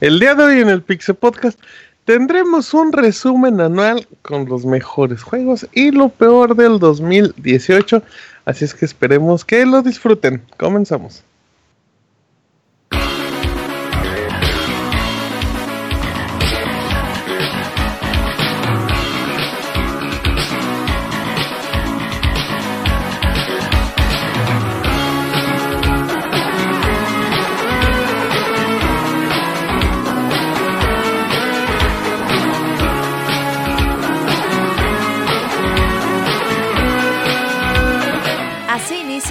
El día de hoy en el Pixel Podcast tendremos un resumen anual con los mejores juegos y lo peor del 2018. Así es que esperemos que lo disfruten. Comenzamos.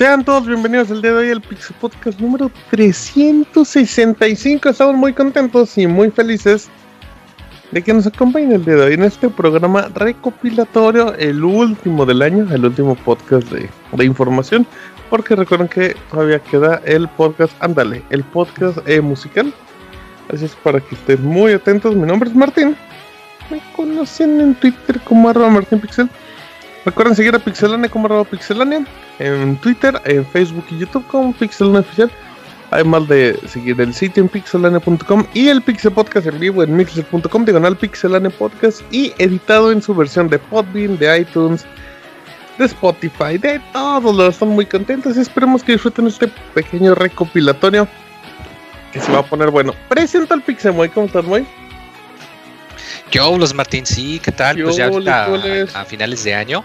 Sean todos bienvenidos el día de hoy al Pixel Podcast número 365. Estamos muy contentos y muy felices de que nos acompañen el día de hoy en este programa recopilatorio, el último del año, el último podcast de, de información. Porque recuerden que todavía queda el podcast, ándale, el podcast eh, musical. Así es para que estén muy atentos. Mi nombre es Martín. Me conocen en Twitter como arroba Martín Pixel. Recuerden seguir a Pixelania como arroba Pixelania en Twitter, en Facebook y YouTube como Pixelania Oficial. Además de seguir el sitio en pixelania.com y el Pixel Podcast en vivo en mixel.com, diagonal Pixelania Podcast y editado en su versión de Podbean, de iTunes, de Spotify, de todos los. Están muy contentos y esperemos que disfruten este pequeño recopilatorio que se va a poner bueno. Presenta al Pixemoy, ¿cómo estás, Moy? Yo, los Martín, sí, ¿qué tal? ¿Qué Pues ya qué a, a finales de año.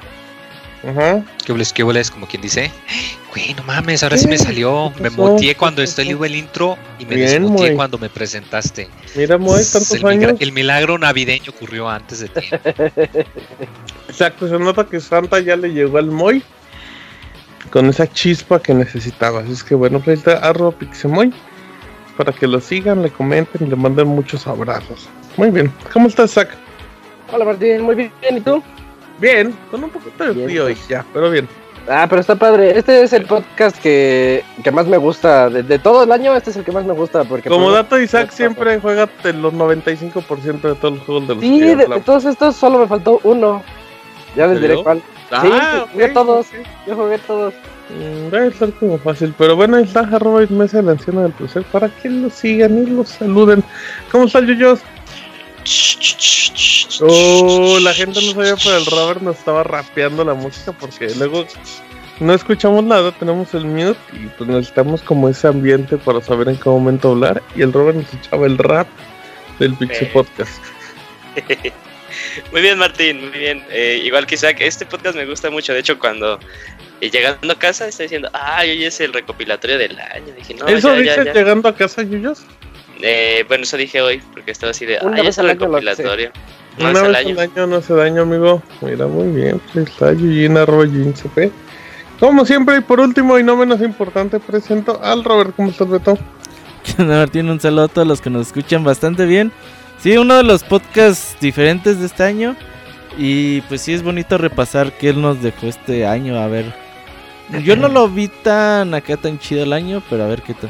Ajá. ¿Qué hubles, qué hubles? Como quien dice. Güey, no mames, ahora sí ¿Qué? me salió. ¿Qué Me ¿Qué cuando salió el intro y me Bien, muy. cuando me presentaste. Mira, Moy, tantos el, migra- el milagro navideño ocurrió antes de ti. Exacto, se nota que Santa ya le llegó al Moy con esa chispa que necesitaba. Así es que bueno, pues ahí está arroba Pixemoy para que lo sigan, le comenten y le manden muchos abrazos. Muy bien, ¿cómo estás, Zach? Hola Martín, muy bien, ¿y tú? Bien, con un poquito de frío hoy ya, pero bien. Ah, pero está padre. Este es el podcast que, que más me gusta. De, de todo el año, este es el que más me gusta. porque Como pues, dato, Isaac siempre juega en los 95% de todos los juegos de los Sí, de, de todos estos solo me faltó uno. Ya les diré cuál. Ah, sí, ok, jugué todos. ok. Yo jugué todos. Mm, Debe estar como fácil, pero bueno, ahí está Mesa la anciana del placer para que lo sigan y lo saluden. ¿Cómo está Yuyos? Oh, la gente no sabía, pero el Robert nos estaba rapeando la música porque luego no escuchamos nada, tenemos el mute y pues necesitamos como ese ambiente para saber en qué momento hablar. Y el Robert nos echaba el rap del Pixie Eh. Podcast. Muy bien, Martín, muy bien. Eh, igual que Isaac, este podcast me gusta mucho. De hecho, cuando eh, llegando a casa está diciendo, ay, hoy es el recopilatorio del año. Dije, no, ¿Eso ya, dices ya, ya. llegando a casa, Yuyos? Eh, bueno, eso dije hoy, porque estaba así de, Una ay, vez es el al año lo recopilatorio. Una Una vez al vez año. al año no hace daño, amigo. Mira, muy bien. Pues está Yuyin, arroba Yuyin CP. Como siempre, y por último y no menos importante, presento al Robert. ¿Cómo estás, Beto? ¿Qué onda, Martín? Un saludo a todos los que nos escuchan bastante bien. Sí, uno de los podcasts diferentes de este año. Y pues sí es bonito repasar qué él nos dejó este año. A ver. Yo no lo vi tan acá tan chido el año, pero a ver qué tal.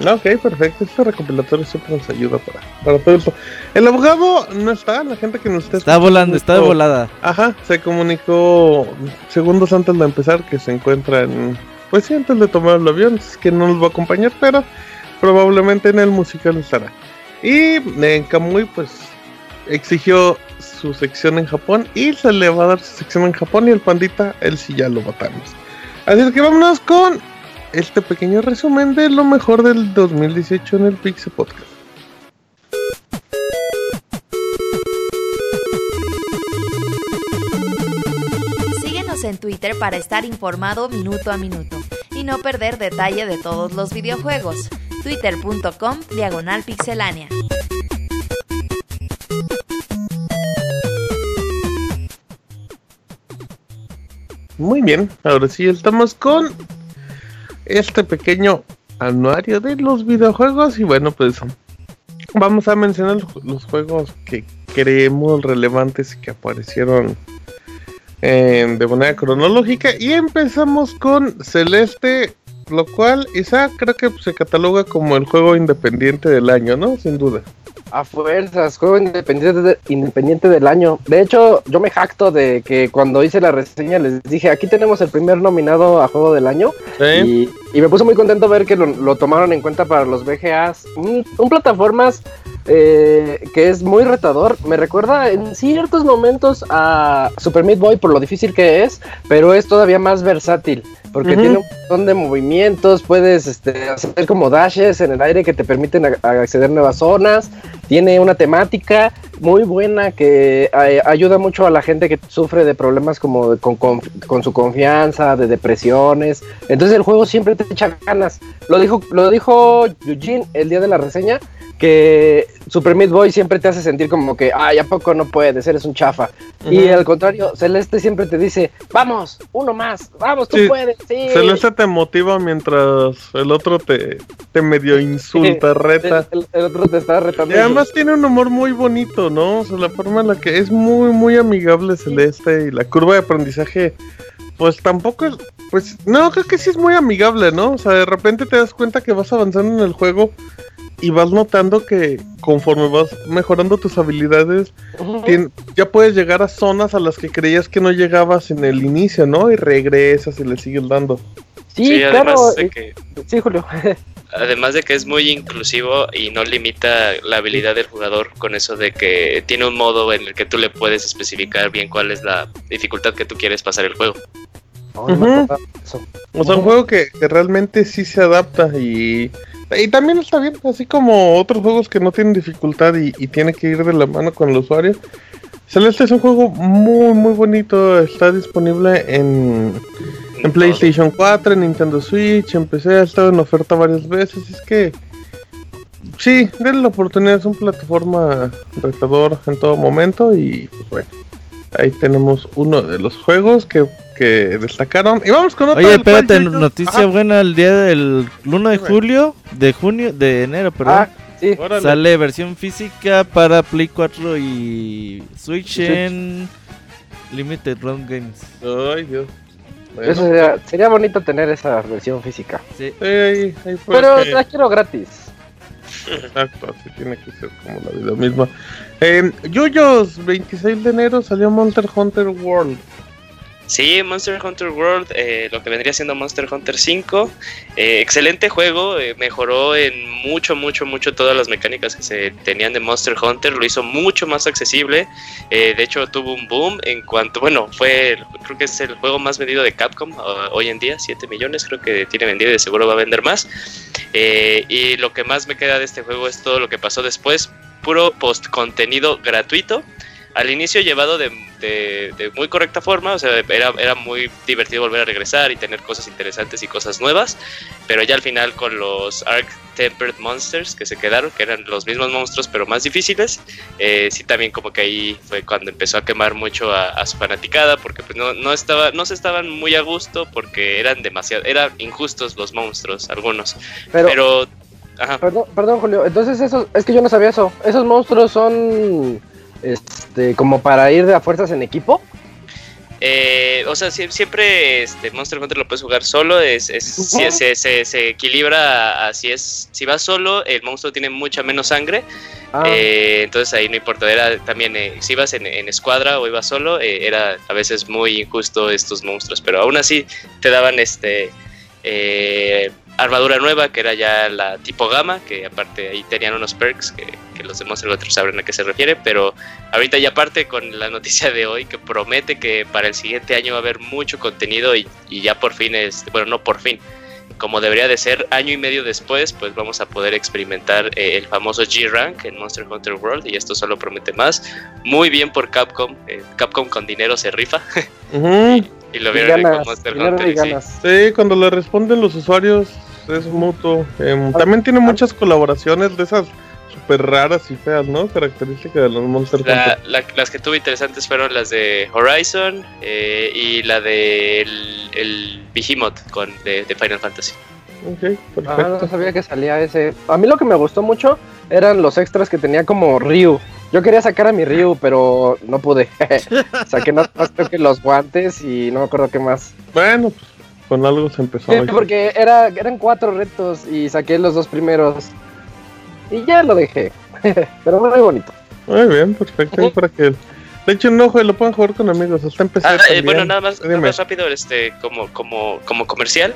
Ok, perfecto. Este recopilatorio siempre nos ayuda para, para todo esto. El abogado no está, la gente que nos está Está volando, está de volada. Ajá, se comunicó segundos antes de empezar que se encuentra en. Pues sí, antes de tomar el avión, es que no nos va a acompañar, pero probablemente en el musical estará. Y en Kamui, pues exigió su sección en Japón y se le va a dar su sección en Japón y el pandita, él sí ya lo votamos. Así que vámonos con este pequeño resumen de lo mejor del 2018 en el Pixel Podcast. Síguenos en Twitter para estar informado minuto a minuto. y no perder detalle de todos los videojuegos. Twitter.com Diagonal Pixelánea. Muy bien, ahora sí estamos con este pequeño anuario de los videojuegos y bueno pues vamos a mencionar los juegos que creemos relevantes y que aparecieron de manera cronológica y empezamos con Celeste, lo cual Isaac creo que se cataloga como el juego independiente del año, ¿no? Sin duda. A fuerzas, juego independiente, independiente del año. De hecho, yo me jacto de que cuando hice la reseña les dije, aquí tenemos el primer nominado a juego del año. Y, me puse muy contento ver que lo, tomaron en cuenta para los VGAs. Un, plataformas eh, que es muy retador. Me recuerda en ciertos momentos a Super Meat Boy por lo difícil que es, pero es todavía más versátil porque tiene un montón de movimientos, puedes este, hacer como dashes en el aire que te permiten acceder a nuevas zonas, tiene una temática muy buena que eh, ayuda mucho a la gente que sufre de problemas como con, con, su confianza, de depresiones, entonces el juego siempre te echa ganas, lo dijo, lo dijo Eugene el día de la reseña, que Super Meat Boy siempre te hace sentir como que, ay, ¿a poco no puedes? Eres un chafa. Y al contrario, Celeste siempre te dice, vamos, uno más, vamos, tú puedes. Sí. Celeste te motiva mientras el otro te, te medio insulta, reta. El, otro te está retando. Y además tiene un humor muy bonito, ¿no? O sea, la forma en la que es muy, muy amigable Celeste y la curva de aprendizaje, pues tampoco es, pues, no, creo que sí es muy amigable, ¿no? O sea, de repente te das cuenta que vas avanzando en el juego y vas notando que conforme vas mejorando tus habilidades, ya puedes llegar a zonas a las que creías que no llegabas en el inicio, ¿no? Y regresas y le sigues dando. Sí, claro. De que, sí, Julio. además de que es muy inclusivo y no limita la habilidad del jugador con eso de que tiene un modo en el que tú le puedes especificar bien cuál es la dificultad que tú quieres pasar el juego. O sea, un juego que, que realmente sí se adapta y y también está bien, así como otros juegos que no tienen dificultad y, tiene que ir de la mano con el usuario. Celeste es un juego muy, muy bonito. Está disponible en, en PlayStation 4, en Nintendo Switch, en PC. Ha estado en oferta varias veces. Es que, sí, denle la oportunidad. Es una plataforma retador en todo momento. Y pues bueno, ahí tenemos uno de los juegos que que destacaron. Y vamos con otro. Oye, espérate, noticia buena el día del 1 de julio, de junio, de enero, perdón. Ah, sí. Sale versión física para Play 4 y Switch en Limited Run Games. Ay, Dios. Eso sería, sería, bonito tener esa versión física. Sí. ahí, Pero la quiero gratis. Exacto, así tiene que ser como la vida misma. Eh, Yuyos, 26 de enero salió Monster Hunter World. Sí, Monster Hunter World, eh, lo que vendría siendo Monster Hunter 5. Eh, excelente juego, eh, mejoró en mucho, mucho, mucho todas las mecánicas que se tenían de Monster Hunter, lo hizo mucho más accesible. de hecho, tuvo un boom en cuanto, bueno, fue, creo que es el juego más vendido de Capcom hoy en día, 7 millones, creo que tiene vendido y de seguro va a vender más. y lo que más me queda de este juego es todo lo que pasó después, puro post contenido gratuito al inicio llevado de, muy correcta forma, o sea, era, era muy divertido volver a regresar y tener cosas interesantes y cosas nuevas, pero ya al final con los Arc Tempered Monsters que se quedaron, que eran los mismos monstruos pero más difíciles, eh, sí también como que ahí fue cuando empezó a quemar mucho a, su fanaticada, porque pues no, no, estaba, no se estaban muy a gusto porque eran demasiado, eran injustos los monstruos, algunos, pero... Perdón, perdón Julio, entonces eso, es que yo no sabía eso, esos monstruos son este, como para ir de a fuerzas en equipo. Eh, o sea, siempre este Monster Hunter lo puedes jugar solo, es, se, equilibra así es, si vas solo, el monstruo tiene mucha menos sangre, ah. eh, entonces ahí no importa, era también, eh, si ibas en, escuadra o ibas solo, era a veces muy injusto estos monstruos, pero aún así te daban este armadura nueva, que era ya la tipo gama, que aparte ahí tenían unos perks que, los demás el otro sabrán a qué se refiere, pero ahorita ya aparte con la noticia de hoy que promete que para el siguiente año va a haber mucho contenido y, ya por fin es, bueno, no por fin, como debería de ser año y medio después, pues vamos a poder experimentar eh, el famoso G-Rank en Monster Hunter World y esto solo promete más. Muy bien por Capcom, eh, Capcom con dinero se rifa. y, lo vieron con Monster Hunter. Sí. cuando le responden los usuarios es mutuo. Em, también tiene muchas colaboraciones de esas súper raras y feas, ¿no? Características de los Monster Hunter. las que tuve interesantes fueron las de Horizon eh, y la de el, el Behemoth con, de, Final Fantasy. Ok, perfecto. Ah, no sabía que salía ese. A mí lo que me gustó mucho eran los extras que tenía como Ryu. Yo quería sacar a mi Ryu, pero no pude. Saqué más que los guantes y no me acuerdo qué más. Bueno, pues con algo se empezó. Sí, porque era, eran cuatro retos y saqué los dos primeros. Y ya lo dejé. pero muy bonito. Muy bien, perfecto. Para que de hecho, no, lo pueden jugar con amigos. Está empezando. Ah, eh, bueno, nada más, nada más rápido, este, como, como, como comercial.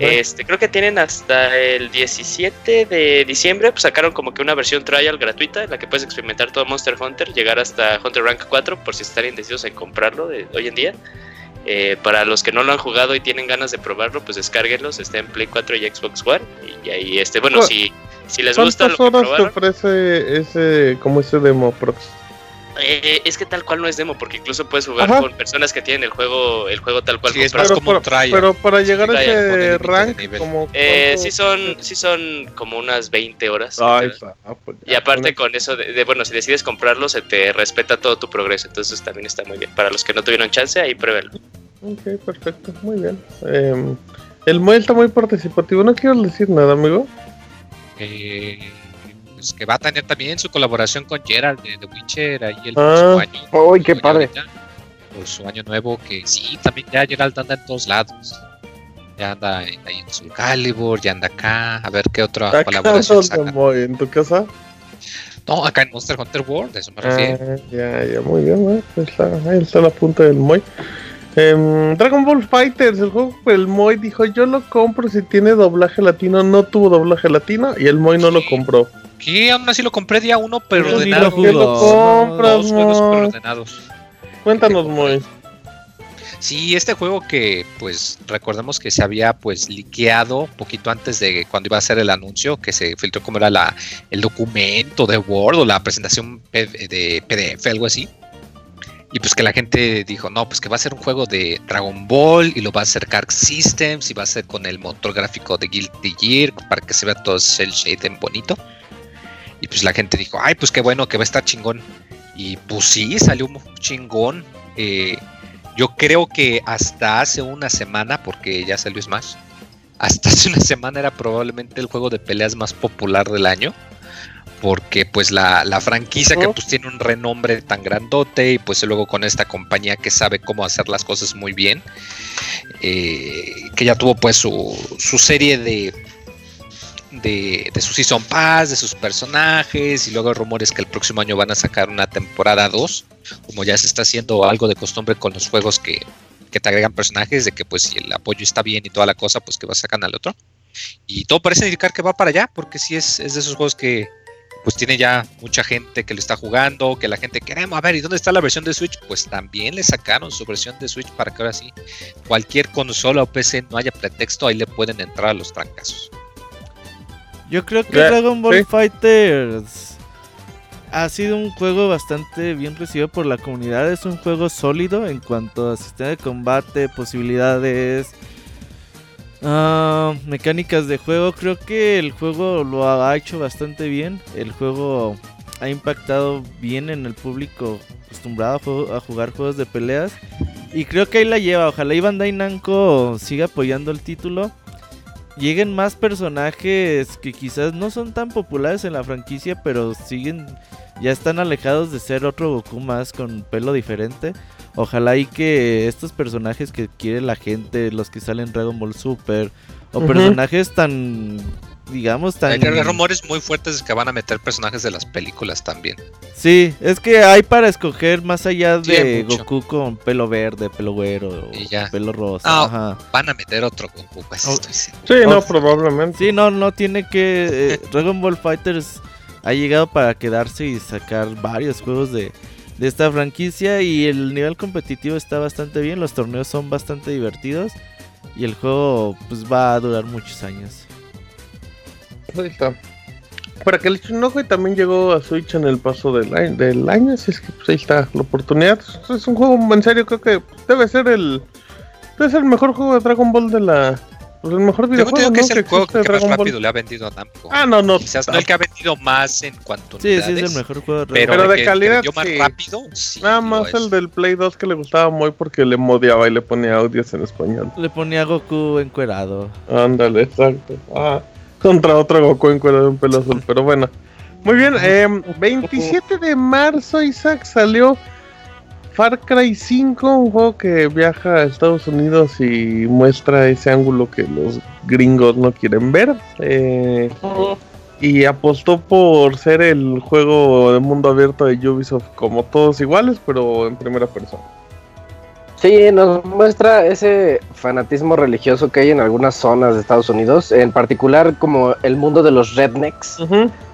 Este, creo que tienen hasta el 17 de diciembre, pues sacaron como que una versión trial gratuita en la que puedes experimentar todo Monster Hunter, llegar hasta Hunter Rank 4 por si están indecisos en comprarlo de hoy en día. Eh, para los que no lo han jugado y tienen ganas de probarlo, pues descárguenlos, está en Play 4 y Xbox One. Y, ahí, este, bueno, si, si les gusta lo que horas te ofrece ese, como ese demo, Prox? Eh, es que tal cual no es demo, porque incluso puedes jugar con personas que tienen el juego, el juego tal cual. Sí, es como pero, para llegar a ese rank, como eh, sí son, sí son como unas 20 horas. Ah, pues y aparte con eso de, bueno, si decides comprarlo, se te respeta todo tu progreso, entonces también está muy bien. Para los que no tuvieron chance, ahí pruébenlo. Ok, perfecto, muy bien. Em, el mod está muy participativo, no quiero decir nada, amigo. Eh pues, que va a tener también su colaboración con Gerald de The Witcher ahí el próximo ah. año. ¡Uy, qué padre! por su año nuevo, que sí, también ya Gerald anda en todos lados. Ya anda ahí en Soul Calibur, ya anda acá, a ver qué otra colaboración saca. ¿En tu casa? No, acá en Monster Hunter World, eso me refiero. Ah, ya, ya, muy bien, ahí está, ahí está la punta del Moy. Em, Dragon Ball Fighters, el juego, el Moy dijo, yo lo compro si tiene doblaje latino, no tuvo doblaje latino y el Moy no lo compró. Que aún así lo compré día uno, pero ordenado. lo compras, ordenados. Cuéntanos, muy. Sí, este juego que, pues, recordemos que se había, pues, liqueado poquito antes de cuando iba a hacer el anuncio, que se filtró como era la, el documento de Word o la presentación de PDF, algo así. Y pues que la gente dijo, no, pues que va a ser un juego de Dragon Ball y lo va a hacer Kark Systems y va a ser con el motor gráfico de Guilty Gear para que se vea todo el shade bonito. Y pues la gente dijo, ay, pues qué bueno que va a estar chingón. Y pues sí, salió un chingón. Eh, yo creo que hasta hace una semana, porque ya salió Smash, hasta hace una semana era probablemente el juego de peleas más popular del año. Porque pues la, franquicia que pues tiene un renombre tan grandote y pues luego con esta compañía que sabe cómo hacer las cosas muy bien. Eh, que ya tuvo pues su, su serie de, de, de su Season Pass, de sus personajes, y luego hay rumores que el próximo año van a sacar una temporada 2, como ya se está haciendo algo de costumbre con los juegos que, te agregan personajes, de que pues si el apoyo está bien y toda la cosa, pues que va a sacar al otro. Y todo parece indicar que va para allá, porque sí es, es de esos juegos que pues tiene ya mucha gente que lo está jugando, que la gente queremos, a ver, ¿y dónde está la versión de Switch? Pues también le sacaron su versión de Switch para que ahora sí cualquier consola o PC no haya pretexto, ahí le pueden entrar a los trancazos. Yo creo que Dragon Ball Fighters ha sido un juego bastante bien recibido por la comunidad. Es un juego sólido en cuanto a sistema de combate, posibilidades, ah, mecánicas de juego. Creo que el juego lo ha hecho bastante bien. El juego ha impactado bien en el público acostumbrado a, jugar juegos de peleas. Y creo que ahí la lleva. Ojalá Iván Dainanko siga apoyando el título lleguen más personajes que quizás no son tan populares en la franquicia, pero siguen, ya están alejados de ser otro Goku más con pelo diferente. Ojalá y que estos personajes que quiere la gente, los que salen en Dragon Ball Super, o personajes tan digamos tan... Hay rumores muy fuertes de que van a meter personajes de las películas también. Sí, es que hay para escoger más allá de Goku con pelo verde, pelo güero, pelo rosa. Ah, van a meter otro Goku, pues oh, Sí, no, probablemente. Sí, no, no tiene que... Eh, Dragon Ball Fighters ha llegado para quedarse y sacar varios juegos de, de esta franquicia y el nivel competitivo está bastante bien, los torneos son bastante divertidos y el juego pues va a durar muchos años. Ahí está. Para que el y también llegó a Switch en el paso del año, si es que pues, ahí está la oportunidad. Es un juego en serio, creo que debe ser el, es el mejor juego de Dragon Ball de la. Pues el mejor videojuego. ¿no? que es el juego que más rápido le ha vendido a Namco. Ah, no, no. Quizás no el que ha vendido más en cuanto a Sí, sí, es el mejor juego de Pero, de, calidad. más sí. rápido, sí. Nada más el del Play 2 que le gustaba muy porque le modiaba y le ponía audios en español. Le ponía Goku encuerado. Ándale, exacto. Ah, contra otro Goku encuerado en pelo azul. Pero bueno. Muy bien, eh, 27 de marzo, Isaac, salió Far Cry 5, un juego que viaja a Estados Unidos y muestra ese ángulo que los gringos no quieren ver. Eh, y apostó por ser el juego de mundo abierto de Ubisoft como todos iguales, pero en primera persona. Sí, nos muestra ese fanatismo religioso que hay en algunas zonas de Estados Unidos, en particular como el mundo de los rednecks,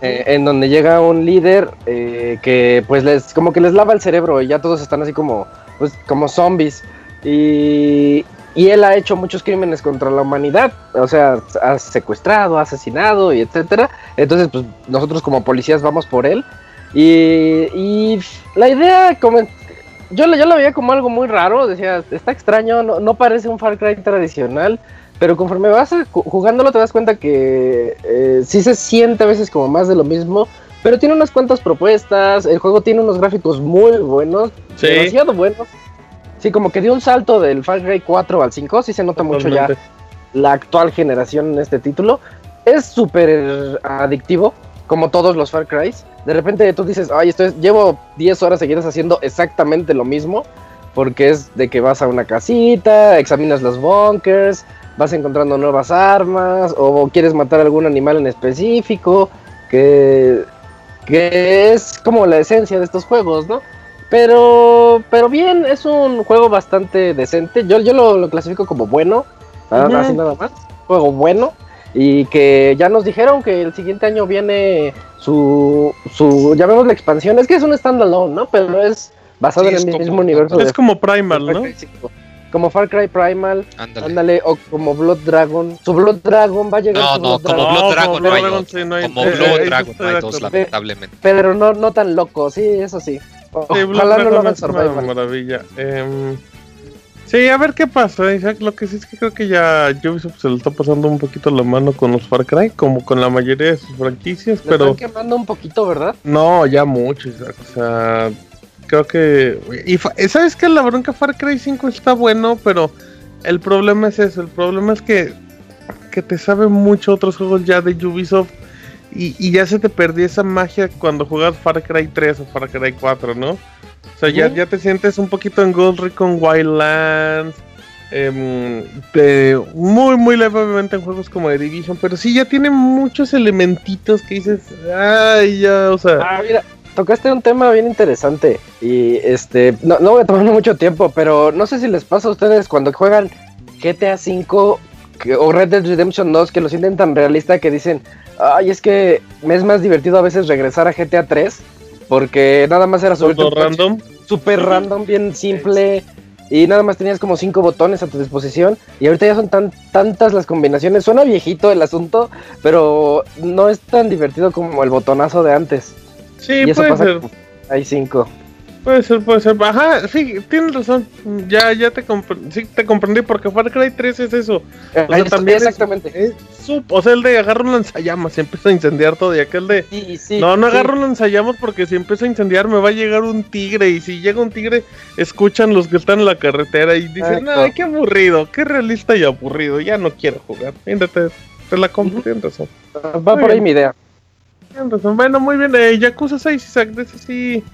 eh, en donde llega un líder eh, que pues les como que les lava el cerebro y ya todos están así como pues como zombies. Y, y él ha hecho muchos crímenes contra la humanidad, o sea, ha secuestrado, ha asesinado y etcétera. Entonces, pues nosotros como policías vamos por él. Y, y la idea como yo, yo lo veía como algo muy raro, decía, está extraño, no, parece un Far Cry tradicional, pero conforme vas jugándolo te das cuenta que eh, sí se siente a veces como más de lo mismo, pero tiene unas cuantas propuestas, el juego tiene unos gráficos muy buenos, demasiado buenos. Sí, como que dio un salto del Far Cry 4 al 5, sí se nota mucho ya la actual generación en este título. Es súper adictivo, como todos los Far Cry. De repente tú dices, ay, esto es, llevo 10 horas seguidas haciendo exactamente lo mismo, porque es de que vas a una casita, examinas los bunkers, vas encontrando nuevas armas, o quieres matar algún animal en específico, que, que es como la esencia de estos juegos, ¿no? Pero, pero bien, es un juego bastante decente. Yo, yo lo, clasifico como bueno, así nada más. Juego bueno y que ya nos dijeron que el siguiente año viene su, su vemos la expansión, es que es un standalone, ¿no? Pero es basado en el mismo universo. Es como Primal, ¿no? Como Far Cry Primal, ándale. o como Blood Dragon. Su Blood Dragon va a llegar. No, no, como Blood Dragon no, hay, Como Blood Dragon no hay dos, lamentablemente. Pero no, no tan loco, sí, eso sí. Ojalá no lo hagan Maravilla. Eh, Sí, a ver qué pasa, Isaac. Lo que sí es que creo que ya Ubisoft se lo está pasando un poquito la mano con los Far Cry, como con la mayoría de sus franquicias, ¿Le pero... Están quemando un poquito, ¿verdad? No, ya mucho, Isaac. O sea, creo que... Y ¿Sabes que La bronca Far Cry 5 está bueno, pero el problema es eso. El problema es que, que te saben mucho otros juegos ya de Ubisoft y, y ya se te perdió esa magia cuando jugas Far Cry 3 o Far Cry 4, ¿no? O sea, ya, ya te sientes un poquito en Ghost Recon Wildlands. Eh, muy, muy levemente en juegos como The Division. Pero sí, ya tiene muchos elementitos que dices. Ay, ya, o sea. Ah, mira, tocaste un tema bien interesante. Y este, no, no voy a tomar mucho tiempo, pero no sé si les pasa a ustedes cuando juegan GTA V o Red Dead Redemption 2 que los sienten tan realista que dicen, ay, es que me es más divertido a veces regresar a GTA 3 porque nada más era super random. Super random, bien simple. Y nada más tenías como cinco botones a tu disposición. Y ahorita ya son tan, tantas las combinaciones. Suena viejito el asunto, pero no es tan divertido como el botonazo de antes. Sí, puede ser. Hay cinco. Puede ser, puede ser. Ajá, sí, tienes razón. Ya, ya te, sí, te comprendí porque Far Cry 3 es eso. O sea, también exactamente. Es, o sea, el de agarra un lanzallamas y empieza a incendiar todo. Y aquel de. Sí, sí, no, no agarro un lanzallamas porque si empieza a incendiar me va a llegar un tigre. Y si llega un tigre, escuchan los que están en la carretera y dicen, ay, qué aburrido, qué realista y aburrido. Ya no quiero jugar. Fíjate, te la compro, tienes razón. Va por ahí mi idea. Tienes razón. Bueno, muy bien. Eh, Yakuza 6, Isaac, de ese sí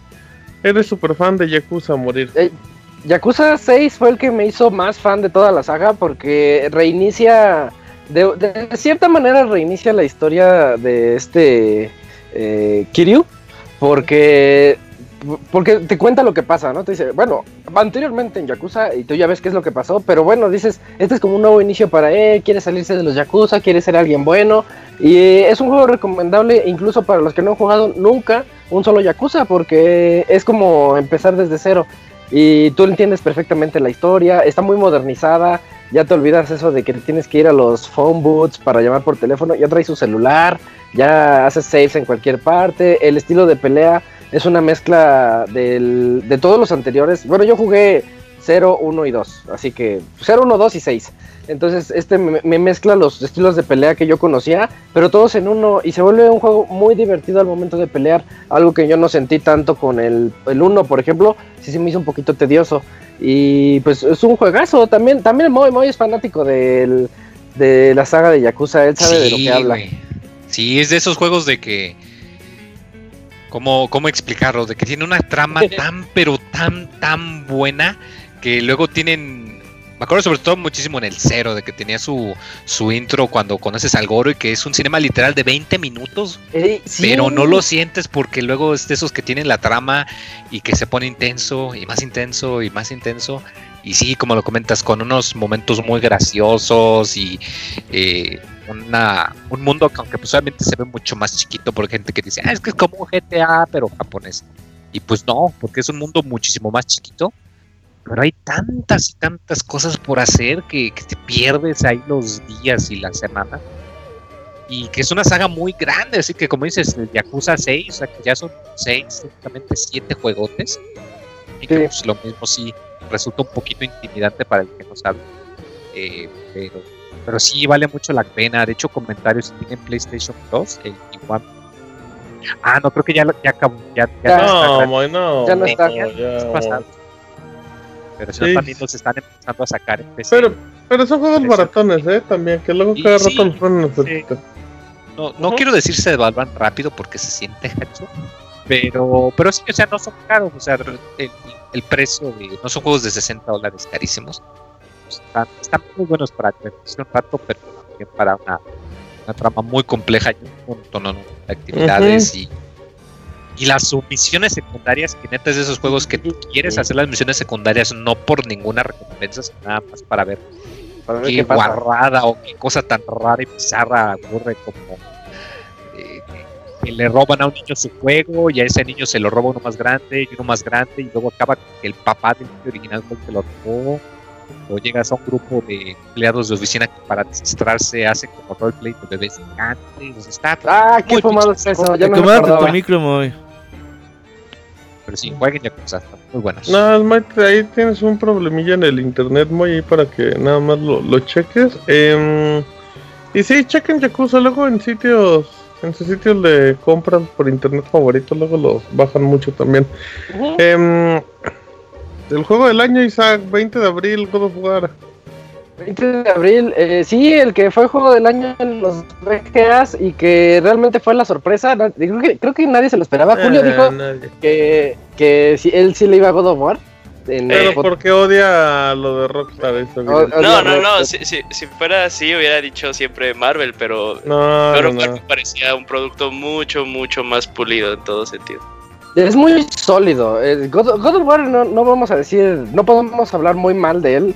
Eres súper fan de Yakuza morir. Eh, Yakuza 6 fue el que me hizo más fan de toda la saga porque reinicia, de, cierta manera reinicia la historia de este eh, Kiryu, porque porque te cuenta lo que pasa, ¿no? Te dice, bueno, anteriormente en Yakuza, y tú ya ves qué es lo que pasó, pero bueno, dices, este es como un nuevo inicio para él, quiere salirse de los Yakuza, quiere ser alguien bueno, y es un juego recomendable incluso para los que no han jugado nunca un solo Yakuza, porque es como empezar desde cero, y tú entiendes perfectamente la historia, está muy modernizada, ya te olvidas eso de que tienes que ir a los phone booths para llamar por teléfono, ya traes su celular, ya haces saves en cualquier parte, el estilo de pelea es una mezcla de todos los anteriores. Bueno, yo jugué 0, 1 y 2. Así que 0, 1, 2 y 6. Entonces este me, mezcla los estilos de pelea que yo conocía, pero todos en uno y se vuelve un juego muy divertido al momento de pelear, algo que yo no sentí tanto con el, el 1, por ejemplo, sí se me hizo un poquito tedioso. Y pues es un juegazo, también, también el Moy Moy es fanático del, de la saga de Yakuza, él sabe de lo que habla. Sí, es de esos juegos de que... ¿Cómo, ¿Cómo explicarlo? De que tiene una trama tan, pero tan, tan buena que luego tienen me acuerdo sobre todo muchísimo en el cero, de que tenía su, su intro cuando conoces al Goro y que es un cinema literal de 20 minutos. Eh, pero no lo sientes porque luego es de esos que tienen la trama y que se pone intenso y más intenso y más intenso. Y sí, como lo comentas, con unos momentos muy graciosos y eh, una, un mundo que aunque pues obviamente se ve mucho más chiquito por gente que dice, ah, es que es como un GTA, pero japonés. Y pues no, porque es un mundo muchísimo más chiquito pero hay tantas y tantas cosas por hacer que, te pierdes ahí los días y la semana. Y que es una saga muy grande, así que como dices, el Yakuza 6, o sea que ya son 6, exactamente 7 juegotes. Y que pues, lo mismo sí resulta un poquito intimidante para el que no sabe. Eh, pero, pero sí vale mucho la pena. De hecho, comentarios si tienen PlayStation 2, el igual. Ah, no, creo que ya, ya acabó. Ya, ya, no, no, ya no está. Ya, ya, pero si sí. también se están empezando a sacar en Pero, pero son juegos baratones, ¿eh? También, que luego cada rato los ponen sí. No, no quiero decir se devalvan rápido porque se siente gacho, pero, pero sí, o sea, no son caros, o sea, el, el precio de, no son juegos de 60 dólares carísimos, están, están muy buenos para divertirse un rato, pero también para una, una trama muy compleja y un montón de actividades y y las misiones secundarias, que neta es de esos juegos que tú quieres hacer las misiones secundarias no por ninguna recompensa, sino nada más para ver, qué, guarrada o qué cosa tan rara y bizarra ocurre como eh, que le roban a un niño su juego y a ese niño se lo roba uno más grande y uno más grande y luego acaba que el papá del niño original se lo robó o llegas a un grupo de empleados de oficina que para distraerse hacen como roleplay de bebés gigantes. Está ah, qué fumado es eso. Ya no tu micro, muy. Pero sí, jueguen Yakuza, están muy buenas. No, Mike, ahí tienes un problemilla en el internet, muy ahí para que nada más lo, lo cheques. Eh, y sí, chequen Yakuza luego en sitios, en sus sitios de compras por internet favoritos, luego los bajan mucho también. eh, el juego del año, Isaac, 20 de abril, God of War. 20 de abril, eh, sí, el que fue juego del año en los BGAs y que realmente fue la sorpresa. creo, que, creo que nadie se lo esperaba. Julio eh, dijo que, que si, él sí le iba a God of War. Pero porque odia lo de Rockstar. Eso, no, no, no, Si, si, si, fuera así hubiera dicho siempre Marvel, pero, no, pero no. parecía un producto mucho, mucho más pulido en todo sentido. Es muy sólido. God, God of War no, no vamos a decir, no podemos hablar muy mal de él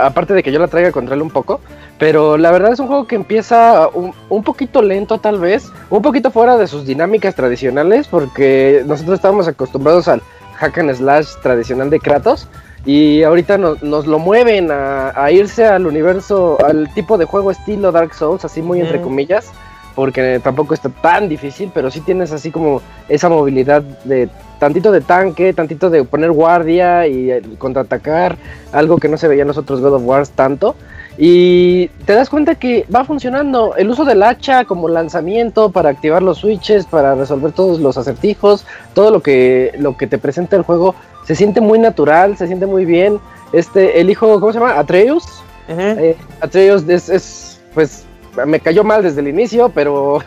aparte de que yo la traiga contra él un poco. Pero la verdad es un juego que empieza un, poquito lento tal vez, un poquito fuera de sus dinámicas tradicionales, porque nosotros estábamos acostumbrados al hack and slash tradicional de Kratos. Y ahorita nos lo mueven a, irse al universo, al tipo de juego estilo Dark Souls, así muy entre comillas, porque tampoco está tan difícil, pero sí tienes así como esa movilidad de tantito de tanque, tantito de poner guardia y eh, contraatacar, algo que no se veía en los otros God of Wars tanto. Y te das cuenta que va funcionando. El uso del hacha como lanzamiento para activar los switches, para resolver todos los acertijos, todo lo que, lo que te presenta el juego, se siente muy natural, se siente muy bien. Este, el hijo, ¿cómo se llama? Atreus. Eh, Atreus es, es, pues, me cayó mal desde el inicio, pero,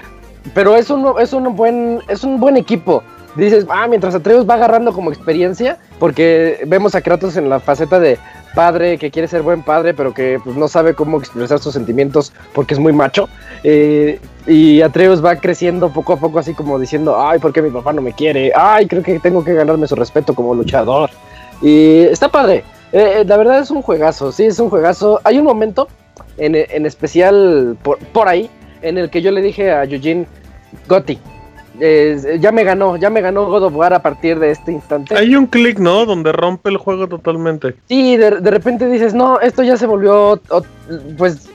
pero es un, es un buen, es un buen equipo dices, ah, mientras Atreus va agarrando como experiencia, porque vemos a Kratos en la faceta de padre que quiere ser buen padre, pero que pues, no sabe cómo expresar sus sentimientos porque es muy macho. Eh, y Atreus va creciendo poco a poco, así como diciendo, ay, ¿por qué mi papá no me quiere? Ay, creo que tengo que ganarme su respeto como luchador. Y está padre. Eh, eh, la verdad es un juegazo, sí, es un juegazo. Hay un momento en, en especial por, por ahí en el que yo le dije a Eugene, Gotti, eh, ya me ganó, ya me ganó God of War a partir de este instante. Hay un clic, ¿no? Donde rompe el juego totalmente. Sí, de, repente dices, no, esto ya se volvió, pues,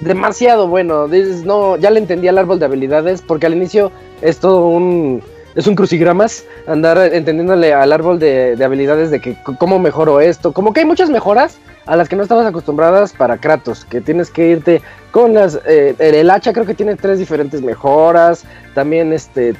demasiado bueno. Dices, no, ya le entendí al árbol de habilidades, porque al inicio es todo un, es un crucigramas, andar entendiéndole al árbol de, habilidades de que cómo mejoro esto. Como que hay muchas mejoras a las que no estabas acostumbradas para Kratos, que tienes que irte con las... Eh, el hacha creo que tiene tres diferentes mejoras, también este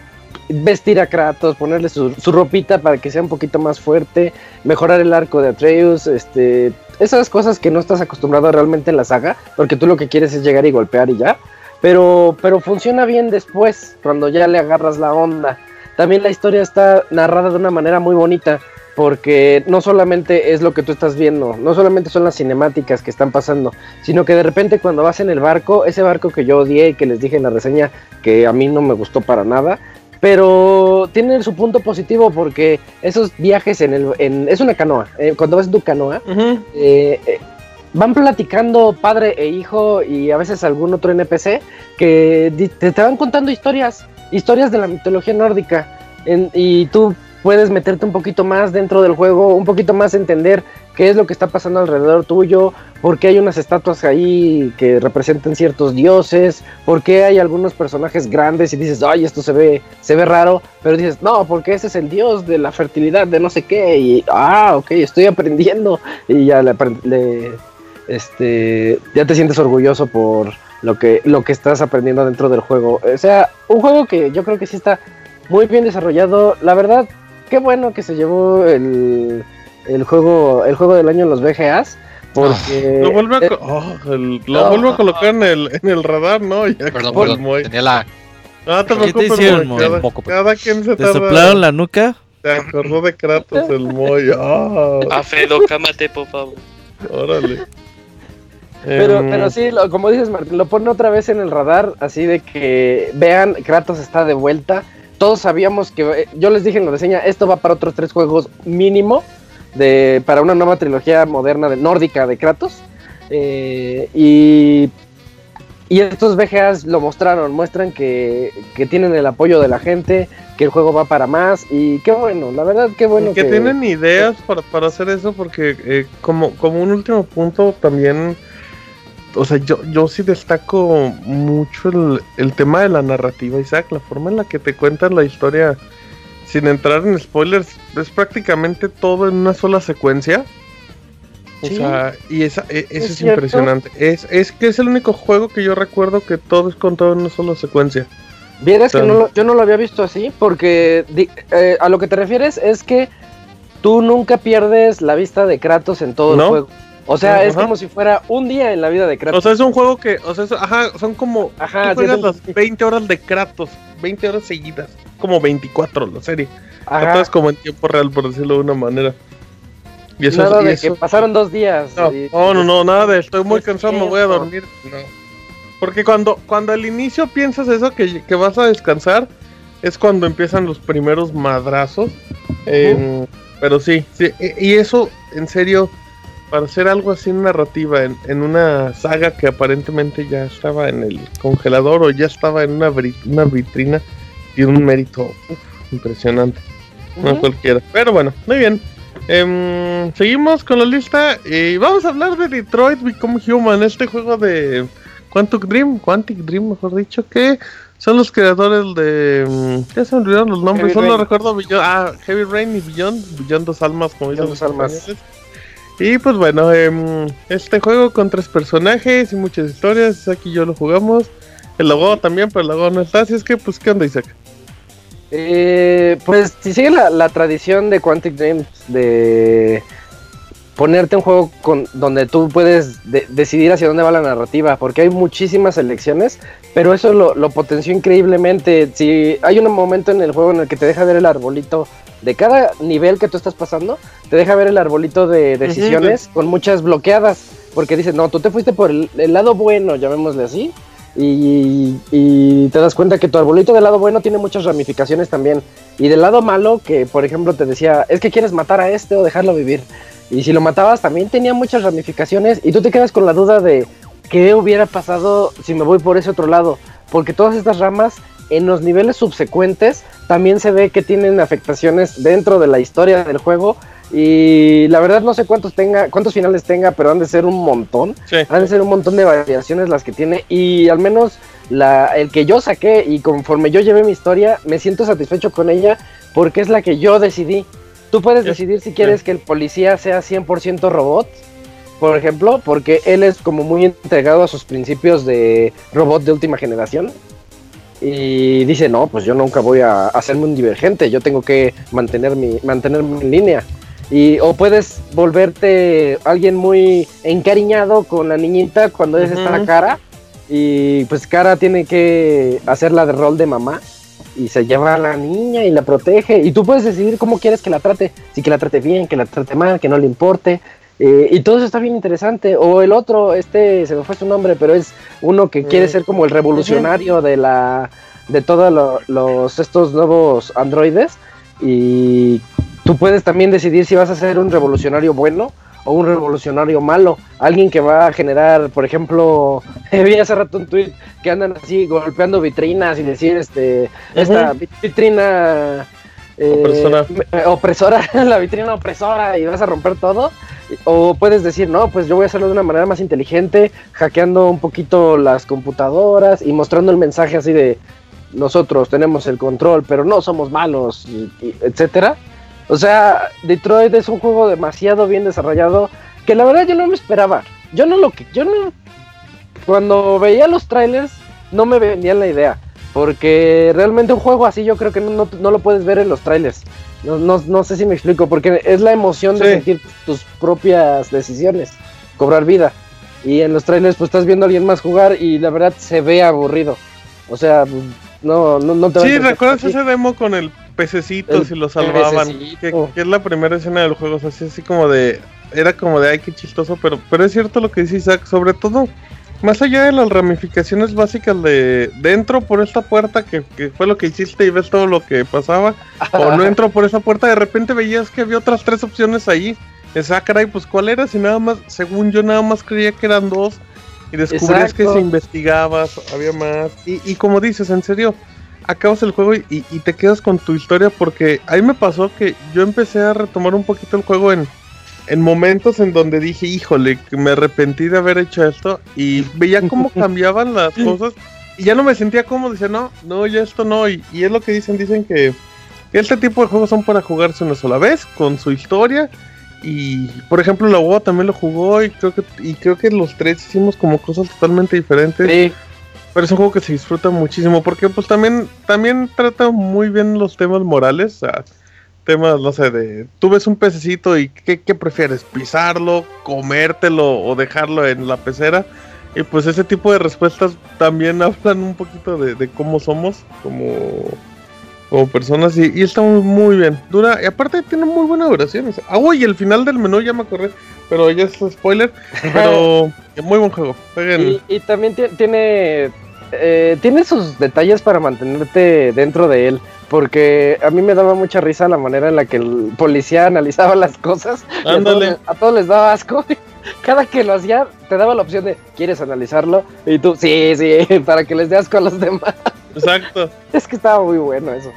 vestir a Kratos, ponerle su, su, ropita para que sea un poquito más fuerte, mejorar el arco de Atreus, este, esas cosas que no estás acostumbrado realmente en la saga, porque tú lo que quieres es llegar y golpear y ya. Pero, pero funciona bien después, cuando ya le agarras la onda. También la historia está narrada de una manera muy bonita, porque no solamente es lo que tú estás viendo, no solamente son las cinemáticas que están pasando, sino que de repente cuando vas en el barco, ese barco que yo odié y que les dije en la reseña que a mí no me gustó para nada, pero tiene su punto positivo porque esos viajes en el en, es una canoa eh, cuando vas en tu canoa eh, eh, van platicando padre e hijo y a veces algún otro NPC que te, te van contando historias historias de la mitología nórdica y tú puedes meterte un poquito más dentro del juego un poquito más entender qué es lo que está pasando alrededor tuyo, por qué hay unas estatuas ahí que representan ciertos dioses, por qué hay algunos personajes grandes y dices, ay, esto se ve, se ve raro, pero dices, no, porque ese es el dios de la fertilidad, de no sé qué, y ah, ok, estoy aprendiendo, y ya le, este, ya te sientes orgulloso por lo que, lo que estás aprendiendo dentro del juego. O sea, un juego que yo creo que sí está muy bien desarrollado. La verdad, qué bueno que se llevó el el juego, el juego del año en los BGAs. Porque. Lo vuelve a, eh, oh, lo a colocar en el, en el radar, ¿no? Ya perdón, perdón. Tenía la. No te preocupes, te cada, poco, cada, quien se ¿Te soplaron la nuca? Se acordó de Kratos el Moy. Oh. A Fedo, cámate, por favor. Órale. Pero, em, pero sí, como dices Martín, lo pone otra vez en el radar, así de que vean, Kratos está de vuelta. Todos sabíamos que, eh, yo les dije en la reseña, esto va para otros tres juegos mínimo de, para una nueva trilogía moderna de nórdica de Kratos. Eh, y, y estos VGAs lo mostraron, muestran que, que, tienen el apoyo de la gente, que el juego va para más y qué bueno, la verdad qué bueno. Que, que tienen ideas para, para, hacer eso porque eh, como, como un último punto también, o sea, yo, yo sí destaco mucho el, el tema de la narrativa, Isaac, la forma en la que te cuentan la historia sin entrar en spoilers, es prácticamente todo en una sola secuencia. O sea, y esa, e, eso es, impresionante. Es, es que es el único juego que yo recuerdo que todo es contado en una sola secuencia. Vieras que yo no lo había visto así, porque eh, a lo que te refieres es que tú nunca pierdes la vista de Kratos en todo el juego. O sea, es como si fuera un día en la vida de Kratos. O sea, es un juego que, o sea, ajá, son como ajá, juegas las 20 horas de Kratos, 20 horas seguidas, como 24 la serie. Ajá. como en tiempo real, por decirlo de una manera. Y eso, nada de que pasaron dos días. No, no, no, nada de estoy muy cansado, me voy a dormir. No. Porque cuando, cuando al inicio piensas eso, que, que vas a descansar, es cuando empiezan los primeros madrazos. pero sí, sí, y eso, en serio para hacer algo así narrativa en, una saga que aparentemente ya estaba en el congelador o ya estaba en una, una vitrina y un mérito impresionante. No cualquiera. Pero bueno, muy bien. Em, seguimos con la lista y vamos a hablar de Detroit Become Human, este juego de Quantic Dream, Quantic Dream mejor dicho, que son los creadores de... Em, ¿Qué se olvidaron los nombres? Solo recuerdo ah, Heavy Rain y Beyond, Beyond dos almas como dicen los almas. Y pues bueno, em, este juego con tres personajes y muchas historias. Aquí yo lo jugamos. El logo también, pero el logo no está. Así es que, pues, ¿qué onda, Isaac? Eh, pues si sigue la, tradición de Quantic Dreams de ponerte un juego con, donde tú puedes decidir hacia dónde va la narrativa, porque hay muchísimas elecciones, pero eso lo, lo potenció increíblemente. Si hay un momento en el juego en el que te deja ver el arbolito de cada nivel que tú estás pasando, te deja ver el arbolito de decisiones con muchas bloqueadas, porque dice, no, tú te fuiste por el, lado bueno, llamémosle así, y, y, te das cuenta que tu arbolito del lado bueno tiene muchas ramificaciones también, y del lado malo, que por ejemplo te decía, es que quieres matar a este o dejarlo vivir, y si lo matabas también tenía muchas ramificaciones, y tú te quedas con la duda de qué hubiera pasado si me voy por ese otro lado, porque todas estas ramas en los niveles subsecuentes también se ve que tienen afectaciones dentro de la historia del juego. Y la verdad no sé cuántos tenga, cuántos finales tenga, pero han de ser un montón. Han de ser un montón de variaciones las que tiene. Y al menos la, el que yo saqué y conforme yo llevé mi historia, me siento satisfecho con ella porque es la que yo decidí. Tú puedes decidir si quieres que el policía sea 100% robot, por ejemplo, porque él es como muy entregado a sus principios de robot de última generación. Y dice, no, pues yo nunca voy a hacerme un divergente, yo tengo que mantener mi, mantenerme en línea. Y, o puedes volverte alguien muy encariñado con la niñita cuando es esta cara. Y pues cara tiene que hacer la de rol de mamá. Y se lleva a la niña y la protege. Y tú puedes decidir cómo quieres que la trate. Si que la trate bien, que la trate mal, que no le importe. Eh, y todo eso está bien interesante. O el otro, este se me fue su nombre, pero es uno que quiere mm. ser como el revolucionario de la de todos los estos nuevos androides. Y Tú puedes también decidir si vas a ser un revolucionario bueno o un revolucionario malo. Alguien que va a generar, por ejemplo, vi hace rato un tweet que andan así golpeando vitrinas y decir, este, esta vitrina eh, opresora. Opresora, la vitrina opresora y vas a romper todo. O puedes decir, no, pues yo voy a hacerlo de una manera más inteligente, hackeando un poquito las computadoras y mostrando el mensaje así de nosotros tenemos el control, pero no somos malos, etcétera. O sea, Detroit es un juego demasiado bien desarrollado que la verdad yo no me esperaba. Yo no lo que yo no cuando veía los trailers no me vendían la idea, porque realmente un juego así yo creo que no, lo puedes ver en los trailers. No, no, sé si me explico, porque es la emoción de sentir tus propias decisiones, cobrar vida. Y en los trailers pues estás viendo a alguien más jugar y la verdad se ve aburrido. O sea, no, no, no te Sí, ¿recuerdas ese demo con el pececitos y lo salvaban. Que, es la primera escena del juego, así, así como de. Era como de ay, qué chistoso, pero, pero es cierto lo que dice Isaac, sobre todo. Más allá de las ramificaciones básicas de dentro por esta puerta, que, fue lo que hiciste y ves todo lo que pasaba, o no entro por esa puerta, de repente veías que había otras tres opciones ahí. Esa ah, caray, pues cuál era, si nada más, según yo nada más creía que eran dos, y descubrías que si investigabas había más. Y, y como dices, en serio, acabas el juego y, te quedas con tu historia porque ahí me pasó que yo empecé a retomar un poquito el juego en, en momentos en donde dije, híjole, me arrepentí de haber hecho esto y veía cómo cambiaban las cosas y ya no me sentía cómodo, decía, no, no, ya esto no, y, es lo que dicen, dicen que este tipo de juegos son para jugarse una sola vez, con su historia. Y por ejemplo, la UOA también lo jugó y creo que y creo que los tres hicimos como cosas totalmente diferentes. Sí. Pero es un juego que se disfruta muchísimo porque pues también, también trata muy bien los temas morales. O temas, no sé, de tú ves un pececito y ¿qué, prefieres? ¿Pisarlo, comértelo o dejarlo en la pecera? Y pues ese tipo de respuestas también hablan un poquito de, cómo somos como, como personas y, está muy, bien. Dura, y aparte tiene muy buena duración. Ah, uy, el final del menú ya me acordé, pero ya es spoiler. Pero muy buen juego. Y, y, también tiene eh, tiene sus detalles para mantenerte dentro de él. Porque a mí me daba mucha risa la manera en la que el policía analizaba las cosas. A todos, les daba asco. Cada que lo hacía, te daba la opción de, ¿quieres analizarlo? Y tú, sí, sí, para que les dé asco a los demás. Exacto. es que estaba muy bueno eso.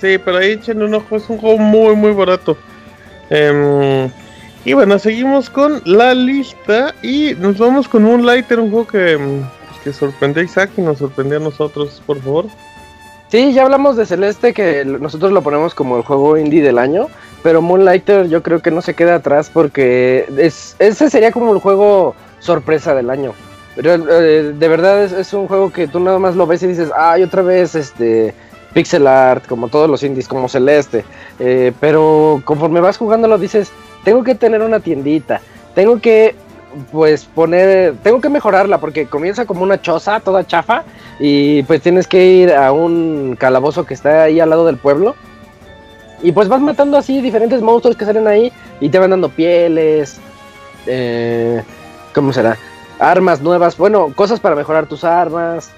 Sí, pero ahí echen un ojo, es un juego muy, muy barato. Em, y bueno, seguimos con la lista y nos vamos con Moonlighter, un juego que em, que sorprendió a Isaac y nos sorprendió a nosotros, por favor. Sí, ya hablamos de Celeste, que nosotros lo ponemos como el juego indie del año, pero Moonlighter yo creo que no se queda atrás porque es, ese sería como el juego sorpresa del año. Pero eh, de verdad es, un juego que tú nada más lo ves y dices, ay, otra vez este pixel art, como todos los indies, como Celeste. Eh, pero conforme vas jugándolo dices, tengo que tener una tiendita, tengo que pues poner, tengo que mejorarla porque comienza como una choza toda chafa y pues tienes que ir a un calabozo que está ahí al lado del pueblo y pues vas matando así diferentes monstruos que salen ahí y te van dando pieles, eh, ¿cómo será? Armas nuevas, bueno, cosas para mejorar tus armas,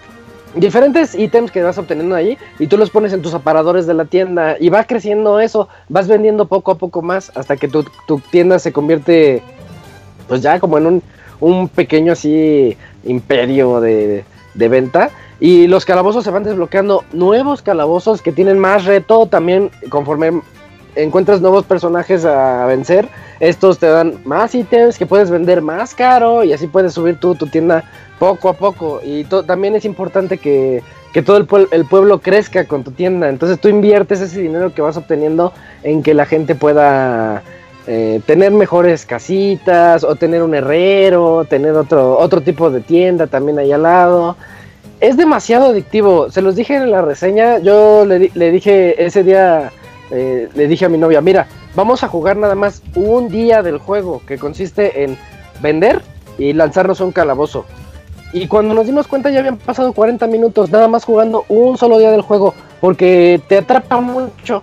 diferentes ítems que vas obteniendo ahí y tú los pones en tus aparadores de la tienda y va creciendo eso, vas vendiendo poco a poco más hasta que tu, tu tienda se convierte pues ya como en un, pequeño así imperio de, venta. Y los calabozos se van desbloqueando nuevos calabozos que tienen más reto también conforme encuentras nuevos personajes a vencer, estos te dan más ítems que puedes vender más caro y así puedes subir tu, tu tienda poco a poco. Y también es importante que, todo el, el, pueblo crezca con tu tienda. Entonces tú inviertes ese dinero que vas obteniendo en que la gente pueda eh, tener mejores casitas o tener un herrero, tener otro, otro tipo de tienda también ahí al lado. Es demasiado adictivo. Se los dije en la reseña. Yo le, le dije ese día, eh, le dije a mi novia, mira, vamos a jugar nada más un día del juego que consiste en vender y lanzarnos un calabozo. Y cuando nos dimos cuenta ya habían pasado 40 minutos nada más jugando un solo día del juego, porque te atrapa mucho.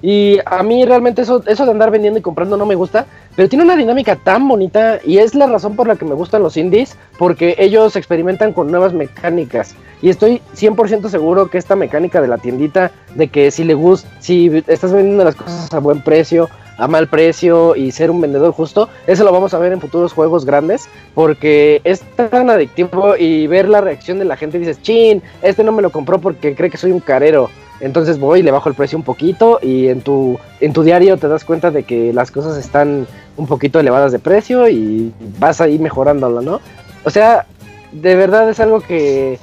Y a mí realmente eso, eso de andar vendiendo y comprando no me gusta, pero tiene una dinámica tan bonita y es la razón por la que me gustan los indies, porque ellos experimentan con nuevas mecánicas. Y estoy 100% seguro que esta mecánica de la tiendita, de que si le gusta, si estás vendiendo las cosas a buen precio, a mal precio y ser un vendedor justo, eso lo vamos a ver en futuros juegos grandes, porque es tan adictivo y ver la reacción de la gente, dices, chin, este no me lo compró porque cree que soy un carero entonces voy, le bajo el precio un poquito y en tu, en tu diario te das cuenta de que las cosas están un poquito elevadas de precio y vas ahí mejorándolo, ¿no? O sea, de verdad es algo que,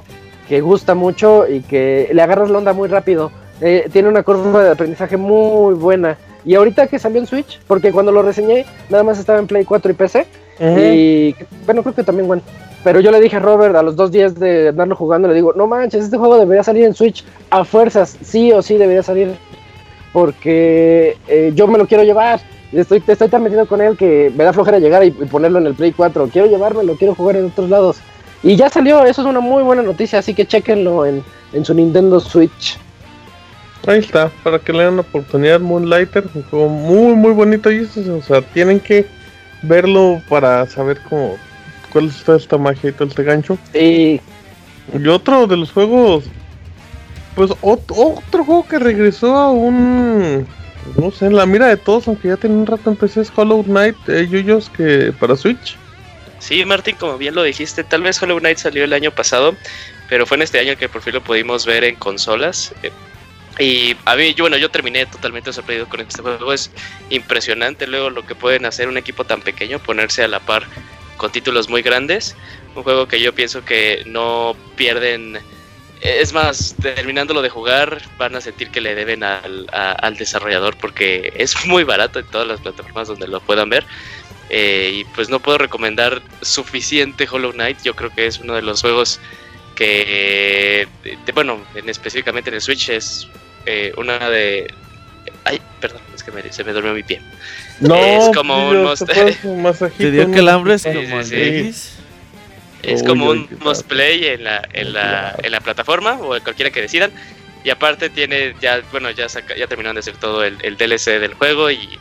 que gusta mucho y que le agarras la onda muy rápido. Eh, tiene una curva de aprendizaje muy buena. Y ahorita que salió en Switch, porque cuando lo reseñé, nada más estaba en Play 4 y PC. Y bueno, creo que también, bueno. Pero yo le dije a Robert a los dos días de andarlo jugando, le digo, no manches, este juego debería salir en Switch a fuerzas, sí o sí debería salir, porque eh, yo me lo quiero llevar. Estoy, estoy tan metido con él que me da flojera llegar y, ponerlo en el Play 4. Quiero llevármelo, quiero jugar en otros lados. Y ya salió, eso es una muy buena noticia, así que chequenlo en, en su Nintendo Switch. Ahí está, para que le den la oportunidad Moonlighter, un juego muy muy bonito y o sea, tienen que verlo para saber cómo cuál es esta magia y todo este gancho. Y otro de los juegos, pues otro, juego que regresó a un, no sé, en la mira de todos, aunque ya tiene un rato en PC, es Hollow Knight, eh, Yuyos, que para Switch. Sí, Martín, como bien lo dijiste, tal vez Hollow Knight salió el año pasado, pero fue en este año que por fin lo pudimos ver en consolas. Eh, y a mí, yo, bueno, yo terminé totalmente sorprendido con este juego. Es impresionante luego lo que pueden hacer un equipo tan pequeño, ponerse a la par con títulos muy grandes. Un juego que yo pienso que no pierden. Es más, terminándolo de jugar, van a sentir que le deben al, al desarrollador porque es muy barato en todas las plataformas donde lo puedan ver. Eh, y pues no puedo recomendar suficiente Hollow Knight. Yo creo que es uno de los juegos que, bueno, en, específicamente en el Switch es eh, una de. Ay, perdón, que se me durmió mi pie. No, es como un ¿Te dio calambres como Es como un mosplay en la, en, la, en la plataforma o cualquiera que decidan. Y aparte tiene, ya, bueno, ya, ya terminaron de hacer todo el, el, DLC del juego y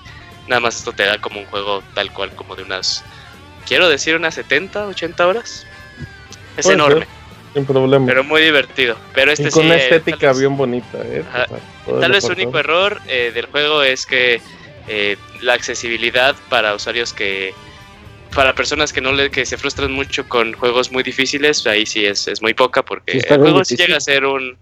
nada más esto te da como un juego tal cual, como de unas, quiero decir, unas 70, 80 horas. Es enorme. Sin problema. Pero muy divertido. Pero este con una estética bien bonita. ¿eh? tal vez el único error eh, del juego es que eh, la accesibilidad para usuarios que para personas que no le, que se frustran mucho con juegos muy difíciles ahí sí es, es muy poca porque el juego llega a ser un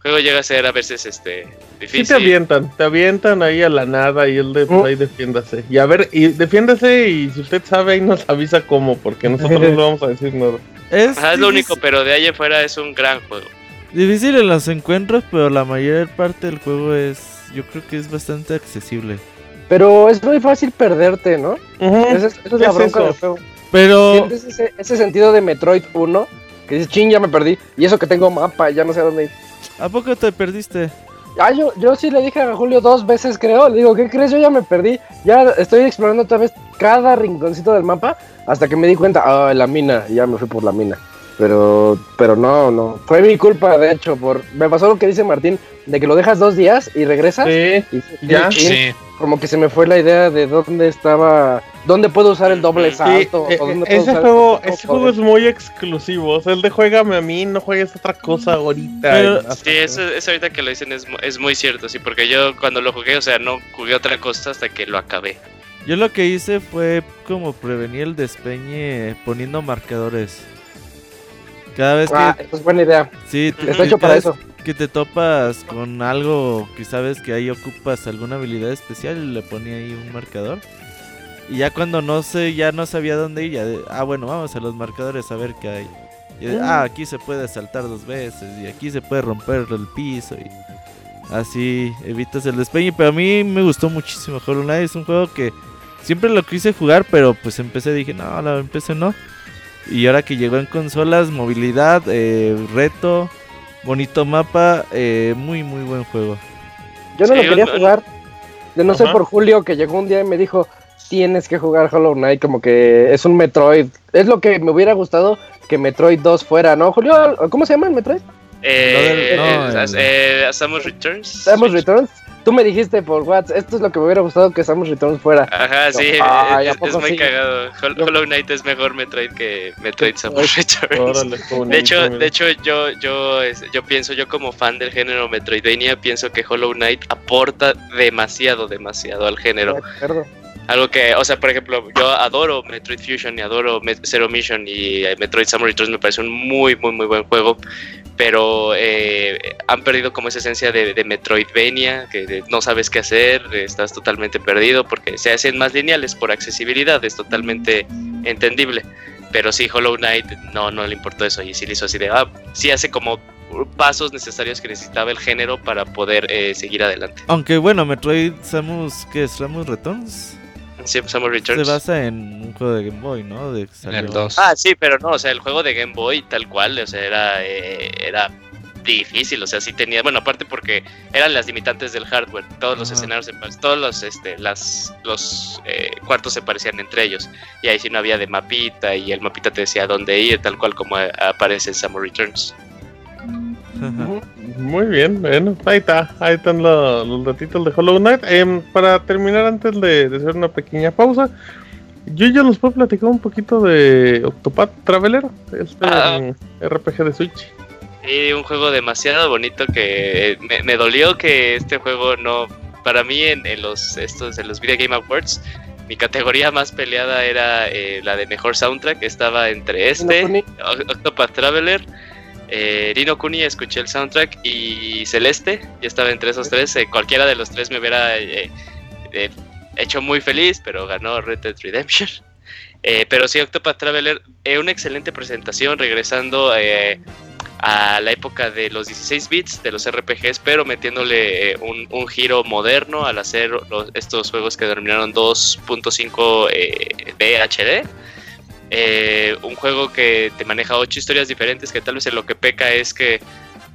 juego llega a ser a veces este difícil sí te avientan te avientan ahí a la nada y él de, oh. ahí defiéndase y a ver y defiéndase y si usted sabe ahí nos avisa cómo porque nosotros no vamos a decir nada es, es lo único pero de ahí afuera es un gran juego difícil en los encuentros pero la mayor parte del juego es yo creo que es bastante accesible pero es muy fácil perderte, ¿no? Esa es, la bronca del juego. Pero. Ese, ese, sentido de Metroid 1, que dices, ching, ya me perdí. Y eso que tengo mapa, ya no sé a dónde ir. ¿A poco te perdiste? Ah, yo, yo sí le dije a Julio dos veces, creo. Le digo, ¿qué crees? Yo ya me perdí. Ya estoy explorando otra vez cada rinconcito del mapa. Hasta que me di cuenta, ah, la mina. Ya me fui por la mina. Pero, pero no, no. Fue mi culpa, de hecho. por Me pasó lo que dice Martín, de que lo dejas dos días y regresas. Sí, y, ya. sí como que se me fue la idea de dónde estaba, dónde puedo usar el doble salto. o eh, dónde ese juego, ese juego es muy exclusivo. O sea, el de juégame a mí, no juegues otra cosa ahorita. sí, eso, ahorita que lo dicen es, es muy cierto, sí, porque yo cuando lo jugué, o sea, no jugué otra cosa hasta que lo acabé. Yo lo que hice fue como prevenir el despeñe poniendo marcadores. Cada vez ah, que. es buena idea. Sí, está hecho para eso que te topas con algo que sabes que ahí ocupas alguna habilidad especial y le ponía ahí un marcador. Y ya cuando no sé, ya no sabía dónde ir, ya ah bueno, vamos a los marcadores a ver qué hay. Ah, aquí se puede saltar dos veces y aquí se puede romper el piso y así evitas el despeñe. Pero a mí me gustó muchísimo Hollow Knight, es un juego que siempre lo quise jugar, pero pues empecé, dije, no, la empecé no. Y ahora que llegó en consolas, movilidad, eh, reto, bonito mapa, eh, muy, muy buen juego. Yo no lo quería jugar, de no ser por Julio, que llegó un día y me dijo, tienes que jugar Hollow Knight, como que es un Metroid. Es lo que me hubiera gustado que Metroid 2 fuera, ¿no, Julio? ¿Cómo se llama el Metroid? Eh, eh, Samus Returns. Samus Returns. Tú me dijiste por WhatsApp, esto es lo que me hubiera gustado que Samus Returns fuera. Ajá, sí, es, muy cagado. Hollow Knight es mejor Metroid que Metroid Samus Returns. de hecho, de hecho yo, yo, yo pienso, yo como fan del género Metroidvania, pienso que Hollow Knight aporta demasiado, demasiado al género. Algo que, o sea, por ejemplo, yo adoro Metroid Fusion y adoro Zero Mission y Metroid Samus Returns me parece un muy, muy, muy buen juego pero eh, han perdido como esa esencia de, de Metroidvania, que no sabes qué hacer, estás totalmente perdido porque se hacen más lineales por accesibilidad, es totalmente entendible. Pero sí, Hollow Knight no, no le importó eso y sí le hizo así de, ah, sí hace como pasos necesarios que necesitaba el género para poder eh, seguir adelante. Aunque bueno, Metroid Samus, ¿qué es? Samus Returns. Sí, Samus Returns. Se basa en un juego de Game Boy, ¿no? De el 2. Ah, sí, pero no, o sea, el juego de Game Boy tal cual, o sea, era, eh, era difícil, o sea, sí tenía, bueno, aparte porque eran las limitantes del hardware, todos los escenarios, todos los, este, las, los eh, cuartos se parecían entre ellos, y ahí sí no había de mapita, y el mapita te decía dónde ir, tal cual como aparece en Samus Returns. Muy bien, bueno, ahí está, ahí están los, los ratitos de Hollow Knight. Em, para terminar, antes de, hacer una pequeña pausa, yo ya nos puedo platicar un poquito de Octopath Traveler, este ah. RPG de Switch. Sí, un juego demasiado bonito que me, dolió que este juego no, para mí en, los estos en los Video Game Awards mi categoría más peleada era eh, la de mejor soundtrack, estaba entre este, Octopath Traveler, eh, Rino Kuni, escuché el soundtrack y Celeste, yo estaba entre esos tres, eh, cualquiera de los tres me hubiera eh, eh, hecho muy feliz, pero ganó Red Dead Redemption. pero sí, Octopath Traveler, una excelente presentación, regresando a la época de los 16 bits de los RPGs, pero metiéndole un, giro moderno al hacer estos juegos que denominaron 2.5 HD eh, un juego que te maneja ocho historias diferentes, que tal vez en lo que peca es que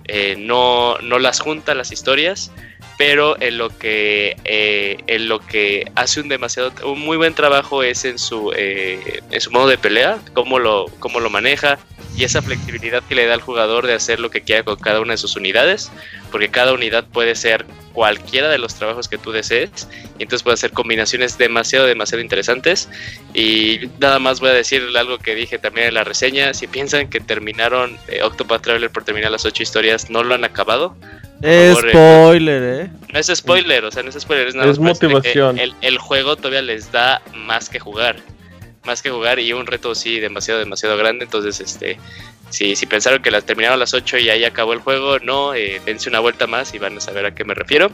eh, no, no, las junta las historias, pero en lo que, eh, en lo que hace un demasiado un muy buen trabajo es en su, en su modo de pelea, cómo lo, cómo lo maneja y esa flexibilidad que le da al jugador de hacer lo que quiera con cada una de sus unidades, porque cada unidad puede ser cualquiera de los trabajos que tú desees y entonces puede hacer combinaciones demasiado, demasiado interesantes y nada más voy a decir algo que dije también en la reseña, si piensan que terminaron eh, Octopath Traveler por terminar las ocho historias, no lo han acabado. Es eh, spoiler, eh. No es spoiler, o sea, no es spoiler, es nada es motivación. El, el juego todavía les da más que jugar más que jugar y un reto sí demasiado, demasiado grande. Entonces, este, si, si pensaron que las terminaron a las 8 y ahí acabó el juego, no, eh, dense una vuelta más y van a saber a qué me refiero.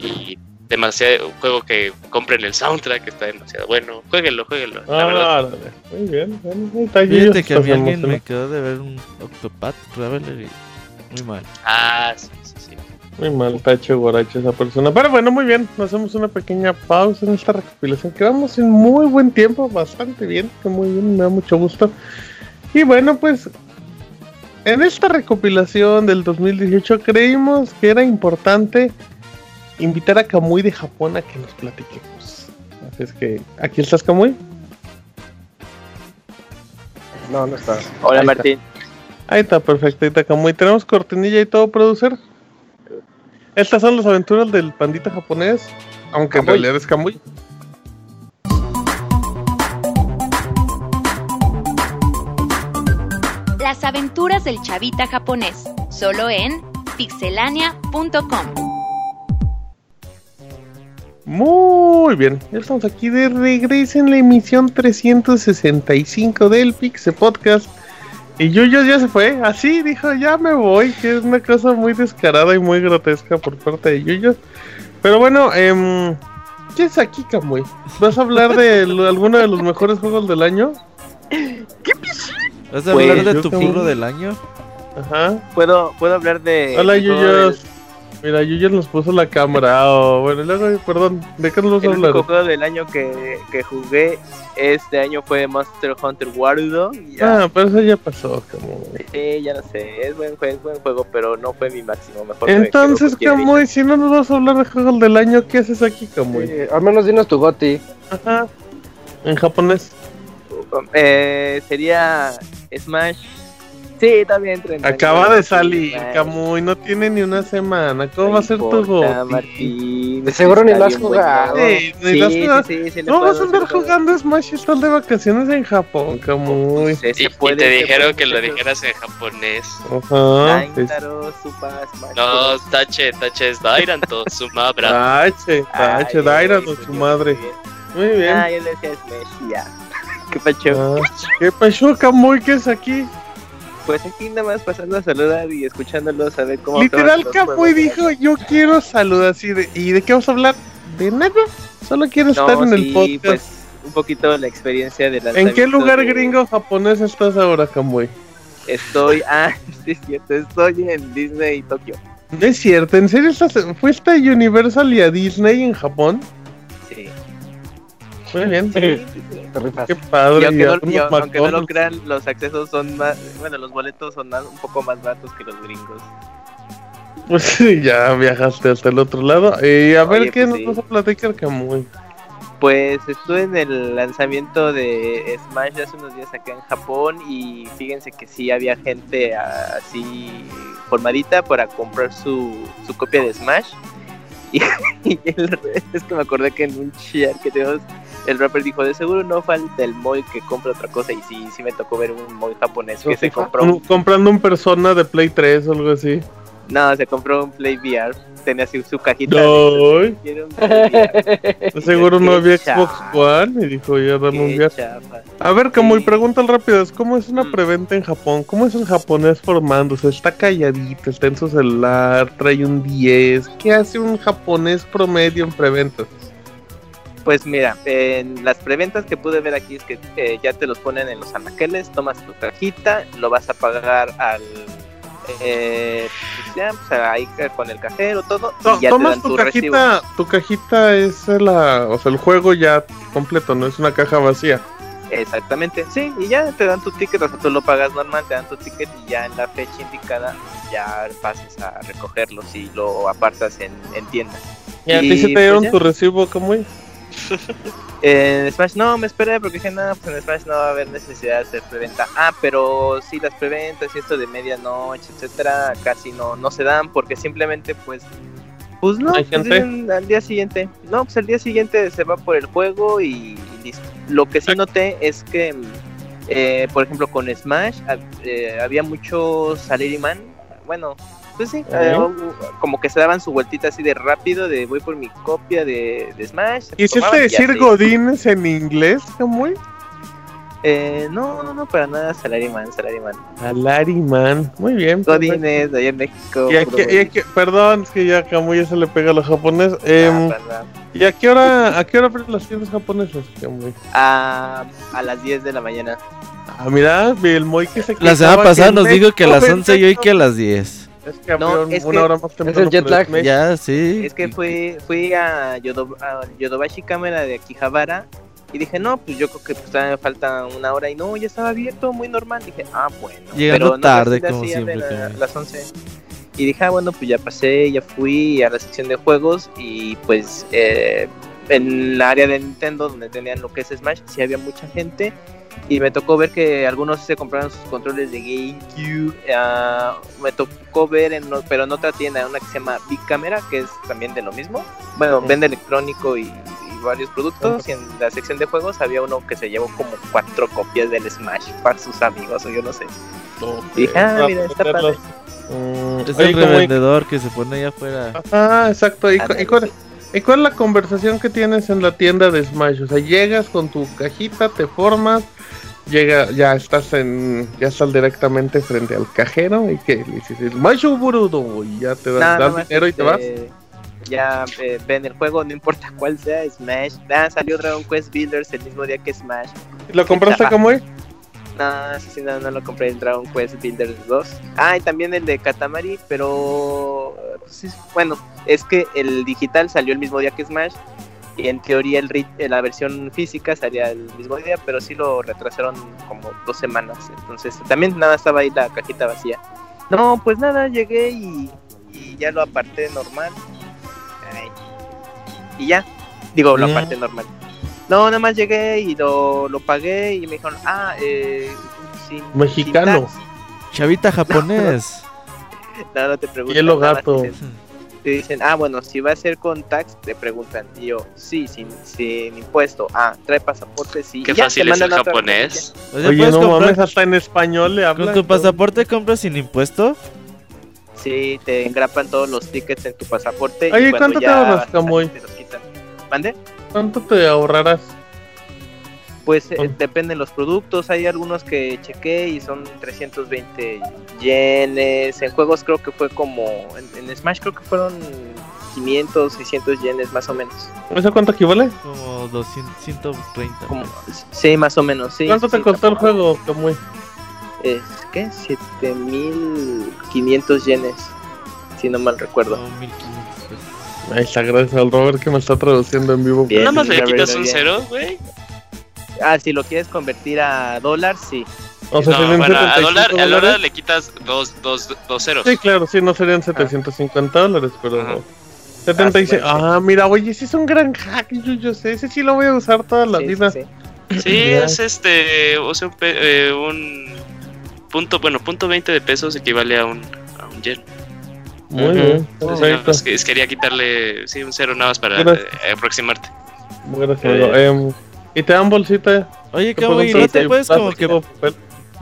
Y demasiado, un juego que compren el soundtrack, que está demasiado bueno. Jueguenlo, jueguenlo. Ah, muy bien. Fíjate que a mí alguien me quedó de ver un Octopath Traveler y muy mal. Ah, sí, sí, sí. Muy mal, tacho guaracho esa persona. Pero bueno, muy bien. Hacemos una pequeña pausa en esta recopilación. Quedamos en muy buen tiempo, bastante bien. Que muy bien, me da mucho gusto. Y bueno, pues en esta recopilación del 2018 creímos que era importante invitar a Kamui de Japón a que nos platiquemos. Así es que, ¿aquí estás, Kamui? No, no está. Hola, Martín. Ahí está, perfecto. Ahí está, Kamui. ¿Tenemos cortinilla y todo, producer? Estas son las aventuras del pandita japonés, aunque en realidad es Kamui. Las aventuras del chavita japonés, solo en pixelania.com. Muy bien, ya estamos aquí de regreso en la emisión 365 del Pixel Podcast. Y Yuyo ya se fue, así dijo, ya me voy, que es una cosa muy descarada y muy grotesca por parte de Yuyo. Pero bueno, eh, ¿qué es aquí, Kamui? ¿Vas a hablar de alguno de los mejores juegos del año? ¿Qué ¿Vas a hablar de tu juego del año? Ajá. ¿Puedo, puedo hablar de... Hola, Yuyos. Mira, Yuyo nos puso la cámara. Oh, bueno, luego, perdón, ¿de qué nos vas a hablar? El juego del año que, que jugué este año fue Monster Hunter World. Ah, pero eso ya pasó, como. Sí, ya no sé, es buen juego, buen juego, pero no fue mi máximo mejor. Entonces, Camuy, si no nos vas a hablar de juegos del año, ¿qué haces aquí, Camuy? al menos dinos tu goti. Ajá. En japonés. Eh, sería Smash Sí, también 30. Acaba de salir, Camuy, no tiene ni una semana. ¿Cómo va a ser tu Martín, de seguro ni lo has jugado. Sí, ni lo has jugado. no vas a andar jugando Smash Estás de vacaciones en Japón, Camuy. Pues, y, te dijeron que lo dijeras en japonés. Ajá. No, Tache, Tache es Dairanto, su madre. Tache, Tache, Dairanto, su madre. Muy bien. Ah, yo le decía Smash, ya. ¿Qué pacho? Ah, ¿Qué pacho, Camuy? ¿Qué es aquí? Pues aquí nada más pasando a saludar y escuchándolos a ver cómo. Literal Capo y dijo: Yo quiero saludar así. De, ¿Y de qué vamos a hablar? De nada. Solo quiero estar en el podcast. Pues, un poquito la experiencia de la. ¿En qué lugar gringo japonés estás ahora, Kamui? Estoy. Ah, sí, es cierto. Estoy en Disney Tokio. No es cierto. ¿En serio estás, fuiste a Universal y a Disney en Japón? Sí. Muy bien. Qué padre. Y aunque, no, lo crean, los accesos son más. Bueno, los boletos son un poco más baratos que los gringos. Pues sí, ya viajaste hasta el otro lado. Y a ver qué pues nos vas a platicar, Camuy. Pues estuve en el lanzamiento de Smash hace unos días acá en Japón y fíjense que sí había gente así formadita para comprar su, su copia de Smash. Y, es que me acordé que en un chat que tenemos el rapper dijo, de seguro no falta el Moy que compra otra cosa. Y sí, sí me tocó ver un Moy japonés que se compró. comprando un persona de Play 3 o algo así. No, se compró un Play VR. Tenía así su cajita. No. Seguro no había Xbox One y dijo, ya dame un VR. A ver, como y pregunta rápido, ¿cómo es una mm. preventa en Japón? ¿Cómo es el japonés formándose? Está calladito, está en su celular, trae un 10. ¿Qué hace un japonés promedio en preventas? Pues mira, en las preventas que pude ver aquí es que eh, ya te los ponen en los anaqueles, tomas tu cajita, lo vas a pagar al eh, pues ya, pues ahí con el cajero, todo. y ya tomas tu, cajita, tu cajita es la, o sea, el juego ya completo, no es una caja vacía. Exactamente, sí, y ya te dan tu ticket, o sea, tú lo pagas normal, te dan tu ticket y ya en la fecha indicada ya pasas a recogerlo si lo apartas en, tienda. ¿Y a ti se te pues dieron tu recibo, como en Smash no, me esperé porque dije, no, pues en Smash no va a haber necesidad de hacer preventa. Ah, pero sí, las preventas y esto de medianoche, etcétera, casi no, no se dan porque simplemente, pues, pues no, pues al día siguiente. No, pues al día siguiente se va por el juego y, listo. Lo que sí noté es que, eh, por ejemplo, con Smash eh, había mucho Salaryman. Bueno, pues sí, eh, como que se daban su vueltita así de rápido, de voy por mi copia de, Smash. ¿Quisiste decir Godines en inglés, Samuel? Eh, no, no, no, para nada, Salaryman, Salaryman. Salaryman, muy bien. Godines, allá en México. Y perdón, es que ya Camuy ya se le pega a los japoneses. Eh, ¿Y a qué hora, a qué hora abren las tiendas japonesas, Camuy? A, a las 10 de la mañana. Ah, mira, el Moy que se La semana pasada nos dijo que a las 11 y hoy que a las 10. Es que no, es una hora más temprano. Es el jet lag. Ya, sí. Es que fui, fui a, Yodobashi Cámara de Akihabara y dije, no, pues yo creo que pues, me falta una hora y no, ya estaba abierto, muy normal. Dije, ah, bueno. Llegando pero tarde, como siempre. A las 11. Y dije, ah, bueno, pues ya pasé, ya fui a la sección de juegos y pues eh, en el área de Nintendo donde tenían lo que es Smash, sí había mucha gente y me tocó ver que algunos se compraron sus controles de GameCube. Uh, me tocó ver, en, pero en otra tienda, una que se llama Big Camera, que es también de lo mismo. Bueno, vende electrónico y, varios productos. Y en la sección de juegos había uno que se llevó como cuatro copias del Smash para sus amigos, o yo no sé. Y dije, ah, mira, está padre. Mm, es el revendedor que se pone allá afuera. Ah, exacto. ¿Y, y, cuál, ¿Y cuál es la conversación que tienes en la tienda de Smash? O sea, llegas con tu cajita, te formas llega, ya estás en, ya estás directamente frente al cajero y que le dices, macho burudo, y ya te das, das dinero y te vas. Este, ya eh, ven el juego, no importa cuál sea, Smash. Ah, salió Dragon Quest Builders el mismo día que Smash. ¿Lo compraste como es? No, sí, no, no lo compré en Dragon Quest Builders 2. Ah, y también el de Katamari, pero pues, bueno, es que el digital salió el mismo día que Smash y en teoría el la versión física salía el mismo día, pero sí lo retrasaron como dos semanas. Entonces también nada estaba ahí la cajita vacía. No, pues nada, llegué y, ya lo aparté normal. y ya, digo, lo aparté normal. No, nada más llegué y lo, lo pagué y me dijeron, ah, eh, sin, Mexicano. Chavita japonés. no, no te pregunto. Hielo gato. Te dicen, ah, bueno, si va a ser con tax, te preguntan. Y yo, sí, sin, sin impuesto. Ah, trae pasaporte, sí. Qué fácil es el japonés. Oye, no mames, hasta en español le hablan. ¿Con tu pasaporte compras sin impuesto? Sí, te engrapan todos los tickets en tu pasaporte. Oye, ¿cuánto te ahorras, Camuy? ¿Mande? ¿Cuánto te ahorrarás? Pues eh, depende de los productos. Hay algunos que chequé y son 320 yenes. En juegos creo que fue como. En, Smash creo que fueron 500, 600 yenes más o menos. ¿Eso cuánto equivale? Como 200, 130. sí, más o menos. Sí, ¿Cuánto te costó el juego, Kamui? Es que 7500 yenes. Si no mal recuerdo. 1500 Ahí está, gracias al Robert que me está traduciendo en vivo. Nada más le quitas un cero, güey. Ah, si lo quieres convertir a dólar, sí. O sea, no, bueno, a dólar, a dólar le quitas dos, dos, dos ceros. Sí, claro, sí, no serían 750 dólares, pero no. 76. Ah, ah, mira, oye, ese es un gran hack, yo, yo sé, ese sí lo voy a usar toda la vida. Sí, sí. es este, o sea, un, eh, un, punto, bueno, punto 20 de pesos equivale a un, a un yen. Muy bien. es quería quitarle sí, un cero nada más para eh, aproximarte. Gracias, eh, ¿Y te dan bolsita? Oye, cabrón, ¿y no te puedes como que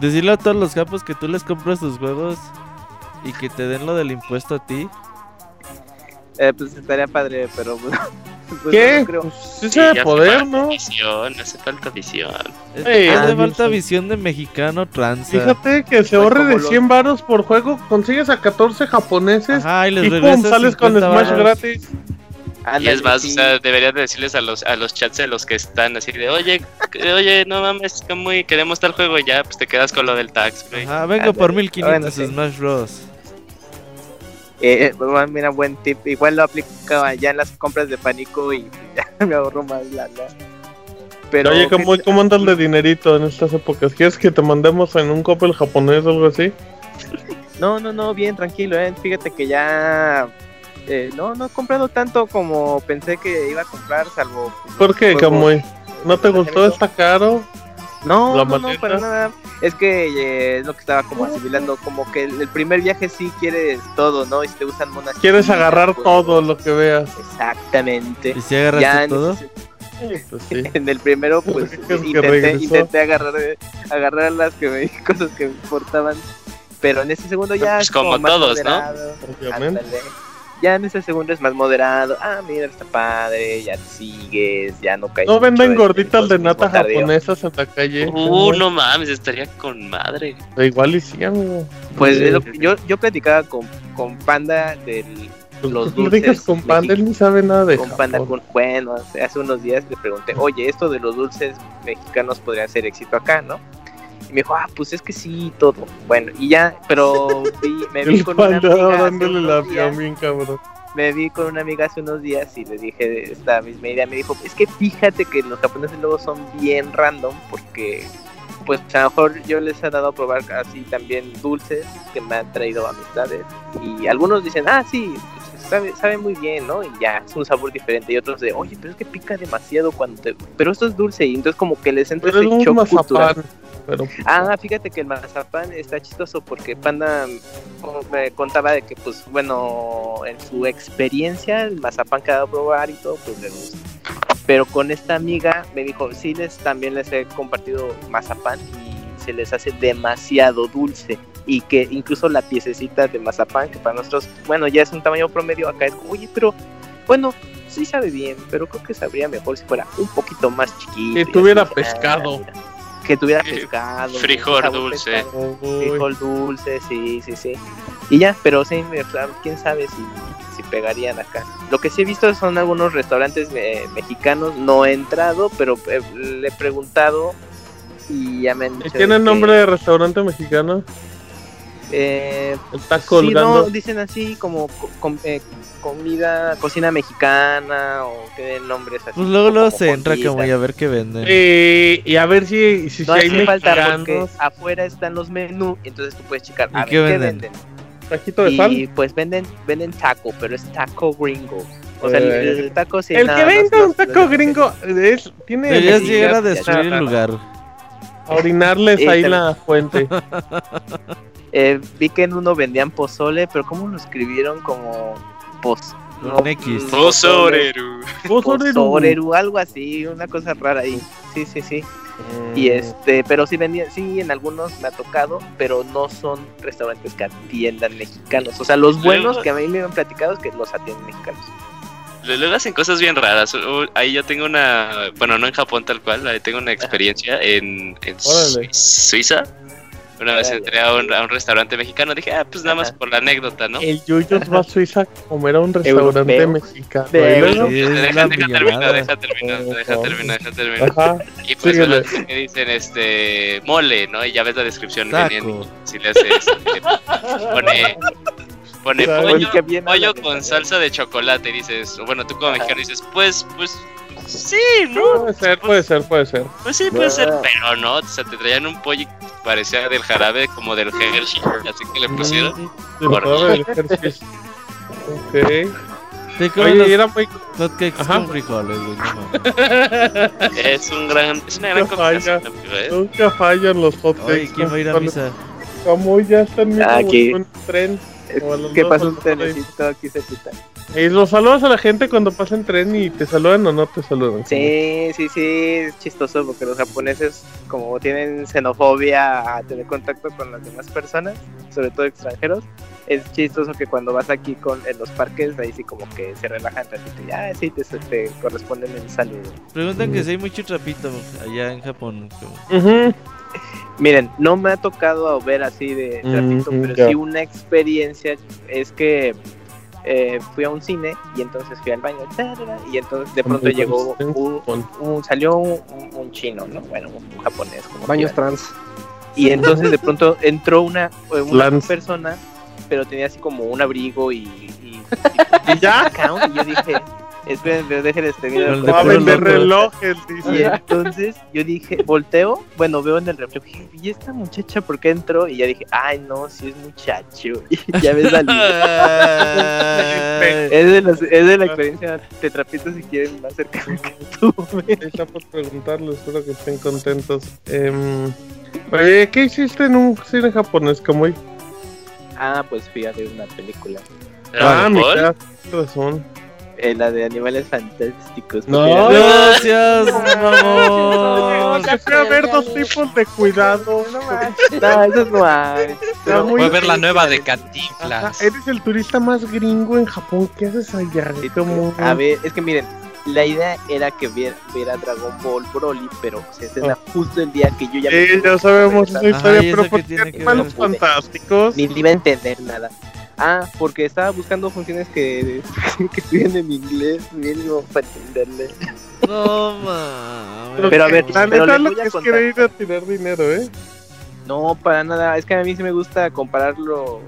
decirle a todos los capos que tú les compras tus juegos y que te den lo del impuesto a ti? Eh, pues estaría padre, pero pues, pues ¿Qué? No creo. Pues sí se debe poder, ¿no? Visión, hace falta visión. hace falta visión de mexicano trans. Fíjate que se ahorre de 100 varos por juego, consigues a 14 japoneses y, les y pum, sales con Smash gratis. Y es más, o sea, deberían decirles a los, a los chats de los que están así de, oye, oye, no mames, que muy queremos tal juego y ya, pues te quedas con lo del tax, güey. Ah, vengo por 1500 Smash Bros. Eh, eh mira, buen tip. Igual lo aplicaba ya en las compras de pánico y ya me ahorro más la Pero, Oye, ¿cómo, ¿cómo andas de dinerito en estas épocas? ¿Quieres que te mandemos en un copel japonés o algo así? No, no, no, bien, tranquilo, eh. Fíjate que ya eh, no, no he comprado tanto como pensé que iba a comprar, salvo. ¿Por qué, Camuy? ¿No te gustó? ¿Está caro? No, no, no, para nada. Es que eh, es lo que estaba como asimilando, como que el, primer viaje sí quieres todo, ¿no? Y si te gustan monas. Quieres agarrar pues, todo lo que veas. Exactamente. ¿Y si agarraste todo? Pues sí. en el primero, pues intenté, intenté, agarrar, agarrar las que me, cosas que me importaban. Pero en ese segundo ya. Pues como, todos, ¿no? Obviamente ya en ese segundo es más moderado. Ah, mira, está padre, ya te sigues, ya no caes. No venden gorditas de nata japonesas en la calle. Uh, no mames, estaría con madre. igual y sí, amigo. Pues yo, yo platicaba con, con Panda del pues, los dulces. digas con Panda, él ni sabe nada de Con Panda, con, bueno, hace unos días le pregunté, oye, esto de los dulces mexicanos podría ser éxito acá, ¿no? Me dijo, ah, pues es que sí, todo. Bueno, y ya, pero me vi con una amiga. Me vi con una amiga hace unos días y le dije esta misma idea. Me dijo, es que fíjate que los japoneses luego son bien random porque, pues a lo mejor yo les he dado a probar así también dulces que me han traído amistades. Y algunos dicen, ah, sí, pues, sabe, sabe muy bien, ¿no? Y ya, es un sabor diferente. Y otros de, oye, pero es que pica demasiado cuando te... Pero esto es dulce y entonces como que les entra ese shock cultural. Ah, fíjate que el mazapán está chistoso porque Panda me contaba de que, pues, bueno, en su experiencia, el mazapán que ha dado a probar y todo, pues le gusta. Pero con esta amiga me dijo, sí, les, también les he compartido mazapán y se les hace demasiado dulce. Y que incluso la piececita de mazapán, que para nosotros, bueno, ya es un tamaño promedio, acá es, oye, pero, bueno, sí sabe bien, pero creo que sabría mejor si fuera un poquito más chiquito. Si tuviera pescado. Que tuviera pescado. Frijol dulce. pescado. Frijol dulce, sí, sí, sí. Y ya, pero sí, quién sabe si, si pegarían acá. Lo que sí he visto son algunos restaurantes eh, mexicanos, no he entrado, pero eh, le he preguntado y ya me han ¿Y dicho tiene que, nombre de restaurante mexicano? Eh, Está Sí, colgando. no, dicen así como co- com- eh, comida, cocina mexicana o tienen nombres así. Pues luego, luego se entra como y a ver qué venden. Eh, y a ver si, si, si No hay hace falta porque afuera están los menús, entonces tú puedes checar ¿Y a qué ver qué venden? venden. Tajito de Y sal. pues venden venden taco, pero es taco gringo. O sea, el, Eh, el taco sí el nada que los- un taco gringo es, tiene Deberías llegar a destruir el lugar. A orinarles Sí, ahí la fuente. Eh, vi que en uno vendían pozole, pero ¿cómo lo escribieron como pos? Con X. Pozoreru. Pozoreru, algo así, una cosa rara ahí. Sí, sí, sí. Y este, pero sí vendían, sí, en algunos me ha tocado, pero no son restaurantes que atiendan mexicanos. O sea, los buenos que a mí me han platicado es que los atienden mexicanos. Luego hacen cosas bien raras. Ahí yo tengo una, bueno, no en Japón tal cual, ahí tengo una experiencia en, Suiza. Una vez entré a un, a un restaurante mexicano, dije, ah, pues nada más por la anécdota, ¿no? El Yuyos va a Suiza a comer a un restaurante Europeo. mexicano. Es Deja, deja terminar, deja terminar, deja terminar, deja terminar. Ajá. Y pues bueno, que dicen este mole, ¿no? Y ya ves la descripción. Si le haces este, pone pone pollo, pollo con salsa de chocolate y dices, o bueno, tú como mexicano dices, pues pues sí, ¿no? Puede ser, puede ser, puede ser. Pues sí, puede ser, Ah. pero no, o sea, te traían un pollo que parecía del jarabe como del Hershey, así que le pusieron. Mm, del. Ok. Oye, los era muy. hotcakes Ajá. con frijoles, güey. no. Es un gran, es una gran falla. ¿eh? Nunca fallan los hotcakes. Oye, ¿quién va a ir a misa? Como ya está en un tren. Como a los ¿Qué dos, pasó a un trenecito aquí cerquita? Y los saludas a la gente cuando pasen tren y te saludan o no te saludan. Sí, sí, sí, es chistoso porque los japoneses como tienen xenofobia a tener contacto con las demás personas, sobre todo extranjeros, es chistoso que cuando vas aquí con en los parques, ahí sí como que se relajan tantito y ah, sí, te, te corresponden el saludo. Preguntan Mm. que si hay mucho trapito allá en Japón. como- Ujú. Miren, no me ha tocado ver así de trapito, Mm, pero sí una experiencia es que eh, fui a un cine y entonces fui al baño y entonces de pronto llegó un, salió un, chino, ¿no? Bueno, un japonés como Baños trans. y entonces de pronto entró una, eh, una Lance. persona, pero tenía así como un abrigo y, y, ¿Y ya? account, y yo dije, esperen, pero dejen este video. El de Va a vender relojes, Y dice. entonces yo dije, volteo, bueno, veo en el reflejo, dije, ¿y esta muchacha por qué entró? Y ya dije, ay, no, si es muchacho. Y ya me salí. Es, de las- es de la experiencia de trapito si quieren más cercana que tuve. Está por preguntarles, espero que estén contentos. Em, ¿qué hiciste en un cine japonés, como Ah, pues fui a ver una película, Ah, Dragon mi Ball. cara, tienes razón. eh, la de animales fantásticos. No. Gracias, mamón. Fue a ver dos tipos de cuidado. No, eso no hay. Muy Voy a ver la nueva de Cantinflas. eres el turista más gringo en Japón. ¿Qué haces allá? A ver, es que miren, la idea era que viera, viera Dragon Ball Broly, pero se estrena justo el día que yo ya Sí, ya sabemos esa historia, Ajá, ¿y eso pero ¿por qué animales fantásticos? Ni iba a entender nada. Ah, porque estaba buscando funciones que, que estuvieran en inglés mínimo para entenderle. No mames. Pero a ver, la pero neta lo que es querer ir a tirar dinero, ¿eh? No, para nada. Es que a mí sí me gusta comparar los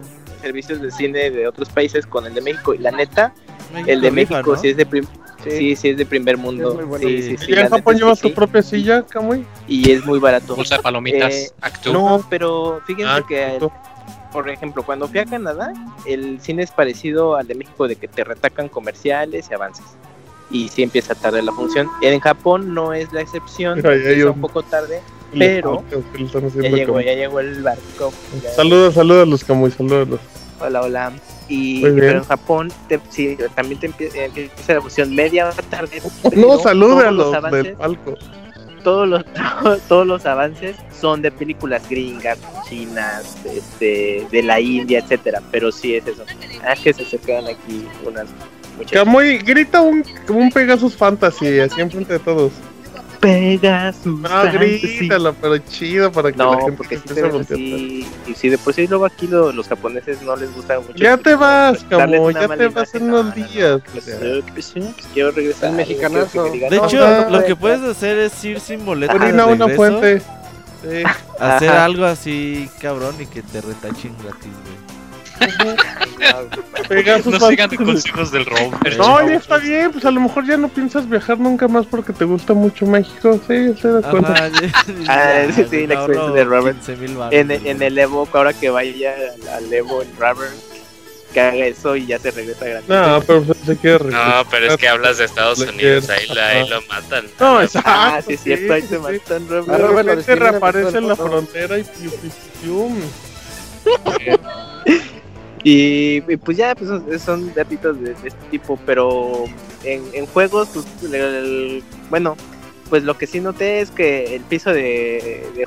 servicios de cine de otros países con el de México. Y la neta, el de rifa, México ¿no? sí es de prim- sí. sí, es de primer mundo. Bueno. Sí, sí, sí, ¿Y en Japón llevas tu sí. propia silla, Kamui? Y es muy barato. Bolsa de palomitas. Eh, Actú. No, pero fíjense Ah, que, chiquito. Por ejemplo, cuando fui a Canadá, el cine es parecido al de México, de que te retacan comerciales y avances. Y sí empieza tarde la función. En Japón no es la excepción, empieza un- poco tarde. Pero- Ya llegó, ya llegó el barco. Saludos, saludos los Kamui, saludos. Hola, hola. Y pero en Japón te- sí, también te empie- empieza la función media hora tarde. No, pero salude a todos los avances- del palco. Todos los todos los avances son de películas gringas, chinas, este, de la India, etcétera, pero sí es eso. Ah, que se, quedan aquí unas. Kamui, grita un, un Pegasus Fantasy, así enfrente de todos. Pegasus. No, grítalo, pero chido para que no, la gente porque se te así, y si de por sí luego aquí lo, los japoneses no les gusta mucho. Ya te vas, Camo, una ya te vas en imagen. unos No, no, días. pues, pues, sí, pues, quiero regresar. El mexicanazo. De hecho, lo que puedes hacer es ir sin boleto Orina una fuente. Sí. hacer Ajá. algo así cabrón y que te retachen gratis, güey. Pegasus No va- sigan consejos del Robert. No, ya está bien, pues a lo mejor ya no piensas viajar nunca más porque te gusta mucho México. Sí, estoy de acuerdo. Ajá, ya- Ah, sí, sí, la experiencia de Robert. 15,000 varos, En, en el Evo, ahora que vaya al, al Evo en Rubber, que haga eso y ya se regresa gratis. No, pero pues, se quiere No, pero es que hablas de Estados Le Unidos, ahí, la- ahí lo matan. No, exacto. Ah, sí, es cierto, ahí te sí. matan, Robert. De Ah, Robert, lo repente discriminan reaparece el en la frontera y piu, piu, piu. Y, y pues ya, pues son- datitos de, de este tipo, pero en, en juegos, pues, el- el- bueno, pues lo que sí noté es que el piso de, de-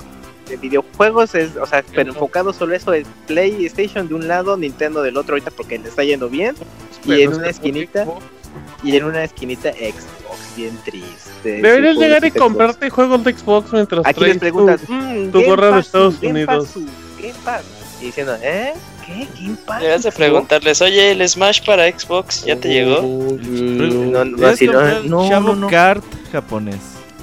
de videojuegos es, o sea, pero enfocado solo eso, es PlayStation de un lado, Nintendo del otro ahorita porque le está yendo bien, y en una esquinita, y en una esquinita Xbox, bien triste. Deberías llegar y comprarte juegos de Xbox mientras Aquí les preguntas, tu- "Mm, tu gorra de Estados Game Unidos". Pass, Game Pass. Y diciendo, ¿eh? ¿Qué? ¿Game Pass? Debes de preguntarles, oye, el Smash para Xbox ya te llegó. No, no, así no, Chavo no. Kart japonés.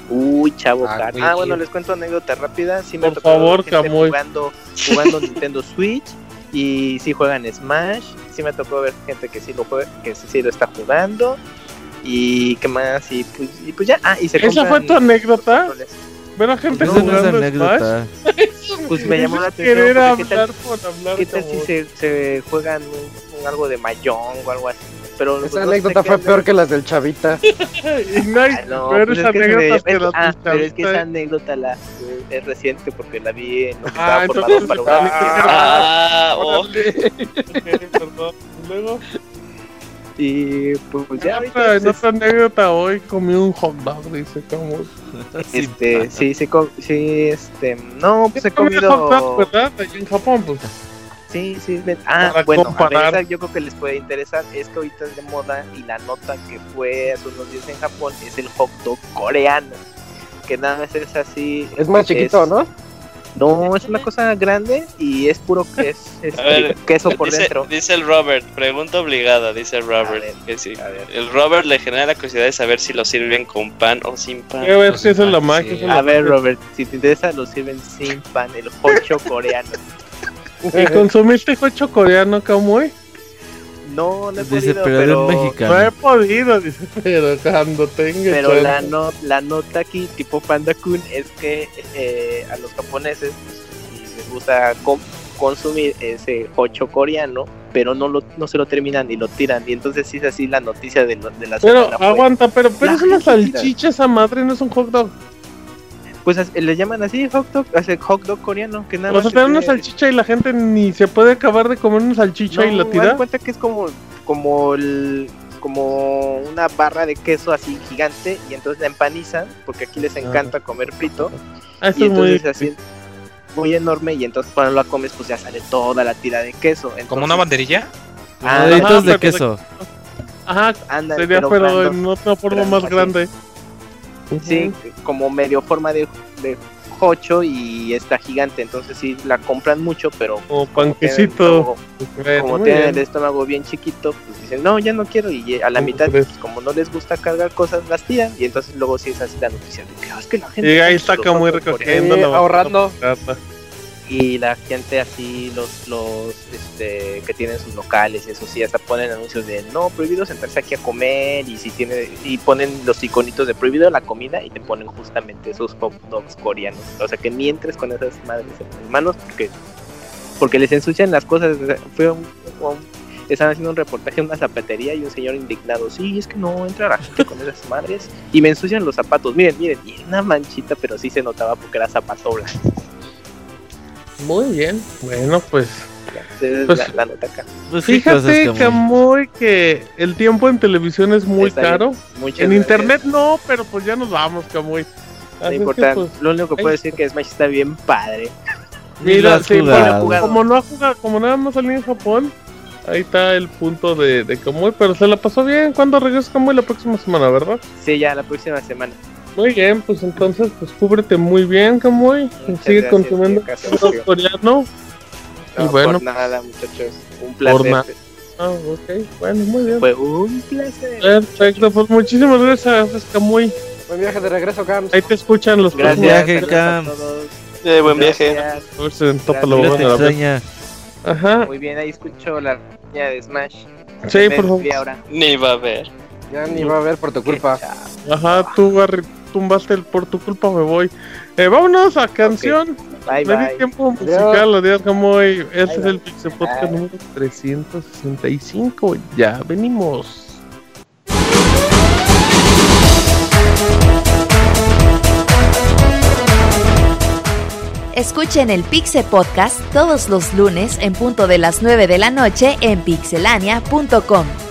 Uy, chavo, Ah, car- güey. Ah, bueno, les cuento anécdota rápida. Sí me Por favor, gente Camuy. jugando, jugando Nintendo Switch y sí juegan Smash. Sí me tocó ver gente que sí lo juega, que sí, lo está jugando. Y qué más, y pues, y pues ya. Ah, y se ¿Esa fue tu anécdota? controles. Ver a gente no es jugando Smash. anécdota. Pues me llamó la querer atención. porque ¿Qué hablar tal, por hablar. qué tal si se, se juegan algo de Mahjong o algo así? Pero Esa no sé anécdota fue peor que las del Chavita. Y no hay Ah, no, peores pues es que se anécdotas ve- que las ah, del pero es que esa anécdota la, es reciente porque la vi en lo que Ah, estaba formado entonces- para una ah, oh, perdón. Luego, Y pues ya otra, en otra anécdota hoy comí un hot dog, dice como. este, sí, sí, sí, este, no, pues he Comí hot dog, comido, ¿verdad? Allí en Japón, pues. sí, sí, ven- ah, Para bueno, a comparar. ver, esa yo creo que les puede interesar, es que ahorita es de moda y la nota que fue hace unos días en Japón es el hot dog coreano, que nada más es así. Es más chiquito, ¿no? No, es una cosa grande y es puro que es, es A ver, queso por dice, dentro. dice el Robert, pregunta obligada, dice el Robert. ver, que sí. a ver. El Robert le genera la curiosidad de saber si lo sirven con pan o sin pan. A ver si es la magia. A ver. Robert, si te interesa, lo sirven sin pan, el hocho coreano. ¿Y consumiste cocho coreano, Kamui? No, no he Dice, podido, pero No he podido, dice, pero cuando tenga pero chance. la, no, la nota aquí, tipo Panda Kun, es que eh, a los japoneses pues, les gusta com- consumir ese hocho coreano, pero no, lo, no se lo terminan y lo tiran. Y entonces sí es así la noticia de, lo- de la Pero semana. fue, aguanta, pero, pero es una salchicha esa madre, no es un hot dog. Pues le llaman así hot dog, hace hot dog coreano, que nada O sea, más te dan una salchicha y la gente ni se puede acabar de comer una salchicha y la tira. cuenta que es como, como el como una barra de queso así gigante y entonces la empanizan porque aquí les encanta comer frito Ah, eso y es muy. entonces así muy enorme y entonces cuando la comes pues ya sale toda la tira de queso Entonces, ¿Como una banderilla? Ah, ajá, de pero- queso. Ajá, anda, sería, pero pero en otra forma grande, más sí como medio forma de, de jocho y está gigante entonces sí la compran mucho pero Como como tienen- panquecito. como- tienen el estómago bien chiquito, pues dicen, no, ya no quiero. Y a la ¿Cómo mitad, crees? pues, como no les gusta cargar cosas, las tiran. Y entonces luego sí es así la noticia de que, "Ah, es que la gente. Y ahí está como recogiendo Eh, ahorrando. Y la gente así, los, los este, que tienen sus locales, y eso sí, hasta ponen anuncios de no, prohibido sentarse aquí a comer. Y si tiene y ponen los iconitos de prohibido la comida y te ponen justamente esos hot dogs coreanos. O sea que ni entres con esas madres en manos porque, porque les ensucian las cosas. Fue un, estaban haciendo un reportaje en una zapatería y un señor indignado, sí, es que no entra la gente con esas madres y me ensucian los zapatos, miren, miren, y una manchita, pero sí se notaba porque era zapato blanco. Muy bien. Bueno, pues. Pues, la, la nota acá. Pues Fíjate, como- Camuy, que el tiempo en televisión es muy Está caro. En gracias. internet no, pero pues ya nos vamos, Camuy. No importa, que, pues, lo único que puedo decir es que Smash está bien padre. Mira, sí, como no ha jugado, como nada más salió en Japón, ahí está el punto de, de Kamui, pero se la pasó bien. ¿Cuándo regresa Kamui? La próxima semana, ¿verdad? Sí, ya la próxima semana. Muy bien, pues entonces, pues cúbrete muy bien, Camuy. Sigue consumiendo coreano. No, y bueno, por nada, muchachos. Un placer. Ah, ok, bueno, muy bien. Fue un placer. Perfecto, pues muchísimas gracias, Camuy. Buen viaje de regreso, Cam. Ahí te escuchan los Buen viaje, Cam. Eh, buen viaje. Pues en lo extraña. Ajá. Muy bien, ahí escucho la niña de Smash. Sí, por favor. Ni va a ver. Ya ni va a ver por tu culpa. Ajá, tú tumbaste el por tu culpa, me voy. Eh, vámonos a canción. Bye, Me bye. di tiempo musical, como hoy. Este es el Pixel Podcast número 365. Ya venimos. Escuchen el Pixel Podcast todos los lunes en punto de las 9 de la noche en pixelania.com.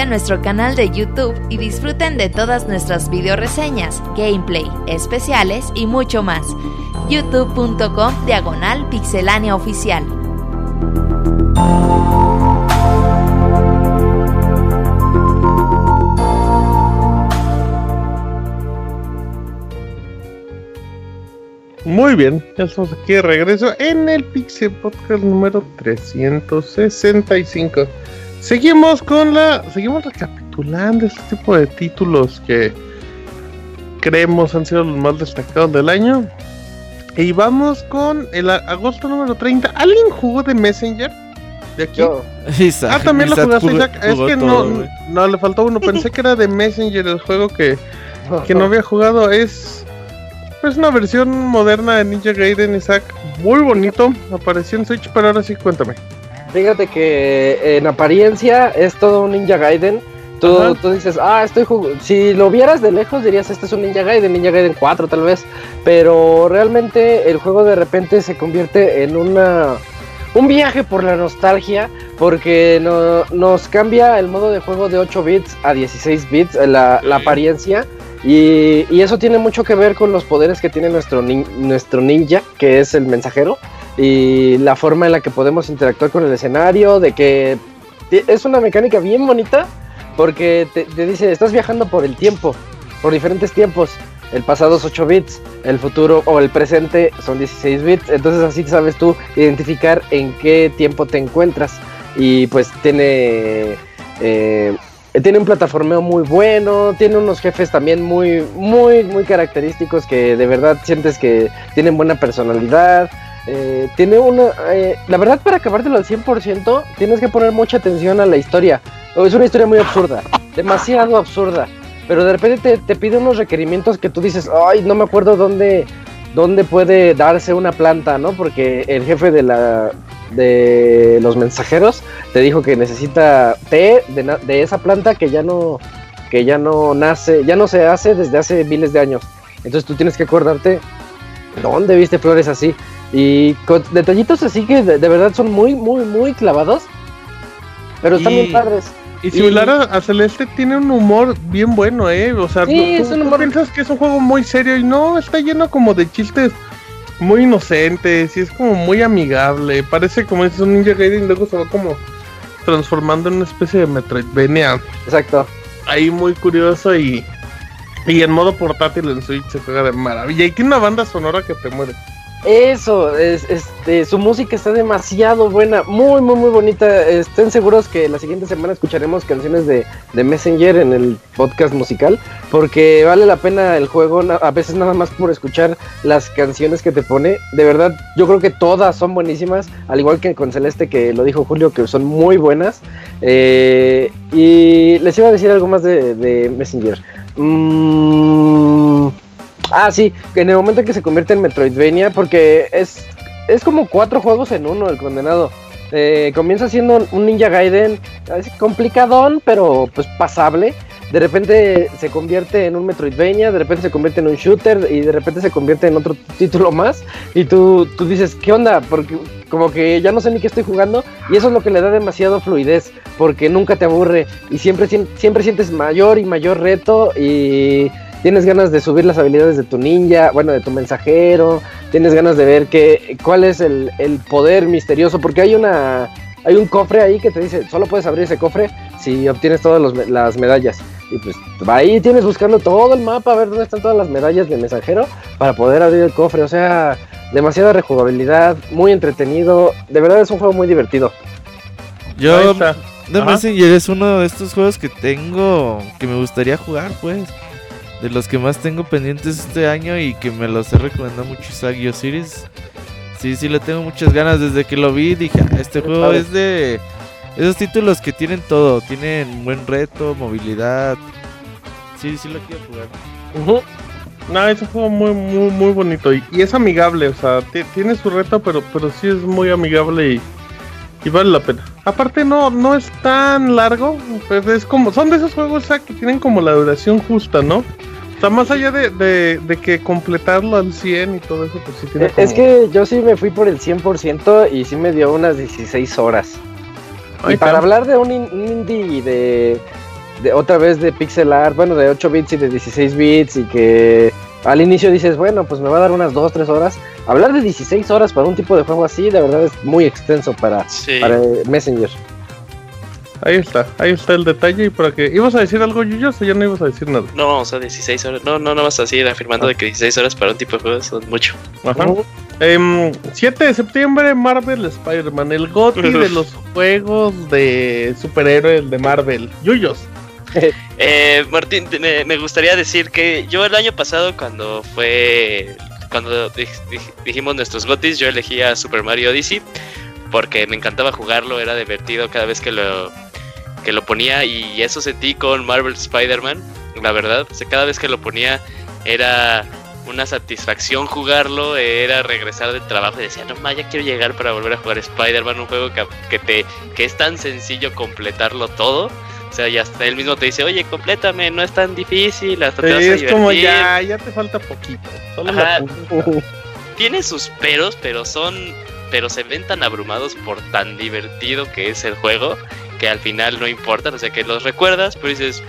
a nuestro canal de YouTube y disfruten de todas nuestras video reseñas, gameplay, especiales y mucho más. youtube.com diagonal pixelánea oficial. Muy bien, ya estamos aquí de regreso en el Pixel Podcast número 365. Seguimos con la. Seguimos recapitulando este tipo de títulos que creemos han sido los más destacados del año. Y vamos con el agosto número 30. ¿Alguien jugó de Messenger? De aquí. Yo, Ah, también lo jugaste, jugó- Isaac. Es que todo, no, no, le faltó uno. Pensé que era de Messenger el juego que, que no había jugado. Es es una versión moderna de Ninja Gaiden, Isaac. Muy bonito. Apareció en Switch, pero ahora sí, cuéntame. Fíjate que en apariencia es todo un Ninja Gaiden. Tú, dices, ah, estoy jugando. Si lo vieras de lejos, dirías, este es un Ninja Gaiden, Ninja Gaiden 4 tal vez. Pero realmente el juego de repente se convierte en una. Un viaje por la nostalgia, porque no- nos cambia el modo de juego de 8 bits a 16 bits, eh, la, la apariencia, y, y eso tiene mucho que ver con los poderes que tiene nuestro, nin- nuestro ninja, que es el mensajero y la forma en la que podemos interactuar con el escenario, de que es una mecánica bien bonita porque te, te dice, estás viajando por el tiempo, por diferentes tiempos. El pasado es 8 bits, el futuro o el presente son 16 bits, entonces así sabes tú identificar en qué tiempo te encuentras. Y pues tiene... eh, tiene un plataformeo muy bueno, tiene unos jefes también muy, muy, muy característicos que de verdad sientes que tienen buena personalidad. Eh, tiene una. eh, la verdad, para acabártelo al 100%, tienes que poner mucha atención a la historia. Es una historia muy absurda, demasiado absurda. Pero de repente te, te pide unos requerimientos que tú dices, ay, no me acuerdo dónde, dónde puede darse una planta, ¿no? Porque el jefe de la de los mensajeros te dijo que necesita té de, de esa planta que ya no que ya no nace, ya no se hace desde hace miles de años. Entonces tú tienes que acordarte dónde viste flores así. Y con detallitos así que de, de verdad son muy, muy, muy clavados. Pero están Y- bien padres. Y similar a, a Celeste, tiene un humor bien bueno, ¿eh? O sea, Sí, no- es tú, piensas que es un juego muy serio y no, está lleno como de chistes muy inocentes y es como muy amigable. Parece como es un Ninja Gaiden y luego se va como transformando en una especie de Metroidvania. Exacto. Ahí muy curioso y, y en modo portátil en Switch se juega de maravilla. Y tiene una banda sonora que te muere. Eso, es, este, su música está demasiado buena, muy, muy, muy bonita. Estén seguros que la siguiente semana escucharemos canciones de, Messenger en el podcast musical, porque vale la pena el juego, a veces nada más por escuchar las canciones que te pone. De verdad, yo creo que todas son buenísimas, al igual que con Celeste, que lo dijo Julio, que son muy buenas. Eh, y les iba a decir algo más de, de Messenger. Mm, Ah, sí, en el momento en que se convierte en Metroidvania, porque es, es como cuatro juegos en uno, el condenado. Eh, comienza siendo un Ninja Gaiden, es complicadón, pero pues pasable. De repente se convierte en un Metroidvania, de repente se convierte en un shooter y de repente se convierte en otro título más. Y tú, tú dices, ¿qué onda? Porque como que ya no sé ni qué estoy jugando. Y eso es lo que le da demasiado fluidez, porque nunca te aburre y siempre, siempre sientes mayor y mayor reto y tienes ganas de subir las habilidades de tu ninja, bueno, de tu mensajero, tienes ganas de ver qué, cuál es el, el poder misterioso, porque hay una hay un cofre ahí que te dice, solo puedes abrir ese cofre si obtienes todas los las medallas. Y pues ahí tienes buscando todo el mapa a ver dónde están todas las medallas de mensajero para poder abrir el cofre. O sea, demasiada rejugabilidad, muy entretenido. De verdad es un juego muy divertido. Yo, The Messenger es uno de estos juegos que tengo, que me gustaría jugar, pues. De los que más tengo pendientes este año y que me los he recomendado mucho Isaac Series. Sí, sí, le tengo muchas ganas. Desde que lo vi dije, ah, este juego es de esos títulos que tienen todo. Tienen buen reto, movilidad. Sí, sí lo quiero jugar. No, es un juego muy, muy, muy bonito y, es amigable, o sea, tiene su reto, pero, pero sí es muy amigable y, vale la pena. Aparte no, no es tan largo, pues es como, son de esos juegos que tienen como la duración justa, ¿no? O sea, más allá de, de, que completarlo al 100 y todo eso, pues sí tiene eh, Es que yo sí me fui por el 100% y sí me dio unas 16 horas. y para hablar de un indie de otra vez de pixel art, bueno, de 8 bits y de 16 bits y que al inicio dices, bueno, pues me va a dar unas 2, 3 horas. Hablar de 16 horas para un tipo de juego así, de verdad es muy extenso para, para Messenger. Ahí está, ahí está el detalle y para que... ¿Ibas a decir algo, Yuyo, o ya no ibas a decir nada? No, o sea, 16 horas. No, no, no vas a seguir afirmando ah. de que 16 horas para un tipo de juego son mucho. Ajá. 7 em, de septiembre, Marvel Spider-Man, el GOTI de los juegos de superhéroes de Marvel. Yuyos. eh, Martín, me, gustaría decir que yo el año pasado cuando fue cuando dijimos nuestros gotis, yo elegí a Super Mario Odyssey porque me encantaba jugarlo, era divertido cada vez que lo que lo ponía y eso sentí con Marvel Spider-Man, la verdad, cada vez que lo ponía era una satisfacción jugarlo, era regresar del trabajo y decía, no más, ya quiero llegar para volver a jugar Spider-Man, un juego que, que, te, que es tan sencillo completarlo todo o sea, ya hasta él mismo te dice, oye, complétame, no es tan difícil, hasta te vas a es como ya, ya te falta poquito. Tiene sus peros, pero son, pero se ven tan abrumados por tan divertido que es el juego, que al final no importa, o sea, que los recuerdas, pero dices,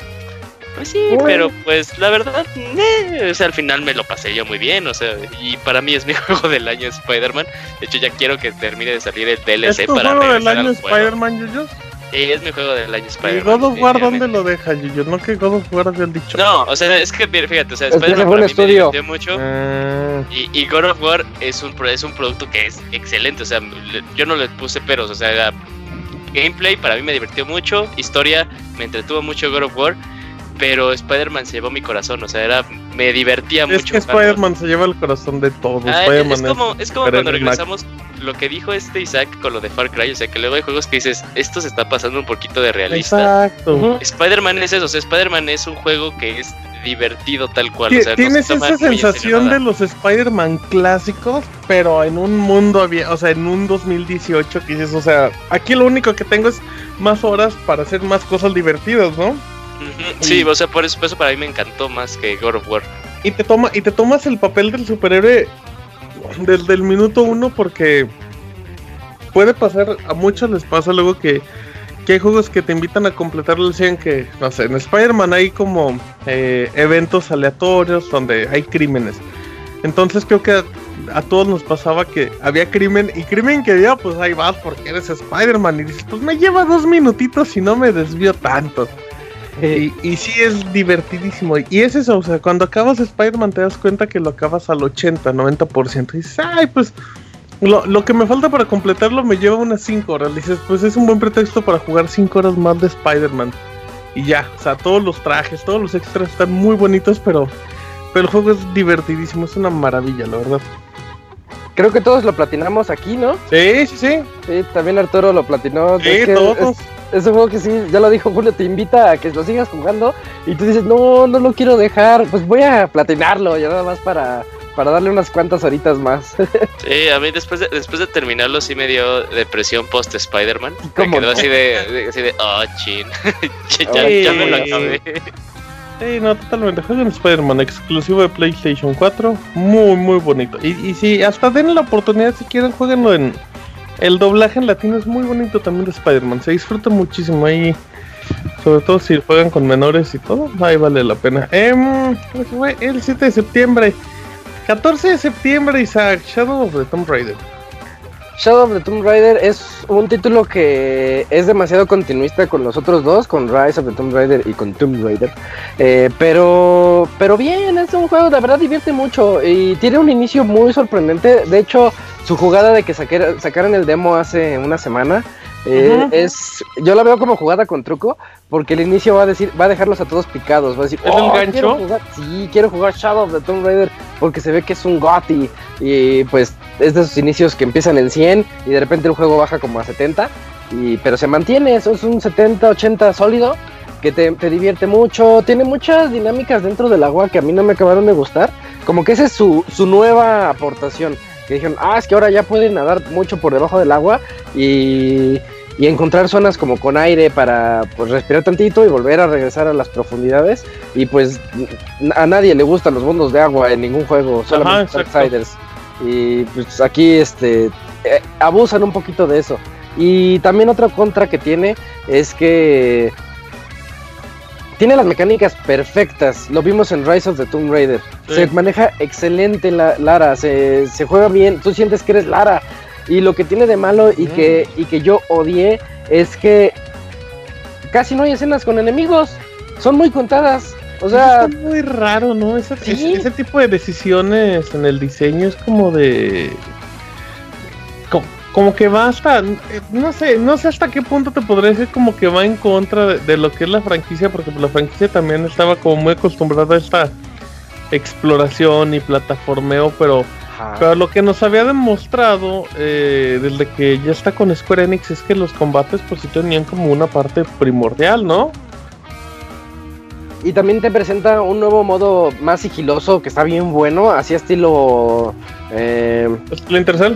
pues sí, pero pues la verdad, eh, o sea, al final me lo pasé yo muy bien, o sea, y para mí es mi juego del año Spider-Man. De hecho, ya quiero que termine de salir el DLC ¿Es tu para juego del año Spider-Man, Sí, es mi juego del año Spider-Man. ¿Y God of War dónde lo deja, Yo No que God of War habían dicho. No, o sea, es que fíjate, o sea, Spider-Man me divirtió mucho. Ah. Y, y, God of War es un, es un producto que es excelente, o sea, yo no le puse peros, o sea, gameplay para mí me divirtió mucho, historia me entretuvo mucho God of War pero Spider-Man se llevó mi corazón, o sea, era me divertía mucho. Es que Spider-Man se lleva el corazón de todos. Ah, es, como, es como cuando regresamos lo que dijo este Isaac con lo de Far Cry, o sea, que luego hay juegos que dices, esto se está pasando un poquito de realista. Exacto. Spider-Man es eso, o sea, Spider-Man es un juego que es divertido tal cual. O sea, Tienes esa sensación de los Spider-Man clásicos, pero en un mundo, o sea, en un 2018 que dices, o sea, aquí lo único que tengo es más horas para hacer más cosas divertidas, ¿no? Sí, o sea, por eso, para mí me encantó más que God of War. Y te, toma, y te tomas el papel del superhéroe desde el minuto uno porque puede pasar, a muchos les pasa luego que, hay juegos que te invitan a completar el 100 que, no sé, en Spider-Man hay como eh, eventos aleatorios donde hay crímenes. Entonces creo que a, todos nos pasaba que había crimen y crimen que ya pues ahí vas porque eres Spider-Man y dices, pues me lleva dos minutitos y no me desvío tanto. Y, y, sí es divertidísimo. Y es eso, o sea, cuando acabas Spider-Man te das cuenta que lo acabas al 80, 90%. Y dices, ay, pues lo, lo que me falta para completarlo me lleva unas 5 horas. dices, pues es un buen pretexto para jugar 5 horas más de Spider-Man. Y ya, o sea, todos los trajes, todos los extras están muy bonitos, pero, pero el juego es divertidísimo, es una maravilla, la verdad. Creo que todos lo platinamos aquí, ¿no? Sí, sí, sí. Sí, también Arturo lo platinó. Sí, todos es un juego que sí, ya lo dijo Julio, te invita a que lo sigas jugando y tú dices, no, no lo quiero dejar, pues voy a platinarlo, ya nada más para, para darle unas cuantas horitas más. Sí, a mí después de, después de terminarlo sí me dio depresión post Spider-Man. Me quedó así de, así de, oh, chin, ya, me lo acabé. Sí, no, totalmente. Jueguen Spider-Man exclusivo de PlayStation 4. Muy, muy bonito. Y, y si hasta den la oportunidad, si quieren, jueguenlo en, el doblaje en latino es muy bonito también de Spider-Man. Se disfruta muchísimo ahí. Sobre todo si juegan con menores y todo. Ahí vale la pena. Fue el 7 de septiembre. 14 de septiembre, Isaac. Shadow of the Tomb Raider. Shadow of the Tomb Raider es un título que es demasiado continuista con los otros dos, con Rise of the Tomb Raider y con Tomb Raider. Eh, pero, pero bien, es un juego de verdad divierte mucho y tiene un inicio muy sorprendente. De hecho, su jugada de que sacaran el demo hace una semana eh, es, yo la veo como jugada con truco, porque el inicio va a decir, va a dejarlos a todos picados, va a decir, ¿Es un "Oh, gancho? quiero jugar- sí, quiero jugar Shadow of the Tomb Raider porque se ve que es un GOTY y pues es de esos inicios que empiezan en 100 y de repente el juego baja como a 70 y pero se mantiene, eso es un 70, 80 sólido que te, te divierte mucho, tiene muchas dinámicas dentro del agua que a mí no me acabaron de gustar, como que esa es su, su nueva aportación, que dijeron, ah, es que ahora ya pueden nadar mucho por debajo del agua y, y encontrar zonas como con aire para pues, respirar tantito y volver a regresar a las profundidades. Y pues a nadie le gustan los mundos de agua en ningún juego, solamente exacto. Darksiders. Y pues aquí este eh, abusan un poquito de eso. Y también otra contra que tiene es que tiene las mecánicas perfectas. Lo vimos en Rise of the Tomb Raider. Sí. Se maneja excelente la, Lara. Se, se juega bien. Tú sientes que eres Lara. Y lo que tiene de malo y, que, y que yo odié es que casi no hay escenas con enemigos. Son muy contadas. O sea, Está muy raro, ¿no? Ese, Sí. ese- tipo de decisiones en el diseño es como de. Como, como que va hasta. eh, No sé, no sé hasta qué punto te podría decir como que va en contra de, de lo que es la franquicia, porque la franquicia también estaba como muy acostumbrada a esta exploración y plataformeo, pero, pero lo que nos había demostrado eh, desde que ya está con Square Enix es que los combates pues sí tenían como una parte primordial, ¿no? Y también te presenta un nuevo modo más sigiloso que está bien bueno, así estilo... eh, Splinter Cell.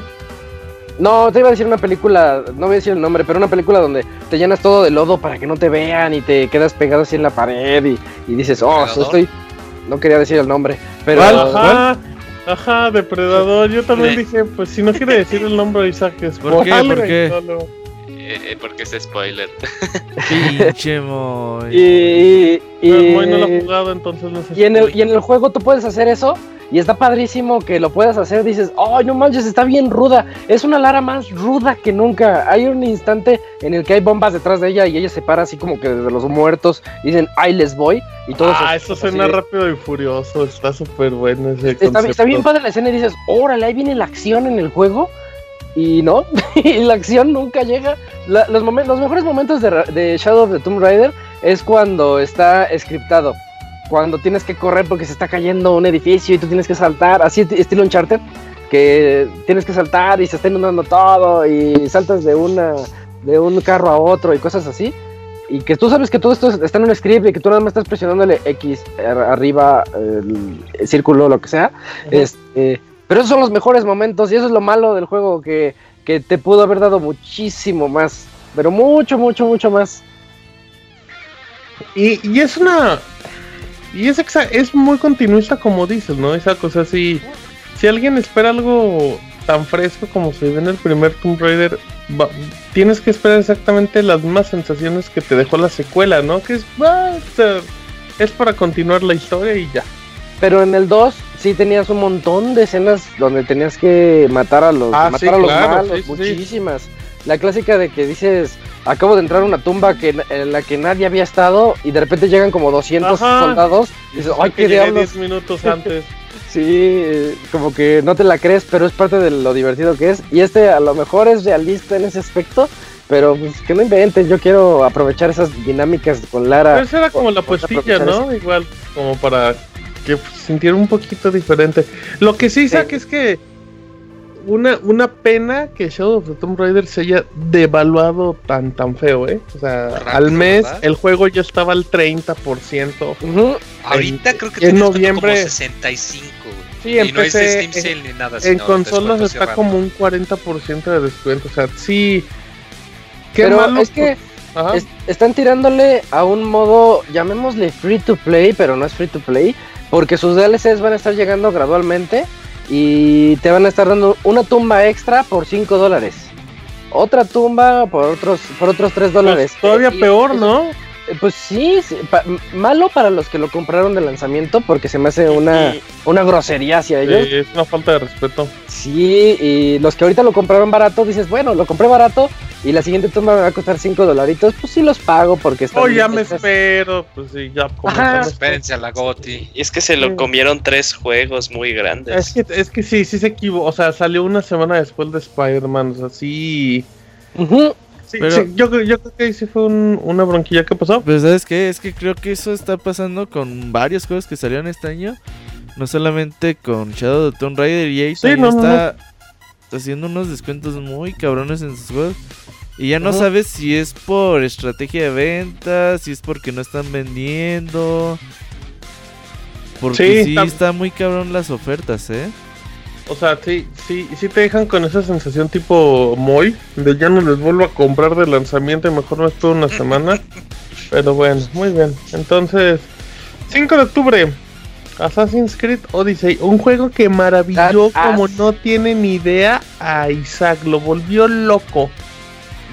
no, te iba a decir una película, no voy a decir el nombre, pero una película donde te llenas todo de lodo para que no te vean y te quedas pegado así en la pared y, y dices, oh, estoy... No quería decir el nombre, pero... Ajá, ajá, depredador. Yo también Le- dije, pues si no quiere decir el nombre Isaac, es ¿Por qué? ¿Por qué? Solo. Eh, eh, porque es spoiler. Pinche Moy. Y, y, Pero y- Moy no lo ha jugado, entonces no sé. y en el, y en el juego tú puedes hacer eso y está padrísimo que lo puedas hacer. Dices, oh, no manches, está bien ruda. Es una Lara más ruda que nunca. Hay un instante en el que hay bombas detrás de ella y ella se para así como que desde los muertos. Dicen, ahí les voy. Y todos Ah, eso suena de- rápido y furioso. Está súper bueno ese Está, bien padre la escena y dices, órale, ahí viene la acción en el juego. Y no, y la acción nunca llega. La- los, mejores momentos de, de Shadow of the Tomb Raider es cuando está scriptado. Cuando tienes que correr porque se está cayendo un edificio y tú tienes que saltar, así esti- estilo Uncharted, que tienes que saltar y se está inundando todo y saltas de una de un carro a otro y cosas así. Y que tú sabes que todo esto está en un script y que tú nada más estás presionándole X ar- arriba, el, el círculo, lo que sea. Este, pero esos son los mejores momentos y eso es lo malo del juego, que, que te pudo haber dado muchísimo más. Pero mucho, mucho, mucho más. Y, y es una. Y es, es muy continuista, como dices, ¿no? Esa cosa así. Si alguien espera algo tan fresco como se ve en el primer Tomb Raider, va- tienes que esperar exactamente las mismas sensaciones que te dejó la secuela, ¿no? Que es. ah, es para continuar la historia y ya. Pero en el 2 sí tenías un montón de escenas donde tenías que matar a los, Ah, matar sí, a los claro, malos, sí, sí, sí. muchísimas. La clásica de que dices, acabo de entrar a una tumba que, en la que nadie había estado y de repente llegan como 200 Ajá. soldados y dices, ay, qué diablos. 10 minutos antes. Sí, como que no te la crees, pero es parte de lo divertido que es. Y este a lo mejor es realista en ese aspecto, pero pues que no inventen, yo quiero aprovechar esas dinámicas con Lara. Pero esa era como la Vamos a puestilla, aprovechar ¿no? Igual, como para que sintiera un poquito diferente. Lo que sí, Sí. saque es que una, una pena que Shadow of the Tomb Raider se haya devaluado tan tan feo, ¿eh? O sea, Rápido, al mes ¿verdad? el juego ya estaba al 30%. Ujú. Ahorita En- creo que en tiene noviembre- como 65, güey. Sí, y en no es Steam en- Sale ni nada. En consolas está como un 40% de descuento. O sea, sí. Qué Pero malo. es que es- están tirándole a un modo, llamémosle free to play, pero no es free to play, porque sus DLCs van a estar llegando gradualmente y te van a estar dando una tumba extra por 5 dólares. Otra tumba por otros por otros 3 dólares. Pues, todavía Y peor, ¿no? Eh, Pues sí, sí, pa- m- malo para los que lo compraron de lanzamiento porque se me hace una, una grosería hacia ellos. Sí, es una falta de respeto. Sí, y los que ahorita lo compraron barato, dices, bueno, lo compré barato y la siguiente toma me va a costar 5 dolaritos, pues sí los pago porque están Oh, ya me hechas. espero. Pues sí, ya. Espérense a la Goti. Y es que se lo comieron tres juegos muy grandes. Es que, es que sí, sí se equivocó. O sea, salió una semana después de Spider-Man. O sea, sí. Sí, Pero- sí, yo, creo- yo creo que ahí sí fue un- una bronquilla que pasó. Pero ¿sabes qué? Es que creo que eso está pasando con varios juegos que salieron este año. No solamente con Shadow the Tomb Raider y EA Sí, también no, no, está haciendo unos descuentos muy cabrones en sus juegos. Y ya no Ajá. sabes si es por estrategia de ventas, si es porque no están vendiendo. Porque Sí, sí, está muy cabrón las ofertas, ¿eh? O sea, sí, sí, sí te dejan con esa sensación tipo Moy, de ya no les vuelvo a comprar de lanzamiento y mejor me espero una semana. Pero bueno, muy bien. Entonces, 5 de octubre, Assassin's Creed Odyssey, un juego que maravilló That como ass. no tiene ni idea a Isaac, lo volvió loco.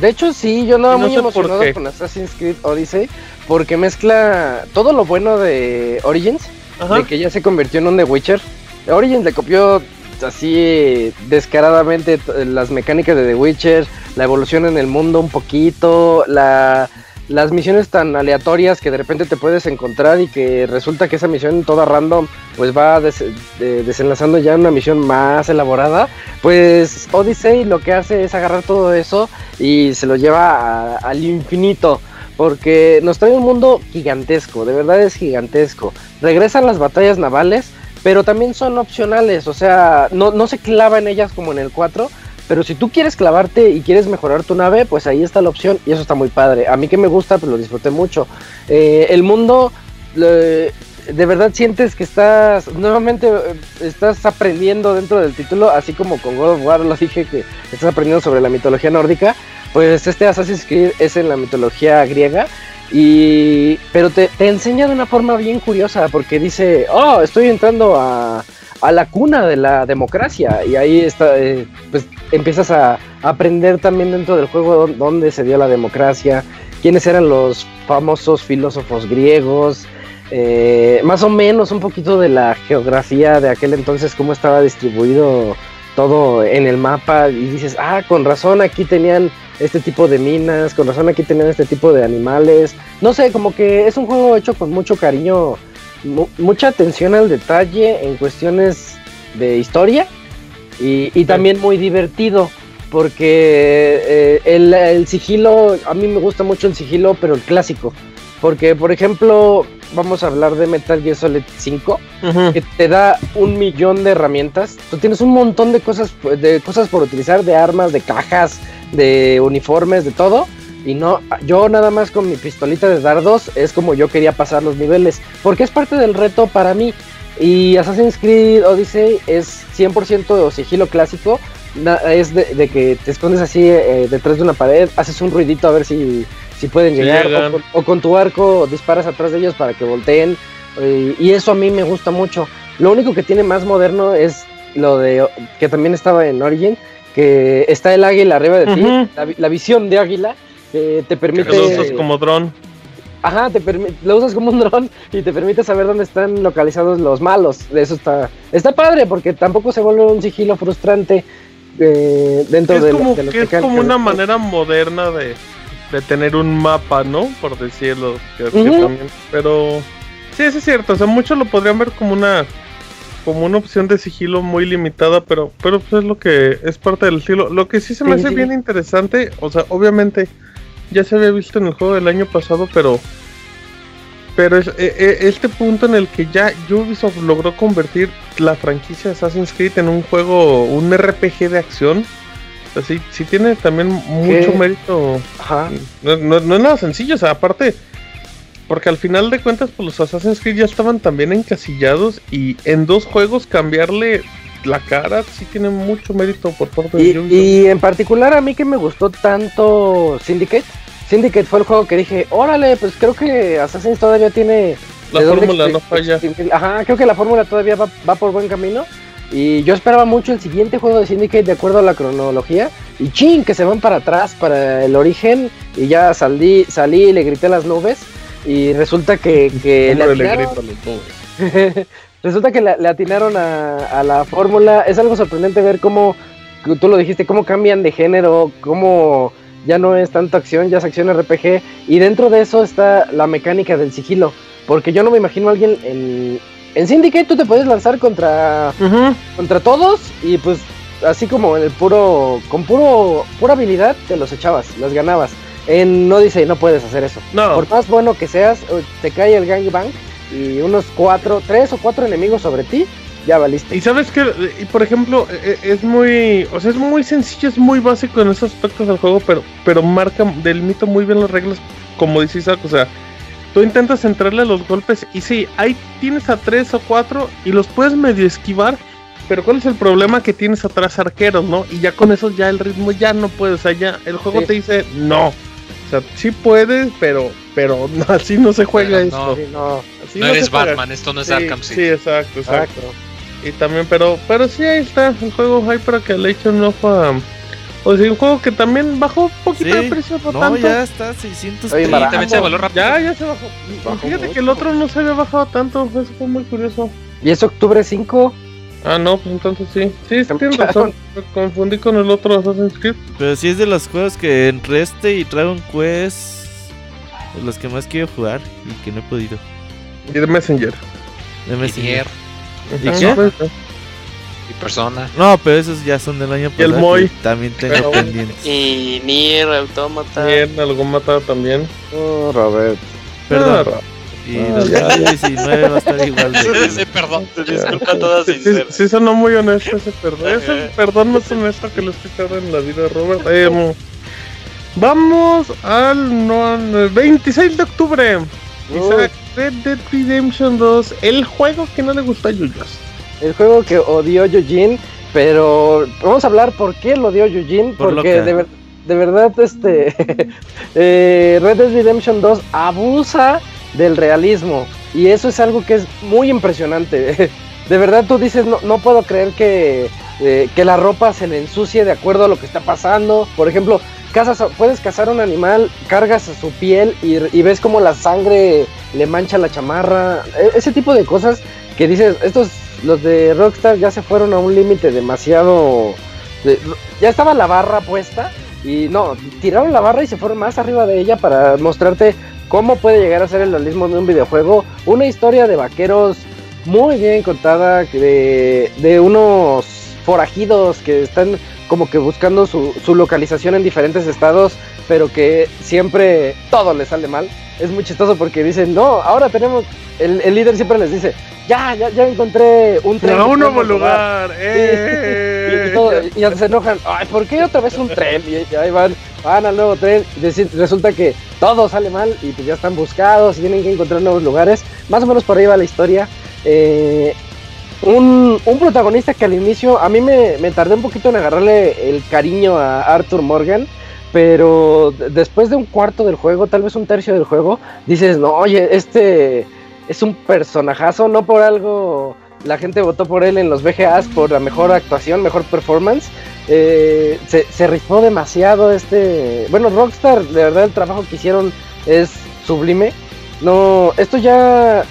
De hecho, sí, yo andaba no muy sé emocionado con Assassin's Creed Odyssey porque mezcla todo lo bueno de Origins, Ajá. de que ya se convirtió en un The Witcher. Origins le copió así descaradamente las mecánicas de The Witcher, la evolución en el mundo un poquito, la, las misiones tan aleatorias que de repente te puedes encontrar y que resulta que esa misión toda random pues va des- de- desenlazando ya una misión más elaborada. Pues Odyssey lo que hace es agarrar todo eso y se lo lleva al infinito. Porque nos trae un mundo gigantesco, de verdad es gigantesco. Regresan las batallas navales, pero también son opcionales, o sea, no, no se clava en ellas como en el 4, pero si tú quieres clavarte y quieres mejorar tu nave, pues ahí está la opción y eso está muy padre. A mí que me gusta, pues lo disfruté mucho. Eh, el mundo, de verdad sientes que estás, nuevamente eh, estás aprendiendo dentro del título, así como con God of War lo dije que estás aprendiendo sobre la mitología nórdica, pues este Assassin's Creed es en la mitología griega. Y, pero te, te enseña de una forma bien curiosa porque dice, oh, estoy entrando a, a la cuna de la democracia y ahí está, eh, pues empiezas a aprender también dentro del juego dó- dónde se dio la democracia, quiénes eran los famosos filósofos griegos, eh, más o menos un poquito de la geografía de aquel entonces, cómo estaba distribuido todo en el mapa. Y dices, ah, con razón aquí tenían este tipo de minas, con razón aquí tenían este tipo de animales. No sé, como que es un juego hecho con mucho cariño, mu- mucha atención al detalle en cuestiones de historia y, y también muy divertido. Porque eh, el, el sigilo, a mí me gusta mucho el sigilo, pero el clásico. Porque, por ejemplo, vamos a hablar de Metal Gear Solid 5 Ujú. que te da un millón de herramientas. Tú tienes un montón de cosas, de cosas por utilizar, de armas, de cajas, de uniformes, de todo. Y no, yo nada más con mi pistolita de dardos es como yo quería pasar los niveles. Porque es parte del reto para mí. Y Assassin's Creed Odyssey es 100% sigilo clásico. Es de, de que te escondes así eh, detrás de una pared, haces un ruidito a ver si, si pueden llegar. llegan. O con, o con tu arco disparas atrás de ellos para que volteen. Eh, y eso a mí me gusta mucho. Lo único que tiene más moderno es lo de que también estaba en Origin, que está el águila arriba de ti, Ujú. la, vi- la visión de águila que te Que permite lo usas como dron. Ajá, te lo usas como un dron y te permite saber dónde están localizados los malos. Eso está está padre porque tampoco se vuelve un sigilo frustrante eh, dentro es de, como, de las que es mecánicas como una manera moderna de, de tener un mapa, ¿no? Por decirlo. que- que Ujú. también- pero sí, eso es cierto. O sea, muchos lo podrían ver como una como una opción de sigilo muy limitada, pero pero pues es lo que es parte del estilo. Lo que sí se me Sí, hace sí. bien interesante, o sea, obviamente ya se había visto en el juego del año pasado, pero pero es, e- e- este punto en el que ya Ubisoft logró convertir la franquicia de Assassin's Creed en un juego, un RPG de acción. O sea, sí, sí tiene también mucho ¿Qué? mérito. Ajá. No, no- no es nada sencillo, o sea, aparte, porque al final de cuentas, pues los Assassin's Creed ya estaban también encasillados y en dos juegos cambiarle la cara sí tiene mucho mérito por parte de Y, Ubisoft. y en particular a mí que me gustó tanto Syndicate. Syndicate fue el juego que dije, órale, pues creo que Assassin's todavía tiene... la de fórmula no falla. Ajá, creo que la fórmula todavía va, va por buen camino. Y yo esperaba mucho el siguiente juego de Syndicate de acuerdo a la cronología. Y chin, que se van para atrás, para el origen. Y ya salí, salí y le grité a las nubes. Y resulta que, que le atinaron, resulta que le, le atinaron a, a la fórmula. Es algo sorprendente ver cómo, tú lo dijiste, cómo cambian de género, cómo ya no es tanto acción, ya es acción RPG. Y dentro de eso está la mecánica del sigilo. Porque yo no me imagino a alguien en, en Syndicate, tú te puedes lanzar contra, contra todos y pues así como en el puro, con puro, pura habilidad te los echabas, los ganabas. En no dice no puedes hacer eso. No, Por más bueno que seas, eh, te cae el gangbang y unos cuatro, tres o cuatro enemigos sobre ti, ya valiste. y sabes que, por ejemplo, e- e- es muy, o sea, es muy sencillo, es muy básico en esos aspectos del juego, pero, pero marca, delimita muy bien las reglas, como dice Isaac, o sea, tú intentas entrarle a los golpes y sí, ahí tienes a tres o cuatro y los puedes medio esquivar, pero ¿cuál es el problema? Que tienes atrás arqueros, ¿no? Y ya con eso ya el ritmo ya no puede, o sea, ya el juego Sí. te dice no. O sea, sí puedes, pero, pero no, así no se juega Pero esto. no. Sí, no, Así No se eres juega. Batman, esto no es Sí, Arkham Sí, City. exacto, exacto. exacto. Y también, pero, pero sí, ahí está el juego hay para que le echen un ojo a. O sea, un juego que también bajó un poquito Sí. de precio, no, No, tanto. ya está, 600 Oye, Sí, barato. también se devaluó rápido. Ya, ya se bajó. Bajó Fíjate mucho. que el otro no se había bajado tanto, eso fue muy curioso. Y es octubre 5. Ah, no, pues entonces sí. Sí, tienes razón. Me confundí con el otro Assassin's Creed. Pero sí es de los juegos que entre este y Dragon Quest de los que más quiero jugar y que no he podido. Y de Messenger. De Y Messenger. Nier, ¿Y Ajá, qué? y Persona. No, pero esos ya son del año Y el pasado. Moy. También tengo Pero- pendientes. Y Nier Automata. Bien, algo mata también. Oh, Robert. Perdón. Ah, Y Ah, 2019 va a estar igual de. Sí, perdón. Te disculpa toda Sí, sí, sí sonó muy honesto ese perdón. Ese perdón más honesto que lo he escuchado en la vida de Robert. Eh, vamos al no, al 26 de octubre. Isaac, Red Dead Redemption 2. El juego que no le gustó a Yuyos. El juego que odió Yujin, pero vamos a hablar por qué lo odió Yujin, Por porque de, ver- de verdad este eh, Red Dead Redemption 2 abusa del realismo y eso es algo que es muy impresionante. De verdad tú dices, no, no puedo creer que, eh, que la ropa se le ensucie de acuerdo a lo que está pasando. Por ejemplo, cazas puedes cazar un animal, cargas a su piel y, y ves como la sangre le mancha la chamarra. E- ese tipo de cosas que dices, estos, los de Rockstar ya se fueron a un límite demasiado... de- ya estaba la barra puesta y no, tiraron la barra y se fueron más arriba de ella para mostrarte cómo puede llegar a ser el realismo de un videojuego. Una historia de vaqueros muy bien contada, de, de unos forajidos que están como que buscando su, su localización en diferentes estados, pero que siempre todo les sale mal. Es muy chistoso porque dicen, no, ahora tenemos, el, el líder siempre les dice, ya, ya, ya encontré un tren. Que un nuevo podemos robar". lugar. Y, ¡Eh! y todo- y ya se enojan, ay, ¿por qué otra vez un tren? Y, y ahí van, van al nuevo tren. Y resulta que todo sale mal y pues ya están buscados y tienen que encontrar nuevos lugares. Más o menos por ahí va la historia. Eh, un, un protagonista que al inicio a mí me, me tardé un poquito en agarrarle el cariño a Arthur Morgan. Pero después de un cuarto del juego, tal vez un tercio del juego, dices, no, oye, este es un personajazo, no por algo la gente votó por él en los VGAs por la mejor actuación, mejor performance. Eh, se, se rifó demasiado este. Bueno, Rockstar, de verdad, el trabajo que hicieron es sublime. No, esto ya.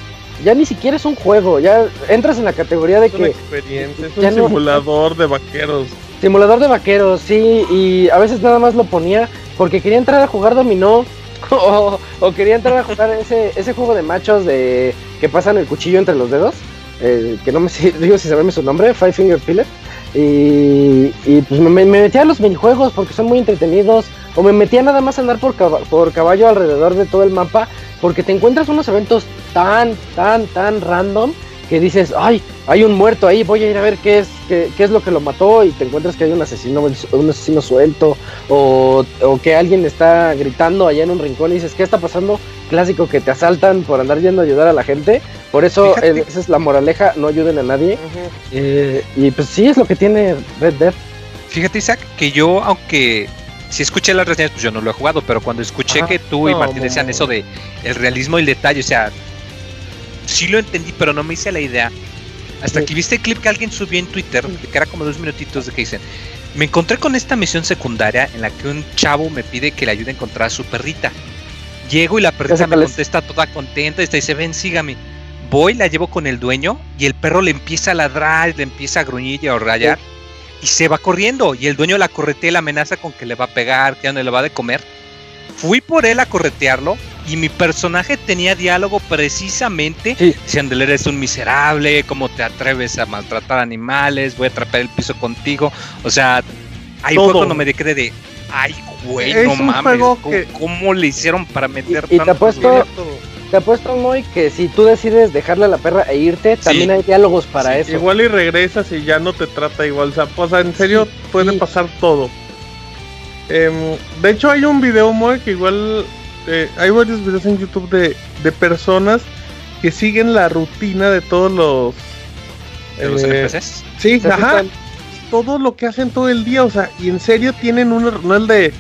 Ya ni siquiera es un juego, ya entras en la categoría de Es una que experiencia, es un no- simulador de vaqueros. Simulador de vaqueros, sí, y a veces nada más lo ponía porque quería entrar a jugar dominó o, quería entrar a jugar ese, ese juego de machos de que pasan el cuchillo entre los dedos, eh, que no me digo si saberme su nombre, Five Finger Philip, y, y pues me, me metía a los minijuegos porque son muy entretenidos, o me metía nada más a andar por, por caballo alrededor de todo el mapa, porque te encuentras unos eventos tan, tan, tan random que dices, ay, hay un muerto ahí, voy a ir a ver qué es, qué, qué es lo que lo mató y te encuentras que hay un asesino, un asesino suelto o, o que alguien está gritando allá en un rincón y dices, ¿qué está pasando? Clásico que te asaltan por andar yendo a ayudar a la gente. Por eso eh, esa es la moraleja, no ayuden a nadie. Eh, y pues sí, es lo que tiene Red Dead. Fíjate, Isaac, que yo, aunque si escuché las reseñas, pues yo no lo he jugado, pero cuando escuché Ajá. que tú y No, Martín no, decían no. eso de el realismo y el detalle, o sea, sí lo entendí, pero no me hice la idea. Hasta Sí. que viste el clip que alguien subió en Twitter, que era como dos minutitos de que dicen, me encontré con esta misión secundaria en la que un chavo me pide que le ayude a encontrar a su perrita. Llego y la perrita me contesta toda contenta y dice, ven, sígame. Voy, la llevo con el dueño y el perro le empieza a ladrar, le empieza a gruñir y a rayar y se va corriendo. Y el dueño la corretea y la amenaza con que le va a pegar, que ya no le va de comer. Fui por él a corretearlo y mi personaje tenía diálogo precisamente Sí. diciéndole eres un miserable, cómo te atreves a maltratar animales, voy a atrapar el piso contigo. O sea, ahí Todo. fue cuando me quedé de, ay, güey, Es no un mames, juego ¿cómo, que- cómo le hicieron para meter y te tantos apuesto-? Te apuesto, Moy, que si tú decides dejarle a la perra e irte, también hay diálogos para Sí, eso. Igual y regresas y ya no te trata igual. O sea, sea, en serio puede sí. pasar todo. Em, de hecho, hay un video muy que igual. eh, hay varios videos en YouTube de, de personas que siguen la rutina de todos los. ¿De los eh, NPCs? Sí, ajá. Todo lo que hacen todo el día, o sea, y en serio tienen un. No el de.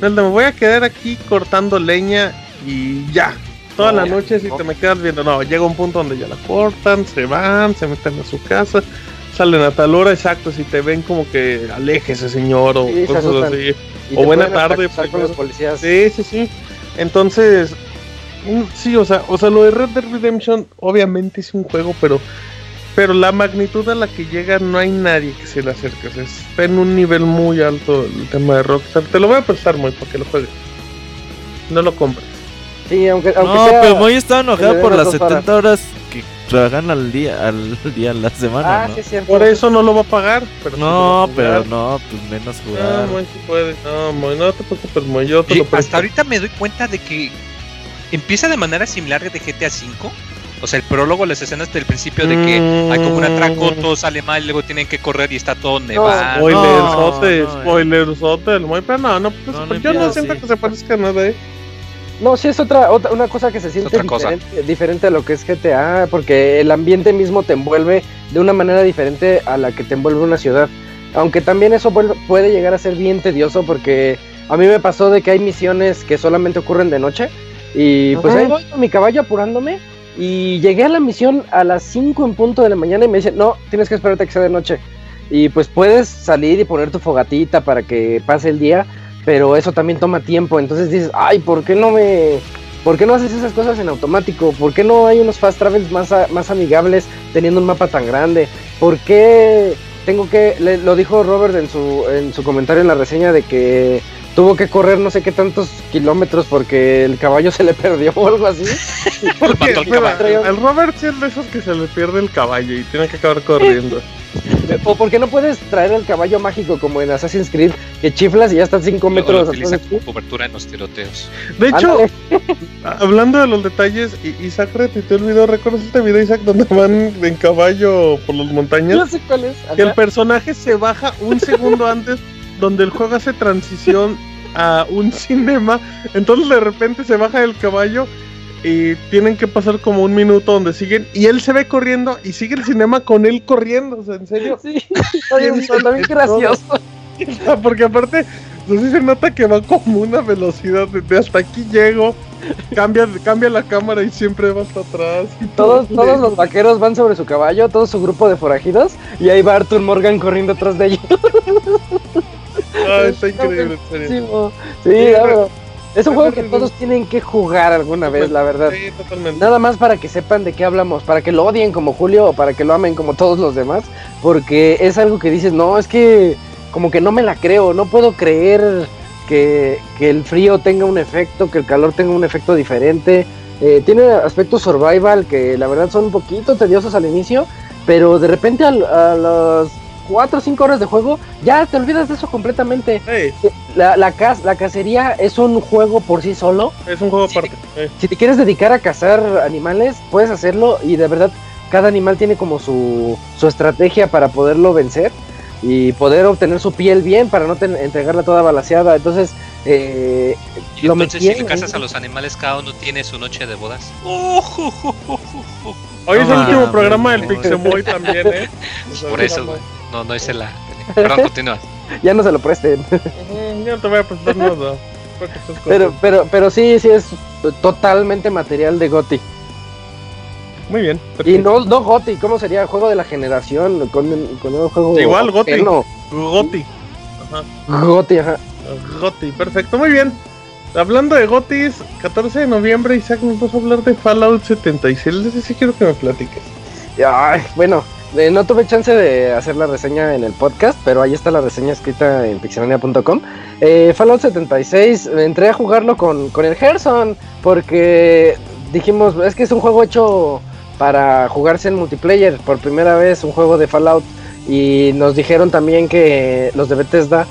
No el de me voy a quedar aquí cortando leña y ya. Toda No, la ya, noche si no. te me quedas viendo. No, llega un punto donde ya la cortan, se van, se meten a su casa, salen a tal hora, exacto. Si te ven como que aléjese, señor, o Sí, se cosas así. O buena tarde, con los policías. Sí, sí, sí. Entonces, mm, sí, o sea, o sea, lo de Red Dead Redemption obviamente es un juego, pero pero la magnitud a la que llega no hay nadie que se le acerque. O sea, está en un nivel muy alto el tema de Rockstar. Te lo voy a prestar muy para que lo juegues. No lo compres. Sí, aunque, aunque No, sea... pero Moy está enojado por las las dos 70 horas que trabajan al día, al día, a la semana, Ah, ¿no? sí, es cierto. Por eso no lo va a pagar. Pero No, pero no, pues menos No, jugar. muy sí puede. No, muy, no te preocupes, muy. Yo te lo presto. hasta ahorita me doy cuenta de que empieza de manera similar de GTA V. O sea, el prólogo, las escenas del principio de que hay como un atraco, Mm. todo sale mal, luego tienen que correr y está todo nevado. Spoilersote, No, no. spoilersote, el muy, pero no, no, pues, No, no yo no siento que se parezca a nada, eh. No, sí es otra, otra una cosa que se siente diferente, diferente a lo que es GTA, porque el ambiente mismo te envuelve de una manera diferente a la que te envuelve una ciudad. Aunque también eso vuelve- puede llegar a ser bien tedioso porque a mí me pasó de que hay misiones que solamente ocurren de noche y pues Ajá. ahí voy con mi caballo apurándome y llegué a la misión a las 5 en punto de la mañana y me dicen, no, tienes que esperarte a que sea de noche. Y pues puedes salir y poner tu fogatita para que pase el día, pero eso también toma tiempo. Entonces dices, ay, ¿por qué no me... ¿Por qué no haces esas cosas en automático? ¿Por qué no hay unos fast travels más, más amigables teniendo un mapa tan grande? ¿Por qué tengo que... lo dijo Robert en su, en su comentario en la reseña de que tuvo que correr no sé qué tantos kilómetros porque el caballo se le perdió o algo así. Porque, al mira, al Robert sí es de esos que se le pierde el caballo y tiene que acabar corriendo. O por qué no puedes traer el caballo mágico como en Assassin's Creed, que chiflas y ya estás 5 Luego lo metros utiliza como cobertura en los tiroteos. De hecho, hablando de los detalles, Isaac retuiteó el video, ¿recuerdas este video, Isaac, donde van en caballo por las montañas? sé cuál es. Que el personaje se baja un segundo antes, donde el juego hace transición a un cinema, entonces de repente se baja del caballo y tienen que pasar como un minuto donde siguen, y él se ve corriendo y sigue el cinema con él corriendo, o sea, en serio. Sí, Piensan está bien gracioso. Porque aparte, pues sí se nota que va como una velocidad de, de hasta aquí llego, cambia, cambia la cámara y siempre va hasta atrás. y Todos, todo. todos los vaqueros van sobre su caballo, todo su grupo de forajidos, y ahí va Arthur Morgan corriendo atrás de ellos. Ay, está increíble. Sí, claro. Es un juego que todos tienen que jugar alguna vez, la verdad. Sí, totalmente. Nada más para que sepan de qué hablamos, para que lo odien como Julio o para que lo amen como todos los demás, porque es algo que dices, no, es que como que no me la creo, no puedo creer que, que el frío tenga un efecto, que el calor tenga un efecto diferente. Eh, tiene aspectos survival que la verdad son un poquito tediosos al inicio, pero de repente al- a, las 4 o 5 horas de juego ya te olvidas de eso completamente. Hey, La, la, caz- la cacería es un juego por sí solo es un juego aparte. eh. si te quieres dedicar a cazar animales, puedes hacerlo y de verdad cada animal tiene como su, su estrategia para poderlo vencer y poder obtener su piel bien para no ten- entregarla toda balaseada. Entonces, eh, Y Lo entonces, si le casas a los animales, cada uno tiene su noche de bodas. Hoy es el último programa del. Pixemoy también, ¿eh? Por eso, güey. No, no hice la. Perdón, continúa. ya no se lo presten. Ya no te voy a prestar nada. Pero, pero, pero sí, sí es totalmente material de Goti. Muy bien. Y no, no Goti, ¿cómo sería? Juego de la generación, con, con un juego. Igual, Goti. No, Goti. Ajá. Goti, ajá. Goti, perfecto, muy bien. Hablando de Gotis, 14 de noviembre, Isaac, nos vas a hablar de Fallout 76. Ese sí quiero que me platiques. Ay, bueno, no tuve chance de hacer la reseña en el podcast, pero ahí está la reseña escrita en pixelania.com. Eh, Fallout 76, entré a jugarlo con, con el Gerson, porque dijimos, es que es un juego hecho para jugarse en multiplayer, por primera vez un juego de Fallout. Y nos dijeron también que los de Bethesda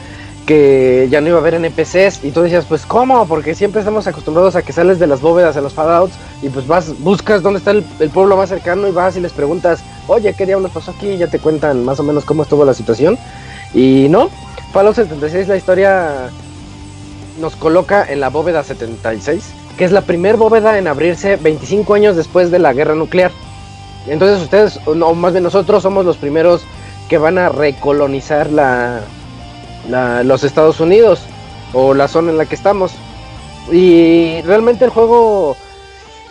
que ya no iba a haber NPCs y tú decías, pues ¿cómo? Porque siempre estamos acostumbrados a que sales de las bóvedas a los Fallouts y pues vas, buscas dónde está el, pueblo más cercano y vas y les preguntas, oye, ¿qué diablos pasó aquí? Y ya te cuentan más o menos cómo estuvo la situación. Y no, Fallout 76 la historia nos coloca en la bóveda 76, que es la primer bóveda en abrirse 25 años después de la guerra nuclear. Entonces ustedes, o más bien nosotros, somos los primeros que van a recolonizar la, los Estados Unidos o la zona en la que estamos. Y realmente el juego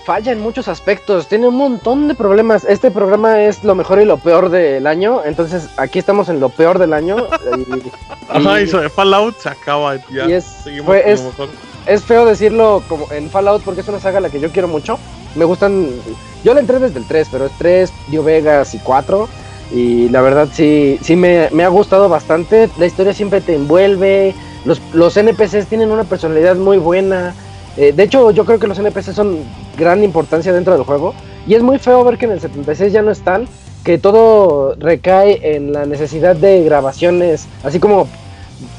falla en muchos aspectos, tiene un montón de problemas. Este programa es lo mejor y lo peor del año, entonces aquí estamos en lo peor del año. Ajá, y Fallout se acaba ya. es, es, feo decirlo como en Fallout porque es una saga a la que yo quiero mucho. Me gustan, yo la entré desde el 3, pero es 3, Dio Vegas y 4. Y la verdad sí, sí me, ha gustado bastante. La historia siempre te envuelve. Los, los NPCs tienen una personalidad muy buena. Eh, de hecho, yo creo que los NPCs son gran importancia dentro del juego. Y es muy feo ver que en el 76 ya no están. Que todo recae en la necesidad de grabaciones. Así como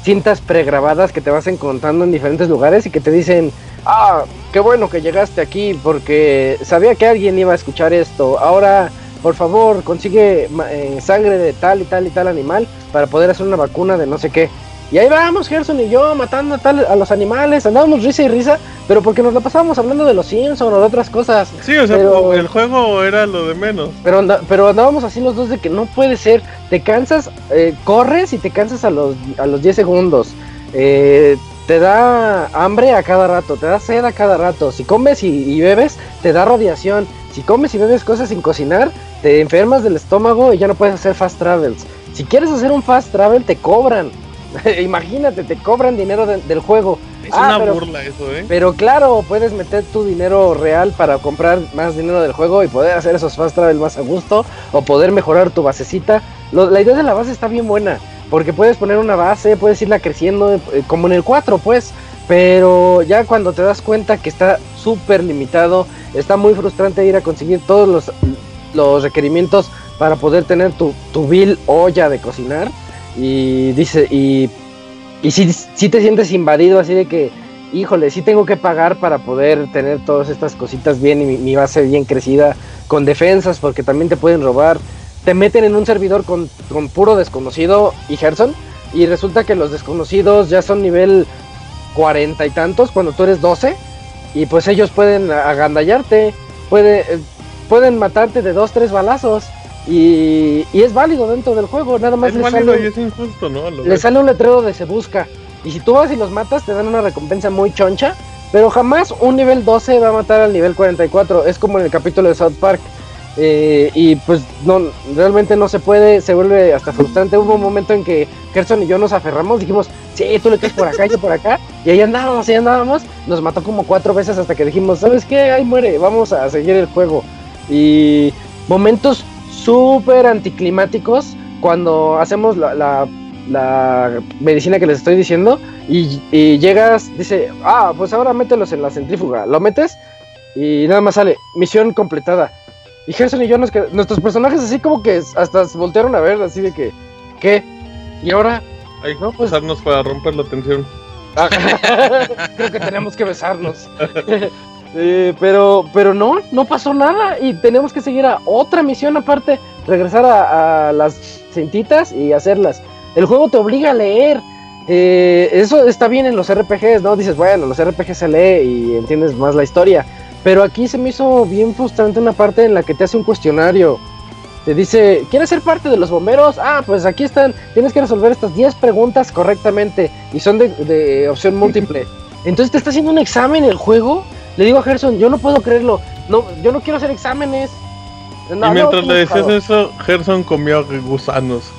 cintas pregrabadas que te vas encontrando en diferentes lugares y que te dicen, ah, qué bueno que llegaste aquí porque sabía que alguien iba a escuchar esto. Ahora por favor, consigue eh, sangre de tal y tal y tal animal para poder hacer una vacuna de no sé qué. Y ahí vamos, Gerson y yo, matando a, tal, a los animales, andábamos risa y risa, pero porque nos la pasábamos hablando de los Simpsons o de otras cosas. Sí, o sea, el juego era lo de menos. Pero, pero andábamos así los dos de que no puede ser, te cansas, eh, corres y te cansas a los, a los 10 segundos. Eh, te da hambre a cada rato, te da sed a cada rato. Si comes y bebes, te da radiación. Si comes y bebes cosas sin cocinar, te enfermas del estómago y ya no puedes hacer fast travels. Si quieres hacer un fast travel, te cobran. Imagínate, te cobran dinero del juego. Es una ah, burla eso, ¿eh? Pero claro, puedes meter tu dinero real para comprar más dinero del juego y poder hacer esos fast travel más a gusto o poder mejorar tu basecita. la idea de la base está bien buena, porque puedes poner una base, puedes irla creciendo, eh, como en el 4, pues. Pero ya cuando te das cuenta que está súper limitado, está muy frustrante ir a conseguir todos los, los requerimientos para poder tener tu, tu vil olla de cocinar. Y dice, y, y si, si te sientes invadido así de que, híjole, sí tengo que pagar para poder tener todas estas cositas bien y mi, base bien crecida, con defensas, porque también te pueden robar. Te meten en un servidor con, con puro desconocido y Gerson, y resulta que los desconocidos ya son nivel cuarenta y tantos cuando tú eres 12 y pues ellos pueden agandallarte, puede, eh, pueden matarte de dos, tres balazos y, y, es válido dentro del juego, nada más es válido y es injusto, ¿no? le sale un letrero de se busca y si tú vas y los matas te dan una recompensa muy choncha, pero jamás un nivel 12 va a matar al nivel 44, es como en el capítulo de South Park eh, y pues no, realmente no se puede, se vuelve hasta frustrante. Hubo un momento en que Gerson y yo nos aferramos, dijimos, sí, tú le caes por acá, yo por acá, y ahí andábamos, ahí andábamos, nos mató como cuatro veces hasta que dijimos, ¿sabes qué? Ahí muere, vamos a seguir el juego. Y momentos súper anticlimáticos cuando hacemos la, medicina que les estoy diciendo y llegas, dice, ah, pues ahora mételos en la centrífuga, lo metes y nada más sale, misión completada y Gerson y yo, nos nuestros personajes así como que hasta se voltearon a ver, así de que, ¿qué? ¿Y ahora? Hay que pues, besarnos para romper la tensión. Creo que tenemos que besarnos. Eh, pero, pero no, no pasó nada y tenemos que seguir a otra misión aparte, regresar a, las cintitas y hacerlas. El juego te obliga a leer. Eh, eso está bien en los RPGs, ¿no? Dices, bueno, los RPGs se lee y entiendes más la historia. Pero aquí se me hizo bien frustrante una parte en la que te hace un cuestionario. Te dice, ¿quieres ser parte de los bomberos? Ah, pues aquí están. Tienes que resolver estas 10 preguntas correctamente. Y son de, opción múltiple. Entonces te está haciendo un examen el juego. Le digo a Gerson, yo no puedo creerlo. No, yo no quiero hacer exámenes. y mientras le decías eso, Gerson comió gusanos.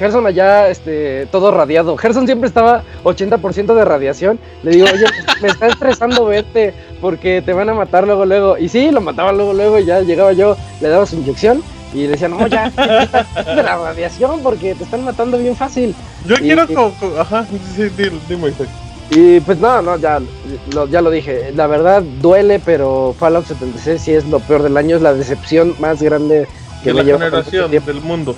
Gerson allá, este, todo radiado. Gerson siempre estaba 80% de radiación. Le digo, oye, me está estresando verte porque te van a matar luego, luego. Y sí, lo mataban luego, luego. Y ya llegaba yo, le daba su inyección y le decían, no, ya, de la radiación porque te están matando bien fácil. Yo Y- quiero y- como, ajá, sí, dime. Y pues no, no, ya lo, ya lo dije. La verdad duele, pero Fallout 76 sí es lo peor del año. Es la decepción más grande que de me la generación del mundo.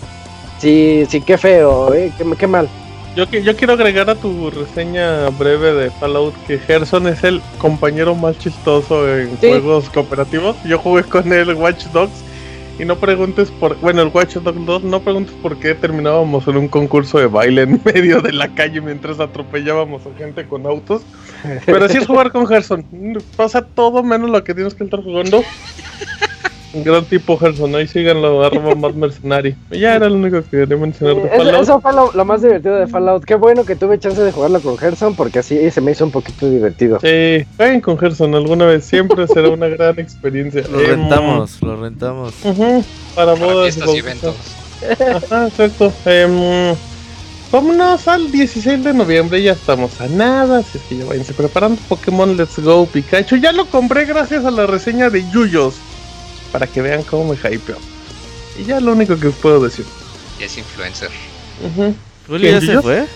Sí, sí, qué feo, ¿eh? Qué, qué mal. Yo, yo quiero agregar a tu reseña breve de Fallout que Gerson es el compañero más chistoso en Sí. juegos cooperativos. Yo jugué con él Watch Dogs y no preguntes por... Bueno, el Watch Dogs 2, no preguntes por qué terminábamos en un concurso de baile en medio de la calle mientras atropellábamos a gente con autos. Pero así es jugar con Gerson. Pasa todo menos lo que tienes que estar jugando. Un gran tipo Gerson, ahí síganlo, arroba más mercenari. Ya era lo único que quería mencionar de Eso, Fallout. eso fue lo, lo más divertido de Fallout. Qué bueno que tuve chance de jugarlo con Gerson porque así se me hizo un poquito divertido. Sí, jueguen con Gerson alguna vez, siempre será una gran experiencia. Lo rentamos, lo rentamos. para Para bodas. y eventos. Ajá, exacto. Em, vámonos al 16 de noviembre, ya estamos a nada, así es que ya váyanse preparando. Pokémon Let's Go Pikachu, ya lo compré gracias a la reseña de Yuyos, para que vean cómo me hypeo. Y ya lo único que os puedo decir. Y es influencer. Ujú. ¿Julio ya ¿Quién, se fue?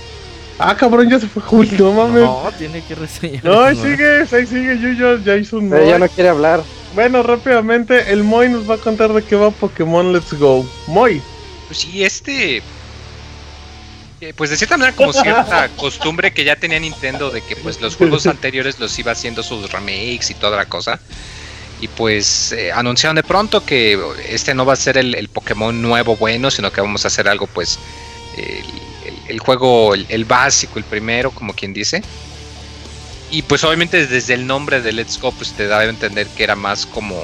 Ah, cabrón, ya se fue Julio, no mames. No, No, tiene que reseñar. ahí sigue, ahí sigue Yuyos, ya hizo un Pero ya no quiere hablar. Bueno, rápidamente, el Moy nos va a contar de qué va Pokémon Let's Go. Moy. Pues sí, este. eh, Pues de cierta manera como cierta costumbre que ya tenía Nintendo de que pues los juegos anteriores los iba haciendo sus remakes y toda la cosa. Y pues eh, anunciaron de pronto que este no va a ser el, Pokémon nuevo bueno, sino que vamos a hacer algo pues el, juego, el, el básico, el primero, como quien dice. Y pues obviamente desde el nombre de Let's Go pues te da a entender que era más como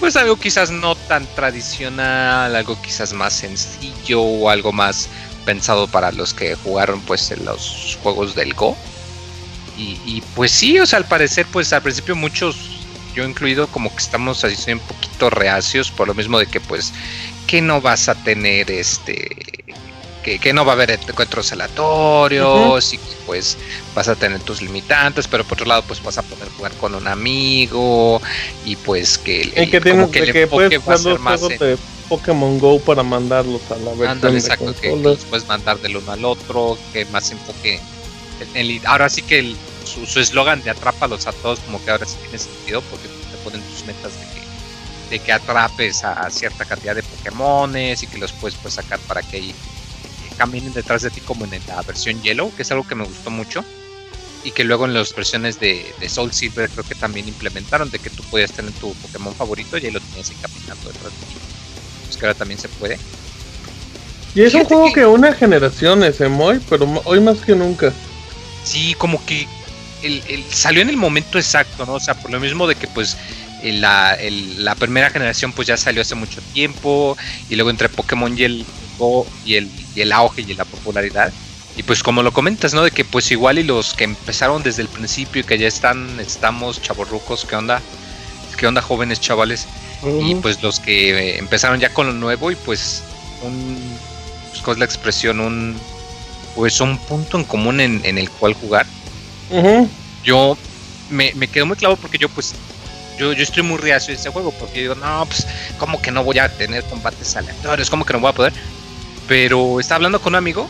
pues algo quizás no tan tradicional, algo quizás más sencillo o algo más pensado para los que jugaron pues en los juegos del Go. Y, y, pues sí, o sea, al parecer pues al principio muchos, yo incluido, como que estamos así un poquito reacios por lo mismo de que pues que no vas a tener este que, que no va a haber encuentros aleatorios y que pues vas a tener tus limitantes, pero por otro lado pues vas a poder jugar con un amigo y pues que, el- El que tiene como que el que enfoque puedes va a ser más en- de Pokémon Go para mandarlos a la versión Ándale, exacto, que, los puedes mandar del uno al otro, que más enfoque. en el- ahora sí que el- su su eslogan de atrápalos a todos, como que ahora sí tiene sentido, porque te ponen tus metas de que, de que atrapes a, a cierta cantidad de Pokémones y que los puedes pues, sacar para que ahí eh, caminen detrás de ti, como en la versión Yellow, que es algo que me gustó mucho. Y que luego en las versiones de, de Soul Silver creo que también implementaron de que tú podías tener tu Pokémon favorito y ahí lo tenías ahí caminando detrás de ti. Pues que ahora también se puede. Y es un Fíjate juego que- que une generaciones, ¿eh, Moy? Pero hoy más que nunca. Sí, como que el, el- salió en el momento exacto, ¿no? O sea, por lo mismo de que pues la, el- la primera generación pues ya salió hace mucho tiempo y luego entre Pokémon y el Go y el, y el auge y la popularidad. Y pues como lo comentas, ¿no? De que pues igual y los que empezaron desde el principio y que ya están, estamos chavorrucos, ¿qué onda? ¿Qué onda jóvenes chavales? y pues los que eh, empezaron ya con lo nuevo y pues un pues, ¿cuál es la expresión? un pues un punto en común en, en el cual jugar Yo me, me quedo muy claro porque yo pues yo, yo estoy muy reacio a ese juego porque digo no pues como que no voy a tener combates aleatorios como que no voy a poder pero estaba hablando con un amigo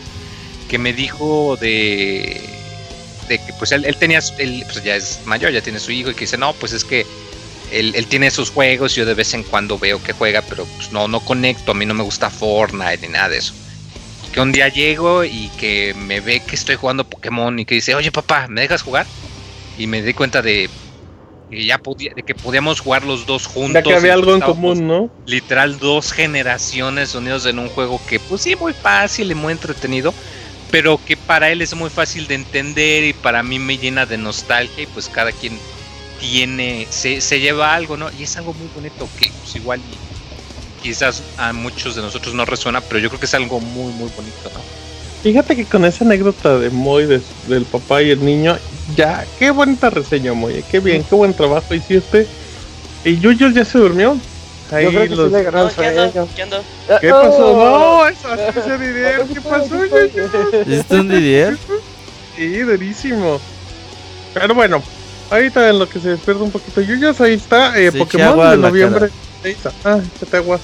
que me dijo de de que pues él, él tenía él pues ya es mayor ya tiene su hijo y que dice no pues es que él, él tiene sus juegos yo de vez en cuando veo que juega pero pues no no conecto a mí no me gusta Fortnite ni nada de eso que un día llego y que me ve que estoy jugando Pokémon y que dice, oye papá, ¿me dejas jugar? Y me di cuenta de que ya podía, de que podíamos jugar los dos juntos. Ya que había algo en común, ¿no? Literal dos generaciones unidos en un juego que pues sí, muy fácil y muy entretenido, pero que para él es muy fácil de entender y para mí me llena de nostalgia y pues cada quien tiene, se, se lleva algo, ¿no? Y es algo muy bonito que pues igual quizás a muchos de nosotros no resuena, pero yo creo que es algo muy, muy bonito, ¿no? Fíjate que con esa anécdota de Moy, de- del papá y el niño, ya, qué bonita reseña, Moy. Qué bien, qué buen trabajo hiciste. ¿Y Yuyos ya se durmió? Ahí Yo creo que los- sí le ganó No, al ¿qué ando? sueño. ¿Qué ando? ¿Qué pasó? No, eso ese Didier, ¿qué pasó? ¿Viste un Didier? Sí, durísimo. Pero bueno, ahorita en lo que se despierta un poquito Yuyos, ahí está, eh, Pokémon de noviembre. Ahí está. Ah, échate agua.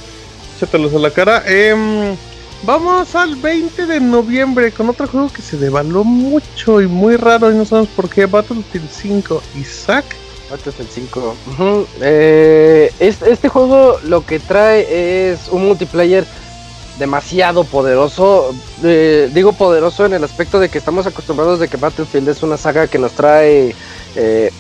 Échatelos a la cara. Em, vamos al 20 de noviembre con otro juego que se devaluó mucho y muy raro y no sabemos por qué. Battlefield 5. Isaac. Battlefield 5. Ujú. Eh, es- este juego lo que trae es un multiplayer demasiado poderoso. Eh, digo poderoso en el aspecto de que estamos acostumbrados de que Battlefield es una saga que nos trae eh,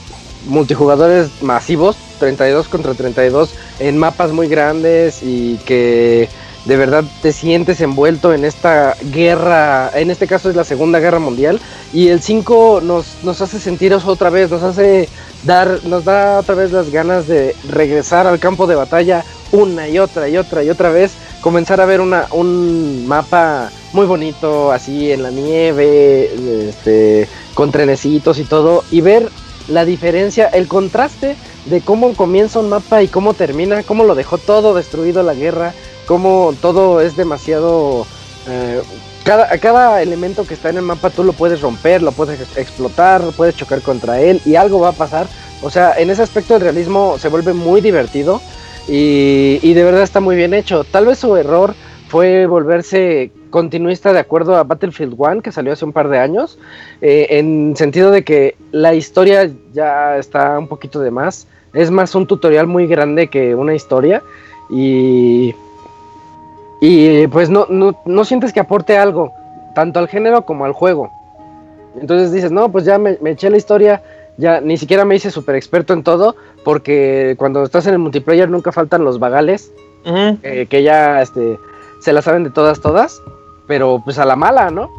multijugadores masivos, 32 contra 32, en mapas muy grandes y que de verdad te sientes envuelto en esta guerra, en este caso es la Segunda Guerra Mundial, y el 5 nos, nos hace sentir eso otra vez, nos hace dar, nos da otra vez las ganas de regresar al campo de batalla una y otra y otra y otra vez, comenzar a ver una, un mapa muy bonito, así en la nieve, este, con trenecitos y todo, y ver la diferencia, el contraste de cómo comienza un mapa y cómo termina, cómo lo dejó todo destruido la guerra, cómo todo es demasiado... eh, cada, cada elemento que está en el mapa tú lo puedes romper, lo puedes ex- explotar, puedes chocar contra él y algo va a pasar. O sea, en ese aspecto el realismo se vuelve muy divertido y de verdad está muy bien hecho. Tal vez su error fue volverse continuista de acuerdo a Battlefield 1 que salió hace un par de años, eh, en sentido de que la historia ya está un poquito de más. Es más un tutorial muy grande que una historia y y pues no, no, no sientes que aporte algo, tanto al género como al juego. Entonces dices, no, pues ya me, me eché la historia, ya ni siquiera me hice súper experto en todo, porque cuando estás en el multiplayer nunca faltan los vagales, eh, que ya este, se la saben de todas, todas, pero pues a la mala, ¿no?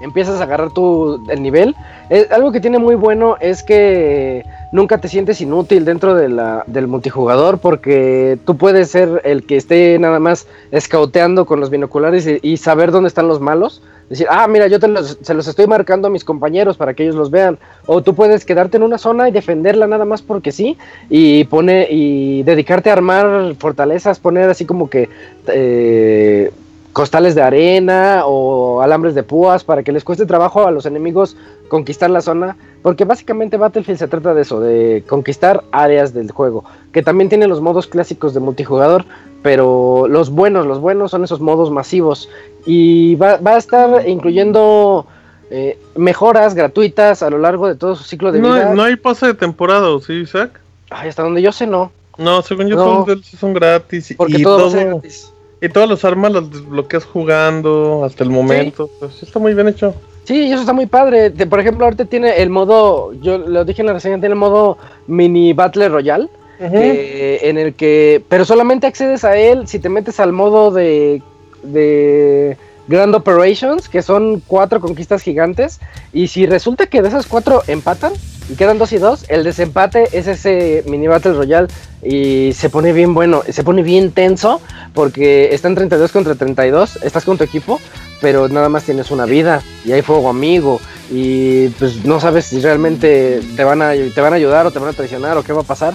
Empiezas a agarrar tu, el nivel. Eh, algo que tiene muy bueno es que nunca te sientes inútil dentro del multijugador porque tú puedes ser el que esté nada más escauteando con los binoculares y, y saber dónde están los malos. Decir, ah, mira, yo te los, se los estoy marcando a mis compañeros para que ellos los vean. O tú puedes quedarte en una zona y defenderla nada más porque sí. Y pone y dedicarte a armar fortalezas, poner así como que eh, costales de arena o alambres de púas para que les cueste trabajo a los enemigos conquistar la zona. Porque básicamente Battlefield se trata de eso, de conquistar áreas del juego. Que también tiene los modos clásicos de multijugador, pero los buenos, los buenos son esos modos masivos. Y va, va a estar incluyendo eh, mejoras gratuitas a lo largo de todo su ciclo de No, vida. no hay pase de temporada, ¿o ¿sí, Isaac? Ay, hasta donde yo sé, no. No, según yo No. son gratis y, Porque y todo, va a todo, ser gratis. Y todas las armas las desbloqueas jugando hasta el momento. Pues sí está muy bien hecho. Sí, eso está muy padre. De- por ejemplo, ahorita tiene el modo, yo lo dije en la reseña, tiene el modo mini Battle Royale. que- en el que, pero solamente accedes a él si te metes al modo de, de Grand Operations, que son cuatro conquistas gigantes, y si resulta que de esas cuatro empatan y quedan dos y dos, el desempate es ese mini Battle Royale y se pone bien bueno, se pone bien tenso porque están 32 contra 32, estás con tu equipo, pero nada más tienes una vida y hay fuego amigo y pues no sabes si realmente te van a, te van a ayudar o te van a traicionar o qué va a pasar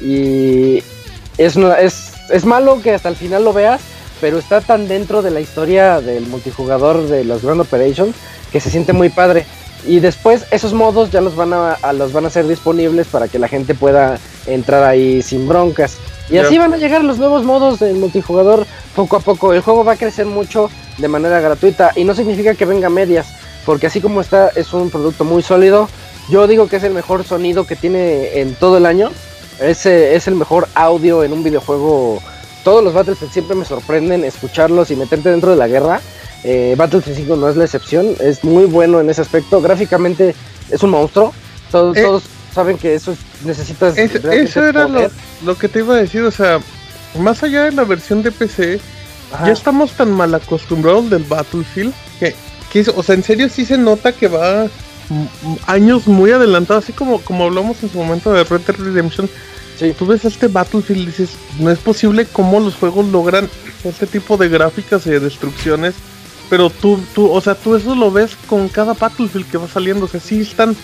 y es, es, es malo que hasta el final lo veas, pero está tan dentro de la historia del multijugador de los Grand Operations que se siente muy padre. Y después esos modos ya los van a, a- los van a hacer disponibles para que la gente pueda entrar ahí sin broncas. Y así van a llegar los nuevos modos del multijugador poco a poco. El juego va a crecer mucho de manera gratuita y no significa que venga a medias, porque así como está es un producto muy sólido. Yo digo que es el mejor sonido que tiene en todo el año. Ese es el mejor audio en un videojuego. Todos los Battlefield siempre me sorprenden escucharlos y meterte dentro de la guerra. Eh, Battlefield 5 no es la excepción, es muy bueno en ese aspecto. Gráficamente es un monstruo. Todos, Eh, todos saben que eso es- necesitas. Es- eso era lo, que te iba a decir, o sea, más allá de la versión de PC, Ajá. ya estamos tan mal acostumbrados del Battlefield que, que o sea, en serio sí se nota que va años muy adelantado, así como, como hablamos en su momento de Red Dead Redemption. Sí. Tú ves este Battlefield y dices, no es posible cómo los juegos logran este tipo de gráficas y de destrucciones. Pero tú, tú, o sea, tú eso lo ves con cada Battlefield que va saliendo. O sea, sí están,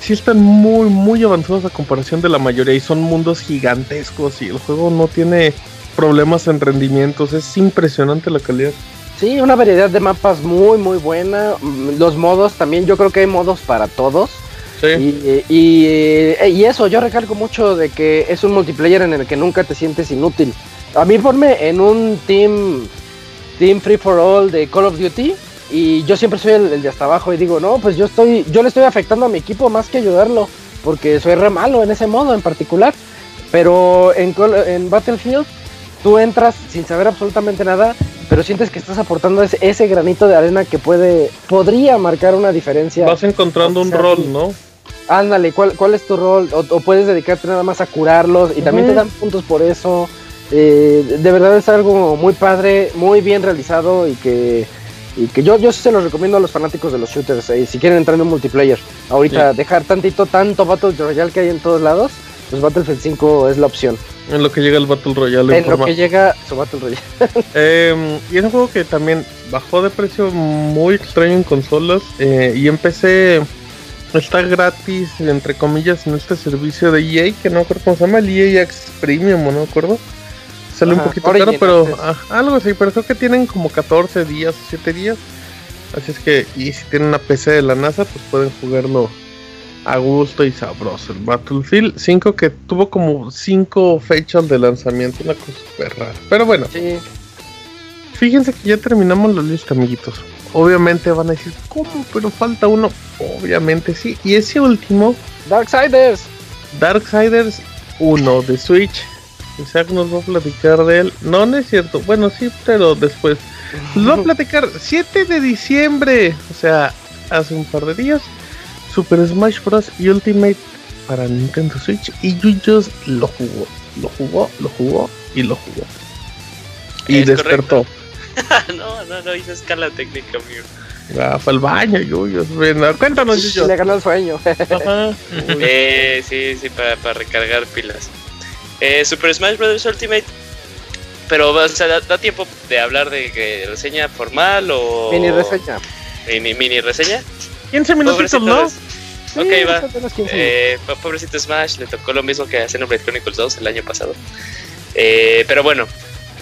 sí están muy, muy avanzados a comparación de la mayoría. Y son mundos gigantescos y el juego no tiene problemas en rendimientos. Es impresionante la calidad. Sí, una variedad de mapas muy, muy buena. Mm, Los modos también, yo creo que hay modos para todos. Sí. Y, y, eh, y eso, yo recalco mucho de que es un multiplayer en el que nunca te sientes inútil. A mí ponme en un team, team free for all de Call of Duty y yo siempre soy el, el de hasta abajo y digo, no, pues yo estoy, yo le estoy afectando a mi equipo más que ayudarlo, porque soy re malo en ese modo en particular. Pero en, en Battlefield tú entras sin saber absolutamente nada, pero sientes que estás aportando ese, ese granito de arena que puede, podría marcar una diferencia. Vas encontrando un rol. ¿no? Ándale, ¿cuál, ¿cuál es tu rol? O, o puedes dedicarte nada más a curarlos y también te dan puntos por eso. Eh, de verdad es algo muy padre, muy bien realizado y que, y que yo, yo sí se los recomiendo a los fanáticos de los shooters. eh, si quieren entrar en un multiplayer, ahorita dejar tantito, tanto Battle Royale que hay en todos lados, pues Battlefield 5 es la opción. En lo que llega el Battle Royale. en En lo que llega su Battle Royale. Eh, y es un juego que también bajó de precio muy extraño en consolas eh, y en PC está gratis, entre comillas, en este servicio de EA, que no me acuerdo cómo se llama, el EA X Premium, o no me acuerdo. Sale un poquito caro, pero ah, algo así, pero creo que tienen como 14 días, 7 días. Así es que, y si tienen una PC de la NASA, pues pueden jugarlo a gusto y sabroso. El Battlefield 5 que tuvo como 5 fechas de lanzamiento, una cosa súper rara. Pero bueno, Sí. Fíjense que ya terminamos la lista, amiguitos. Obviamente van a decir, ¿cómo? Pero falta uno. Obviamente sí. Y ese último, Darksiders. Darksiders 1 de Switch. Isaac nos va a platicar de él. No, no es cierto. Bueno, sí, pero después. Nos va a platicar 7 de diciembre. O sea, hace un par de días. Super Smash Bros. Ultimate para Nintendo Switch. Y Yuyos lo jugó. Lo jugó, lo jugó y lo jugó. Y Es despertó. no, no, no hice escala técnica, amigo. Ah, fue al baño, Yuyos. Cuéntanos, Yuyos. Le ganó el sueño. Ajá. Eh, sí, sí, para, para recargar pilas. Eh, Super Smash Bros. Ultimate. Pero, o sea, da, da tiempo de hablar de que reseña formal o. Mini reseña. Mini, mini reseña. 15 minutitos, ¿no? es- Ok, va. apenas 15 Eh, po- pobrecito Smash, le tocó lo mismo que a Xenoblade Chronicles 2 el año pasado. Eh, pero bueno,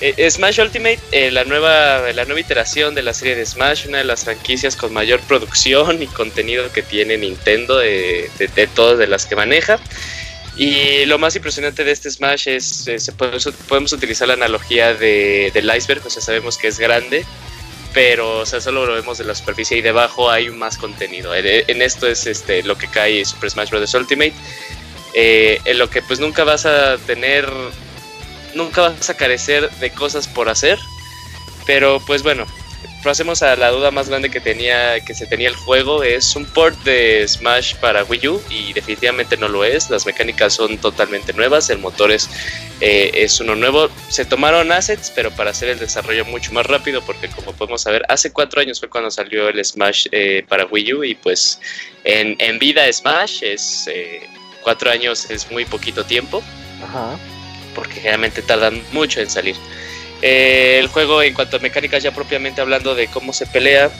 eh, Smash Ultimate, eh, la, nueva, la nueva iteración de la serie de Smash, una de las franquicias con mayor producción y contenido que tiene Nintendo de, de, todas de las que maneja. Y lo más impresionante de este Smash es, eh, podemos utilizar la analogía de, del iceberg, o sea, sabemos que es grande, pero o sea, solo lo vemos de la superficie y debajo hay más contenido. En, esto es este, lo que cae Super Smash Bros. Ultimate, eh, en lo que pues nunca vas a tener, nunca vas a carecer de cosas por hacer, pero pues bueno, pasemos a la duda más grande que tenía que se tenía el juego. Es un port de Smash para Wii U y definitivamente no lo es. Las mecánicas son totalmente nuevas el motor es eh, es uno nuevo. Se tomaron assets pero para hacer el desarrollo mucho más rápido porque como podemos saber hace cuatro años fue cuando salió el Smash eh, para Wii U y pues en, en vida Smash es eh, cuatro años es muy poquito tiempo. Ajá. Porque generalmente tardan mucho en salir. Eh, el juego, en cuanto a mecánicas, ya propiamente hablando de cómo se pelea,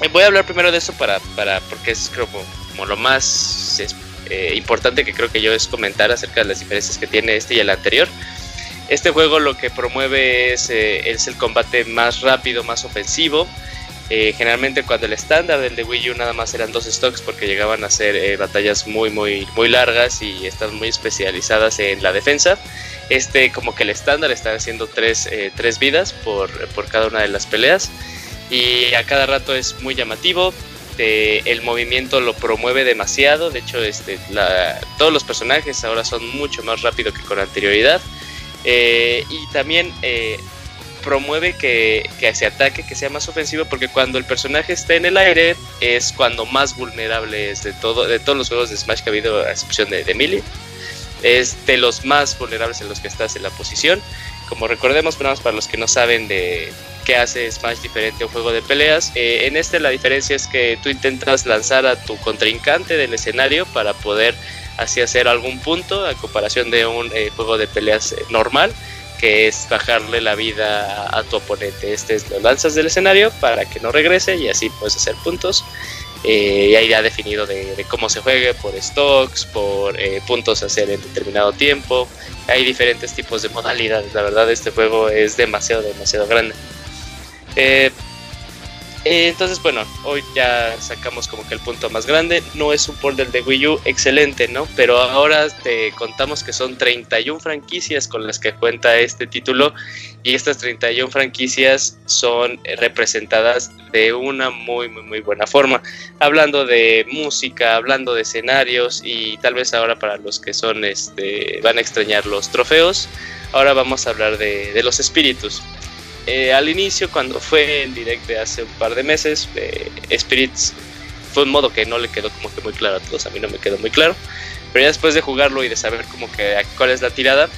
eh, voy a hablar primero de eso para, para porque es como, como lo más es, eh, importante que creo que yo es comentar acerca de las diferencias que tiene este y el anterior. Este juego lo que promueve es, eh, es el combate más rápido, más ofensivo. Eh, generalmente cuando el estándar del de Wii U nada más eran dos stocks porque llegaban a ser eh, batallas muy muy muy largas y están muy especializadas en la defensa. Este como que el estándar está haciendo tres, eh, tres vidas por, por cada una de las peleas y a cada rato es muy llamativo. el movimiento lo promueve demasiado. De hecho, este, la- todos los personajes ahora son mucho más rápido que con anterioridad. Eh, y también eh, promueve que, que se ataque, que sea más ofensivo, porque cuando el personaje está en el aire es cuando más vulnerable es de todo, de todos los juegos de Smash que ha habido, a excepción de, de Melee. Es de los más vulnerables en los que estás en la posición. Como recordemos, para los que no saben de qué hace Smash diferente a un juego de peleas, eh, en este la diferencia es que tú intentas lanzar a tu contrincante del escenario para poder así hacer algún punto a comparación de un eh, juego de peleas eh, normal que es bajarle la vida a, tu oponente. Este es lo lanzas del escenario para que no regrese y así puedes hacer puntos. eh, ya irá definido de, cómo se juegue, por stocks, por eh, puntos a hacer en determinado tiempo. Hay diferentes tipos de modalidades, la verdad este juego es demasiado, demasiado grande. Eh, eh, entonces, bueno, hoy ya sacamos como que el punto más grande. No es un del de Wii U excelente, ¿no? Pero ahora te contamos que son 31 franquicias con las que cuenta este título. Y estas 31 franquicias son representadas de una muy, muy, muy buena forma. Hablando de música, hablando de escenarios y tal vez ahora para los que son, este, van a extrañar los trofeos. Ahora vamos a hablar de los espíritus. Eh, al inicio, cuando fue el direct hace un par de meses, eh, Spirits fue un modo que no le quedó como que muy claro a todos, a mí no me quedó muy claro. Pero ya después de jugarlo y de saber como que cuál es la tirada,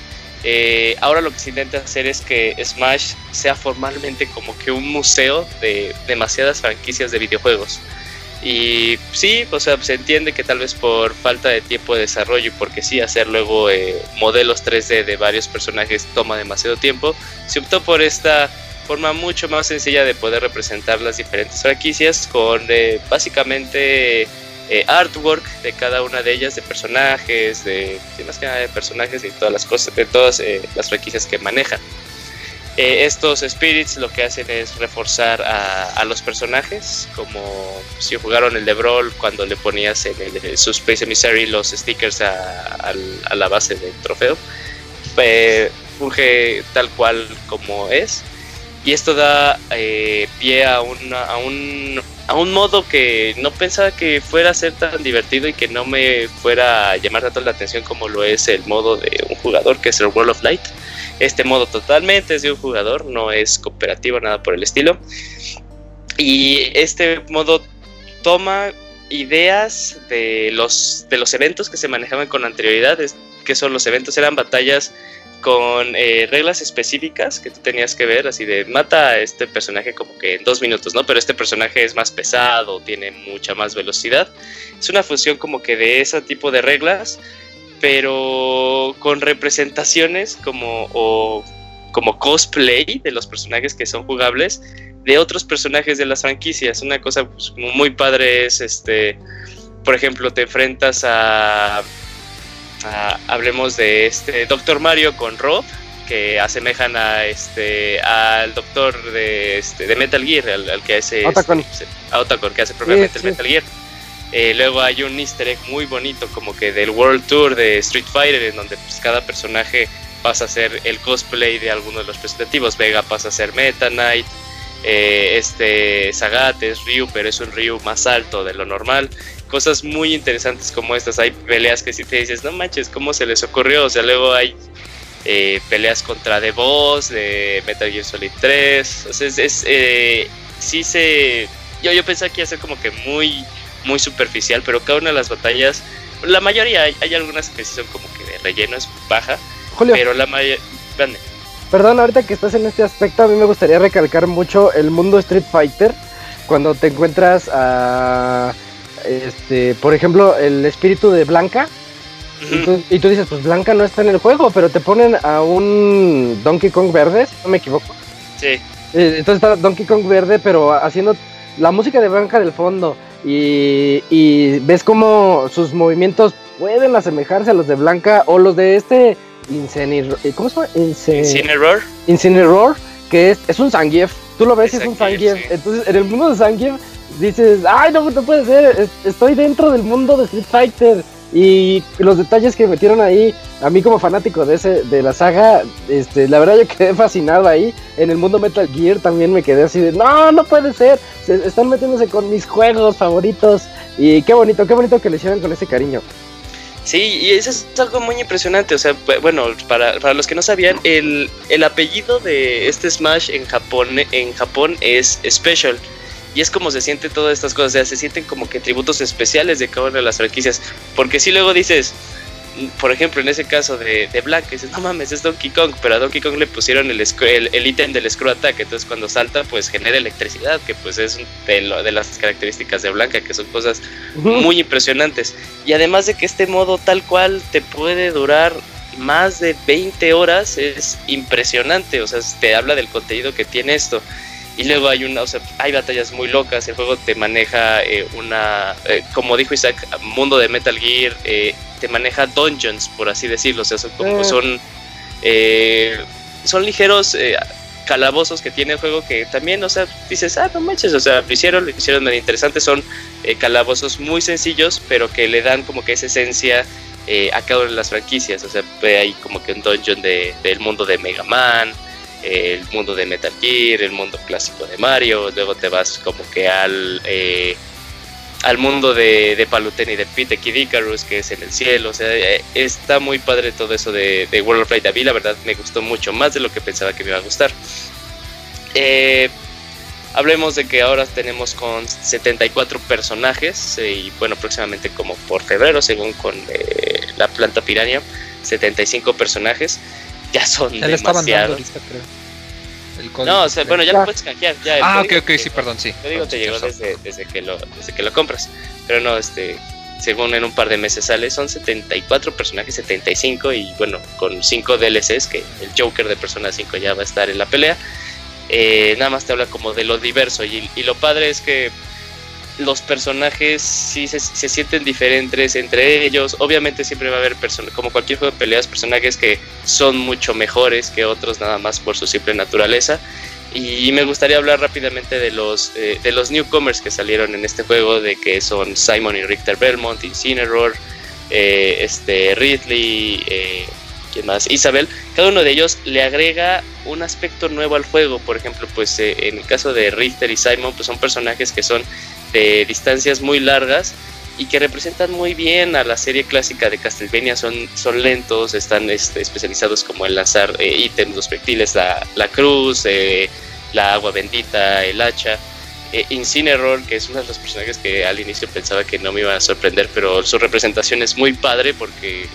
eh, ahora lo que se intenta hacer es que Smash sea formalmente como que un museo de demasiadas franquicias de videojuegos. Y sí, o sea, se entiende que tal vez por falta de tiempo de desarrollo y porque sí, hacer luego eh, modelos 3D de varios personajes toma demasiado tiempo, se optó por esta forma mucho más sencilla de poder representar las diferentes franquicias con eh, básicamente eh, artwork de cada una de ellas, de personajes, de, más que nada de personajes y todas las cosas, de todas las franquicias que manejan. Eh, estos spirits lo que hacen es reforzar a, los personajes, como si jugaron el de Brawl cuando le ponías en el, su Space Emissary los stickers a, la base del trofeo. Eh, funge tal cual como es. Y esto da eh, pie a, a, un, a un modo que no pensaba que fuera a ser tan divertido y que no me fuera a llamar tanto la atención como lo es el modo de un jugador, que es el World of Light este modo totalmente es de un jugador, no es cooperativo, nada por el estilo. Y este modo toma ideas de los, de los eventos que se manejaban con anterioridad, que son los eventos, eran batallas con eh, reglas específicas que tú tenías que ver, así de mata a este personaje como que en dos minutos, ¿no? Pero este personaje es más pesado, tiene mucha más velocidad. Es una función como que de ese tipo de reglas pero con representaciones como, o, como cosplay de los personajes que son jugables de otros personajes de las franquicias. Una cosa pues, muy padre es, este, por ejemplo, te enfrentas a, hablemos de este Doctor Mario con Rob, que asemejan a este al doctor de, este, de Metal Gear, al, que hace Otacon. Este, a Otacon, que hace propiamente el Metal Gear. Eh, luego hay un easter egg muy bonito como que del World Tour de Street Fighter en donde pues, cada personaje pasa a ser el cosplay de alguno de los presentativos. Vega pasa a ser Meta Knight, eh, este Sagat es Ryu, pero es un Ryu más alto de lo normal. Cosas muy interesantes como estas. Hay peleas que si te dices, no manches, ¿cómo se les ocurrió? O sea, luego hay eh, peleas contra The Boss, de Metal Gear Solid 3. O sea, es, es sí se... Yo, yo pensé que iba a ser como que muy muy superficial, pero cada una de las batallas, la mayoría, hay, algunas que sí son como que de relleno, es baja, pero la mayoría... Perdón, ahorita que estás en este aspecto, a mí me gustaría recalcar mucho el mundo Street Fighter, cuando te encuentras a, este, por ejemplo, el espíritu de Blanca, y, tú, dices, pues Blanca no está en el juego, pero te ponen a un Donkey Kong verde, no me equivoco. Sí. Eh, entonces está Donkey Kong verde, pero haciendo la música de Blanca del fondo, y, ves cómo sus movimientos pueden asemejarse a los de Blanca o los de este Incineroar. ¿Cómo se llama? Incineroar. Incineroar, que es, es un Zangief. Tú lo ves y es un Zangief. Entonces, en el mundo de Zangief dices, ay, no, no puede ser, estoy dentro del mundo de Street Fighter. Y los detalles que metieron ahí, a mí como fanático de ese, de la saga, este, la verdad yo quedé fascinado ahí. En el mundo Metal Gear también me quedé así de, no, no puede ser. Se están metiéndose con mis juegos favoritos. Y qué bonito, qué bonito que le hicieron con ese cariño. Sí, y eso es algo muy impresionante. O sea, bueno, para, para los que no sabían, el, el apellido de este Smash en Japón, en Japón es Special. Y es como se sienten todas estas cosas, o sea, se sienten como que tributos especiales de cada una de las franquicias. Porque si luego dices, por ejemplo, en ese caso de, de Black, dices, no mames, es Donkey Kong, pero a Donkey Kong le pusieron el, el, ítem del Screw Attack, entonces cuando salta, pues genera electricidad, que pues es de, de las características de Blanca, que son cosas muy impresionantes. Y además de que este modo tal cual te puede durar más de 20 horas, es impresionante, o sea, te habla del contenido que tiene esto. Y luego hay una, o sea, hay batallas muy locas, el juego te maneja eh, una, eh, como dijo Isaac, mundo de Metal Gear, eh, te maneja dungeons, por así decirlo, o sea, son, como, son, son ligeros calabozos que tiene el juego que también, o sea, dices, ah, no manches, o sea, lo hicieron, lo hicieron muy interesante, son calabozos muy sencillos, pero que le dan como que esa esencia a cada una de las franquicias, o sea, hay como que un dungeon de, del mundo de Mega Man, el mundo de Metal Gear, el mundo clásico de Mario, luego te vas como que al eh, al mundo de, de Paluten y de Pete Kid Icarus, que es en el cielo, o sea, eh, está muy padre todo eso de, World of Light. A la verdad me gustó mucho más de lo que pensaba que me iba a gustar. Eh, hablemos de que ahora tenemos con 74 personajes y bueno, próximamente como por febrero, según con la planta piranha, 75 personajes ya son ya demasiados. no, o sea, bueno, ya lo puedes canjear. Ya, ah, ok, ok, sí, perdón, sí. Te digo, te llegó desde, desde, que lo, desde que lo compras. Pero no, este, según en un par de meses sale, son 74 personajes, 75, y bueno, con 5 DLCs, que el Joker de Persona 5 ya va a estar en la pelea. Eh, nada más te habla como de lo diverso, y, y lo padre es que los personajes sí se, sienten diferentes entre ellos. Obviamente siempre va a haber personas, como cualquier juego de peleas, personajes que son mucho mejores que otros nada más por su simple naturaleza. Y me gustaría hablar rápidamente de los, eh, de los newcomers que salieron en este juego, de que son Simon y Richter Belmont, Incineroar, eh, este, Ridley, eh, ¿quién más? Isabel. Cada uno de ellos le agrega un aspecto nuevo al juego. Por ejemplo, pues eh, en el caso de Richter y Simon, pues son personajes que son de distancias muy largas y que representan muy bien a la serie clásica de Castlevania. Son, son lentos, están este, especializados como en lanzar eh, ítems, los proyectiles, la, la cruz, eh, la agua bendita, el hacha. Eh, que es uno de los personajes que al inicio pensaba que no me iba a sorprender, pero su representación es muy padre porque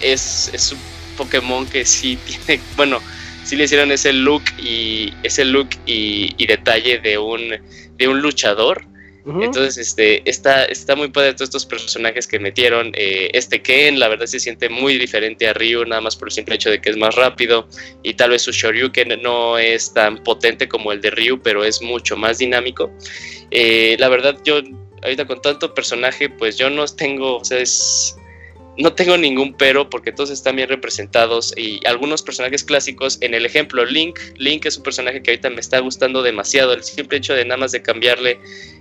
es, es un Pokémon que sí tiene, bueno, sí le hicieron ese look y ese look y, y detalle de un, de un luchador entonces, este, está, está muy padre todos estos personajes que metieron. Eh, este Ken, la verdad, se siente muy diferente a Ryu, nada más por el simple hecho de que es más rápido. Y tal vez su Shoryuken no es tan potente como el de Ryu, pero es mucho más dinámico. Eh, la verdad, yo ahorita con tanto personaje, pues yo no tengo, o sea, es, no tengo ningún pero porque todos están bien representados y algunos personajes clásicos, en el ejemplo Link, Link es un personaje que ahorita me está gustando demasiado, el simple hecho de nada más de cambiarle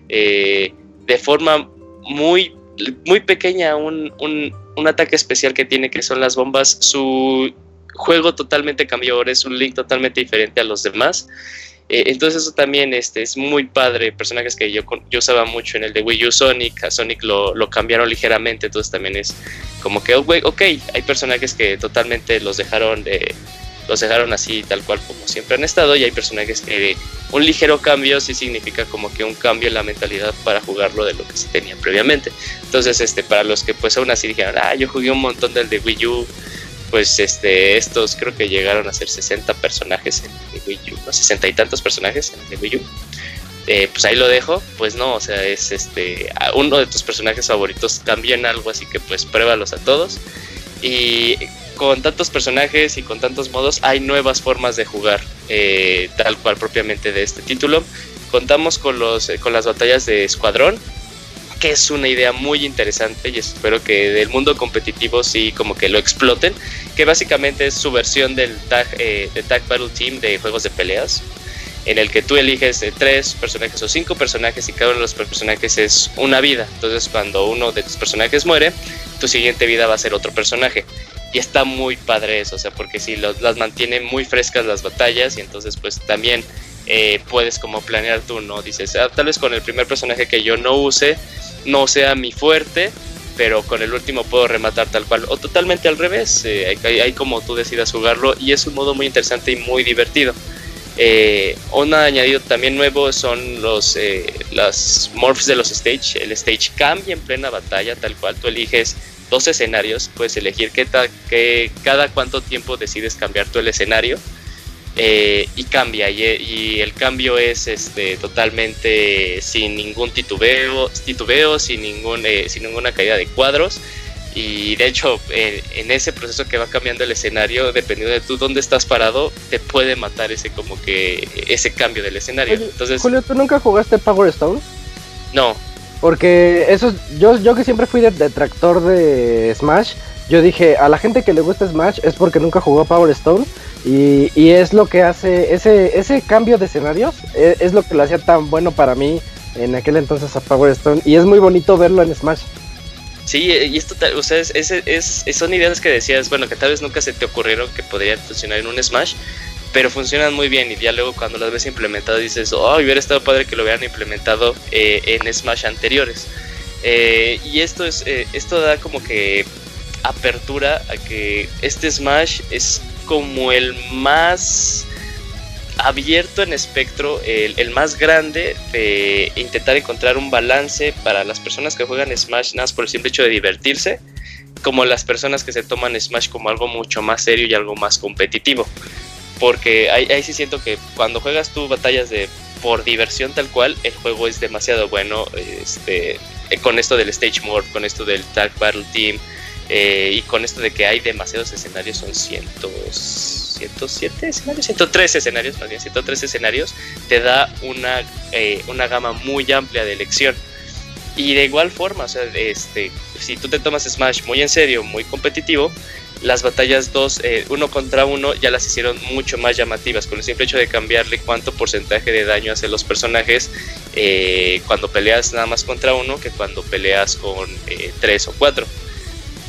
eh, de forma muy, muy pequeña un, un, ataque especial que tiene que son las bombas, su juego totalmente cambió, ahora es un Link totalmente diferente a los demás. Eh, entonces eso también este, es muy padre, personajes que yo, yo usaba mucho en el de Wii U Sonic, a Sonic lo, lo cambiaron ligeramente, entonces también es como que, oh, ok, hay personajes que totalmente los dejaron de los dejaron así tal cual como siempre han estado y hay personajes que un ligero cambio sí significa como que un cambio en la mentalidad para jugarlo de lo que se tenía previamente. Entonces, este, para los que pues aún así dijeron, ah, yo jugué un montón del de Wii U, pues este, estos creo que llegaron a ser 60 personajes en el Wii U, no, 60 y tantos personajes en el de Wii U. Eh, pues ahí lo dejo, pues no, o sea, es este, uno de tus personajes favoritos también algo, así que pues pruébalos a todos. Y con tantos personajes y con tantos modos hay nuevas formas de jugar, eh, tal cual propiamente de este título. Contamos con, los, eh, con las batallas de escuadrón, que es una idea muy interesante y espero que del mundo competitivo sí como que lo exploten, que básicamente es su versión del tag, eh, tag Battle Team de juegos de peleas, en el que tú eliges tres personajes o cinco personajes y cada uno de los personajes es una vida. Entonces cuando uno de tus personajes muere, tu siguiente vida va a ser otro personaje y está muy padre eso, o sea, porque si las mantiene muy frescas las batallas y entonces pues también eh, puedes como planear tú, ¿no? Dices, ah, tal vez con el primer personaje que yo no use no sea mi fuerte, pero con el último puedo rematar tal cual, o totalmente al revés, eh, hay, como tú decidas jugarlo y es un modo muy interesante y muy divertido. Eh, un añadido también nuevo son los las morphs de los stage. El stage cambia en plena batalla, tal cual. Tú eliges dos escenarios, puedes elegir qué, qué cada cuánto tiempo decides cambiar tú el escenario eh, y cambia y, el cambio es este totalmente sin ningún titubeo, titubeo sin ningún eh, sin ninguna caída de cuadros Y de hecho, eh, en ese proceso que va cambiando el escenario, dependiendo de tú dónde estás parado, te puede matar ese como que ese cambio del escenario. Entonces, Julio, ¿tú nunca jugaste Power Stone? No. Porque eso, yo, yo que siempre fui detractor de Smash, yo dije, a la gente que le gusta Smash es porque nunca jugó Power Stone. Y, y es lo que hace, ese, ese cambio de escenarios, es, es lo que lo hacía tan bueno para mí en aquel entonces a Power Stone. Y es muy bonito verlo en Smash. Sí, y esto, o sea, es, es, es, son ideas que decías, bueno, que tal vez nunca se te ocurrieron que podrían funcionar en un Smash, pero funcionan muy bien y ya luego cuando las ves implementadas dices, oh, hubiera estado padre que lo hubieran implementado eh, en Smash anteriores. Eh, y esto, es, eh, esto da como que apertura a que este Smash es como el más abierto en espectro, el, el, más grande de intentar encontrar un balance para las personas que juegan Smash más por el simple hecho de divertirse, como las personas que se toman Smash como algo mucho más serio y algo más competitivo. Porque ahí, ahí sí siento que cuando juegas tú batallas de por diversión tal cual, el juego es demasiado bueno. Este, con esto del Stage Mode, con esto del Tag Battle Team, eh, y con esto de que hay demasiados escenarios, son cientos 107 escenarios, 103 escenarios, más bien 103 escenarios, te da una, eh, una gama muy amplia de elección. Y de igual forma, o sea, este, si tú te tomas Smash muy en serio, muy competitivo, las batallas 2, eh, uno contra uno, ya las hicieron mucho más llamativas, con el simple hecho de cambiarle cuánto porcentaje de daño hacen los personajes eh, cuando peleas nada más contra uno que cuando peleas con eh, tres o cuatro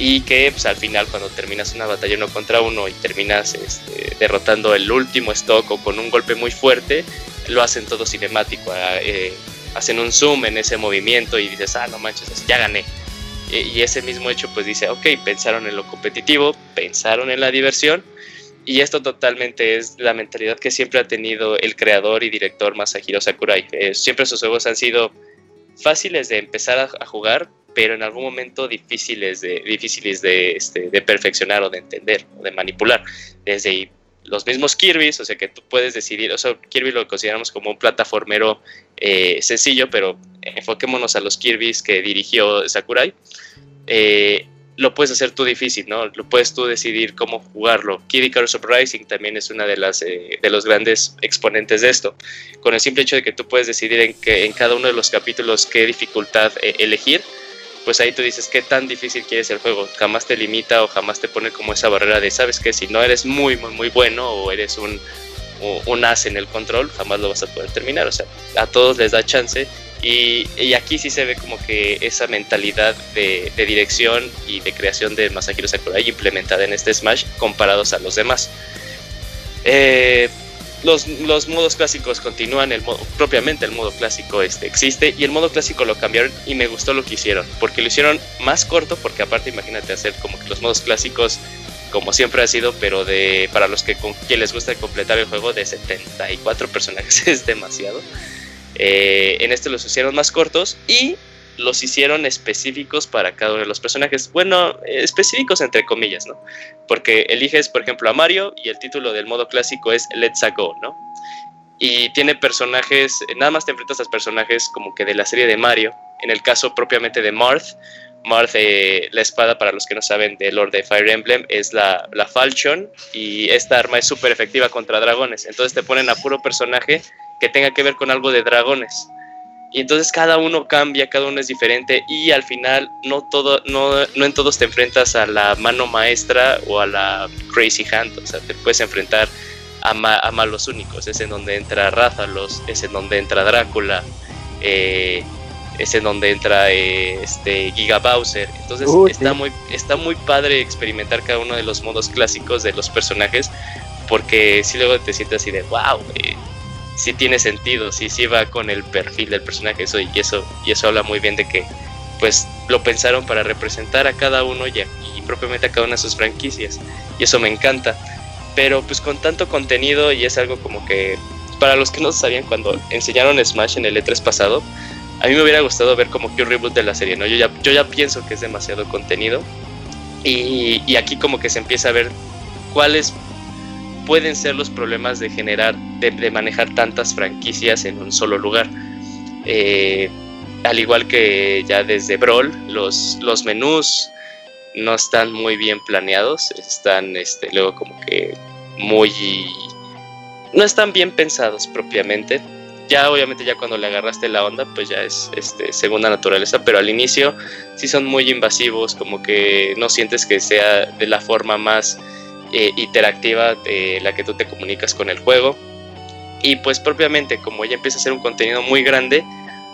y que pues, al final cuando terminas una batalla uno contra uno y terminas este, derrotando el último stock o con un golpe muy fuerte, lo hacen todo cinemático, ah, eh, hacen un zoom en ese movimiento y dices, ah, no manches, ya gané. Y ese mismo hecho pues dice, ok, pensaron en lo competitivo, pensaron en la diversión y esto totalmente es la mentalidad que siempre ha tenido el creador y director Masahiro Sakurai. Eh, siempre sus juegos han sido fáciles de empezar a, jugar, pero en algún momento difíciles de, difíciles de, este, de perfeccionar o de entender o de manipular. Desde los mismos Kirby's, o sea que tú puedes decidir, o sea, Kirby lo consideramos como un plataformero eh, sencillo, pero enfoquémonos a los Kirby's que dirigió Sakurai. Eh, lo puedes hacer tú difícil, ¿no? Lo puedes tú decidir cómo jugarlo. Kid Icarus también es una de las eh, de los grandes exponentes de esto. Con el simple hecho de que tú puedes decidir en, cada uno de los capítulos qué dificultad eh, elegir, pues ahí tú dices qué tan difícil quieres el juego. Jamás te limita o jamás te pone como esa barrera de, sabes que si no eres muy, muy, muy bueno o eres un, un as en el control, jamás lo vas a poder terminar. O sea, a todos les da chance. Y, aquí sí se ve como que esa mentalidad de, dirección y de creación de Masahiro Sakurai implementada en este Smash comparados a los demás. Eh, los, los, modos clásicos continúan, el modo, propiamente el modo clásico este, existe y el modo clásico lo cambiaron y me gustó lo que hicieron, porque lo hicieron más corto, porque aparte imagínate hacer como que los modos clásicos como siempre ha sido, pero de para los que con quien les gusta completar el juego de 74 personajes es demasiado. Eh, en este los hicieron más cortos y los hicieron específicos para cada uno de los personajes. Bueno, específicos entre comillas, ¿no? Porque eliges, por ejemplo, a Mario y el título del modo clásico es Let's Go, ¿no? Y tiene personajes, nada más te enfrentas a personajes como que de la serie de Mario. En el caso propiamente de Marth, Marth, eh, la espada, para los que no saben, de Lord de Fire Emblem, es la, la Falchion y esta arma es súper efectiva contra dragones. Entonces te ponen a puro personaje que tenga que ver con algo de dragones y entonces cada uno cambia, cada uno es diferente y al final no, todo, no, no en todos te enfrentas a la mano maestra o a la crazy hand, o sea, te puedes enfrentar a, ma a malos únicos, es en donde entra Rathalos, es en donde entra Drácula, eh, es en donde entra eh, este Giga Bowser, entonces uh, está, sí. muy, está muy padre experimentar cada uno de los modos clásicos de los personajes porque si luego te sientes así de wow, eh, sí tiene sentido, sí, sí va con el perfil del personaje, eso, y eso, y eso habla muy bien de que pues lo pensaron para representar a cada uno y, y propiamente a cada una de sus franquicias. Y eso me encanta. Pero pues con tanto contenido y es algo como que para los que no sabían cuando enseñaron Smash en el E3 pasado, a mí me hubiera gustado ver como que un reboot de la serie, ¿no? Yo ya, yo ya pienso que es demasiado contenido y, y aquí como que se empieza a ver cuáles pueden ser los problemas de generar, de, manejar tantas franquicias en un solo lugar. Eh, al igual que ya desde Brawl, los, los menús no están muy bien planeados, están este, luego como que muy... no están bien pensados propiamente. Ya obviamente ya cuando le agarraste la onda, pues ya es este, segunda naturaleza, pero al inicio sí son muy invasivos, como que no sientes que sea de la forma más eh, interactiva de la que tú te comunicas con el juego. Y pues propiamente como ya empieza a ser un contenido muy grande,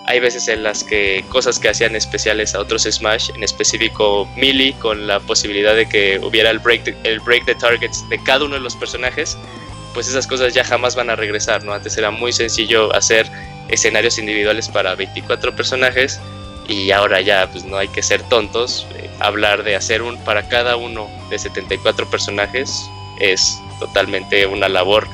hay veces en las que cosas que hacían especiales a otros Smash, en específico Melee, con la posibilidad de que hubiera el break, de, el break de targets de cada uno de los personajes, pues esas cosas ya jamás van a regresar, ¿no? Antes era muy sencillo hacer escenarios individuales para 24 personajes y ahora ya pues no hay que ser tontos, eh, hablar de hacer un para cada uno de 74 personajes es totalmente una labor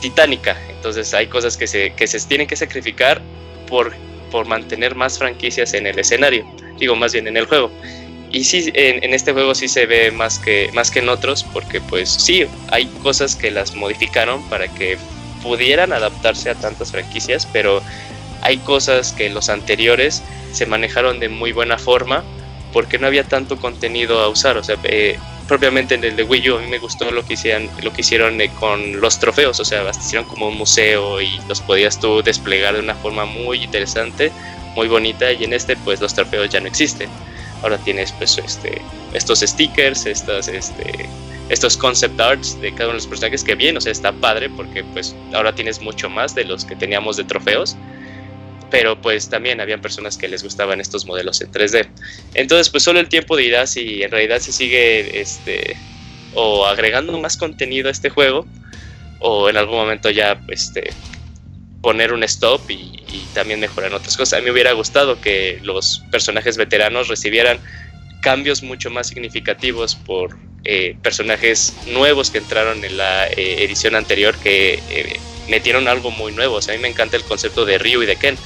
titánica, entonces hay cosas que se, que se tienen que sacrificar por, por mantener más franquicias en el escenario, digo más bien en el juego. Y sí, en, este juego sí se ve más que, más que en otros, porque pues sí, hay cosas que las modificaron para que pudieran adaptarse a tantas franquicias, pero hay cosas que los anteriores se manejaron de muy buena forma porque no había tanto contenido a usar. O sea, eh, propiamente en el de Wii U a mí me gustó lo que hicieron, lo que hicieron eh, con los trofeos, o sea, hicieron como un museo y los podías tú desplegar de una forma muy interesante, muy bonita y en este pues los trofeos ya no existen. Ahora tienes pues este estos stickers, estas este estos concept arts de cada uno de los personajes que bien, o sea, está padre porque pues ahora tienes mucho más de los que teníamos de trofeos pero pues también habían personas que les gustaban estos modelos en 3D. Entonces, pues solo el tiempo dirá si en realidad se sigue este o agregando más contenido a este juego o en algún momento ya este poner un stop y, también mejorar otras cosas. A mí hubiera gustado que los personajes veteranos recibieran cambios mucho más significativos por eh, personajes nuevos que entraron en la eh, edición anterior que eh, metieron algo muy nuevo. A mí me encanta el concepto de Ryu y de Ken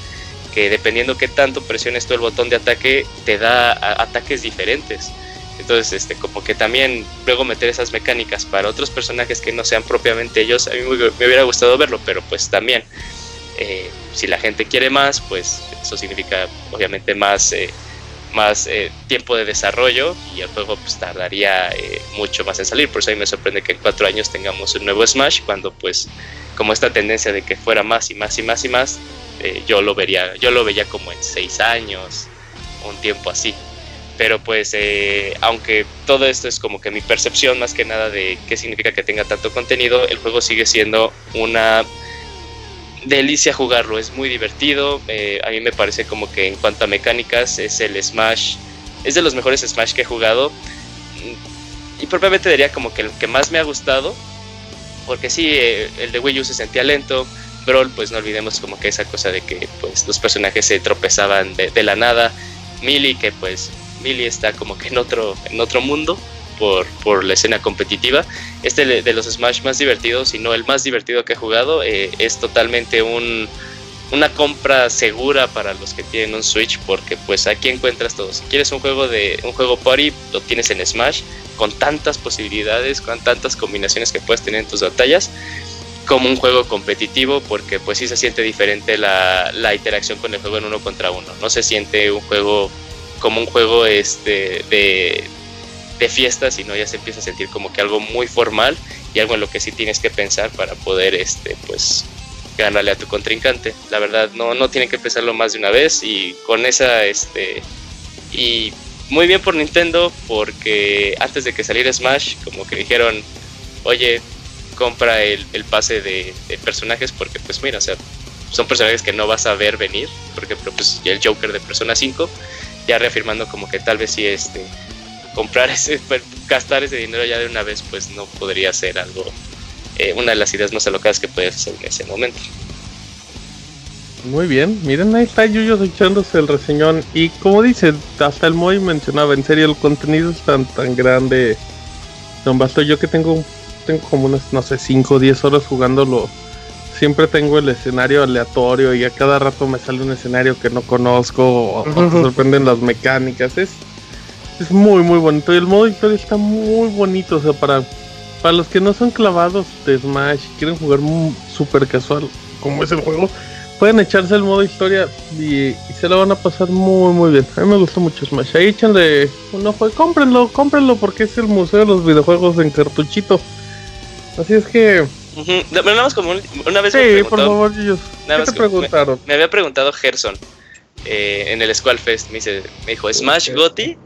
que dependiendo qué tanto presiones tú el botón de ataque, te da ataques diferentes. Entonces, este, como que también luego meter esas mecánicas para otros personajes que no sean propiamente ellos, a mí me, hubiera gustado verlo, pero pues también, eh, si la gente quiere más, pues eso significa obviamente más, eh, más eh, tiempo de desarrollo y el juego pues tardaría mucho más en salir. Por eso a mí me sorprende que en cuatro años tengamos un nuevo Smash, cuando pues como esta tendencia de que fuera más y más y más y más, eh, yo lo vería, yo lo veía como en seis años, un tiempo así. Pero pues, eh, aunque todo esto es como que mi percepción más que nada de qué significa que tenga tanto contenido, el juego sigue siendo una delicia jugarlo, es muy divertido. Eh, a mí me parece como que en cuanto a mecánicas es el Smash, es de los mejores Smash que he jugado. Y propiamente diría como que el que más me ha gustado, porque sí, el de Wii U se sentía lento, Brawl, pues no olvidemos como que esa cosa de que pues los personajes se tropezaban de, la nada. Millie, que pues Millie está como que en otro, en otro mundo por, por la escena competitiva. Este de los Smash más divertidos, y no el más divertido que he jugado, eh, es totalmente un, una compra segura para los que tienen un Switch, porque pues aquí encuentras todo. Si quieres un juego de un juego party, lo tienes en Smash, con tantas posibilidades, con tantas combinaciones que puedes tener en tus batallas como un juego competitivo porque pues sí se siente diferente la, la, interacción con el juego en uno contra uno. No se siente un juego como un juego este de, de fiesta, sino ya se empieza a sentir como que algo muy formal y algo en lo que sí tienes que pensar para poder este pues ganarle a tu contrincante. La verdad no, no tienen que pensarlo más de una vez y con esa este y muy bien por Nintendo porque antes de que saliera Smash como que dijeron oye compra el, pase de, personajes porque pues mira, o sea, son personajes que no vas a ver venir, por ejemplo, pues el Joker de Persona 5, ya reafirmando como que tal vez si este comprar ese, pues, gastar ese dinero ya de una vez, pues no podría ser algo, eh, una de las ideas más alocadas que puedes hacer en ese momento. Muy bien, miren ahí está Yuyo echándose el reseñón y como dice, hasta el Moy mencionaba, en serio el contenido es tan tan grande. Don Basto, yo que tengo tengo como unas, no sé, 5 o 10 horas jugándolo. Siempre tengo el escenario aleatorio y a cada rato me sale un escenario que no conozco o, te sorprenden las mecánicas. Es, es muy, muy bonito. Y el modo historia está muy bonito. O sea, para, para los que no son clavados de Smash y quieren jugar súper casual como es el juego, pueden echarse el modo historia y, y se lo van a pasar muy muy bien. A mí me gustó mucho Smash. Ahí échenle un ojo y cómprenlo, cómprenlo porque es el museo de los videojuegos en cartuchito. Así es que. No, pero nada más como un- una vez me sí, preguntó- por favor, ellos. nada ¿Qué te que me- preguntaron? Me, había preguntado Gerson eh, en el Squallfest. Me, dice, me dijo, ¿Smash Gotti?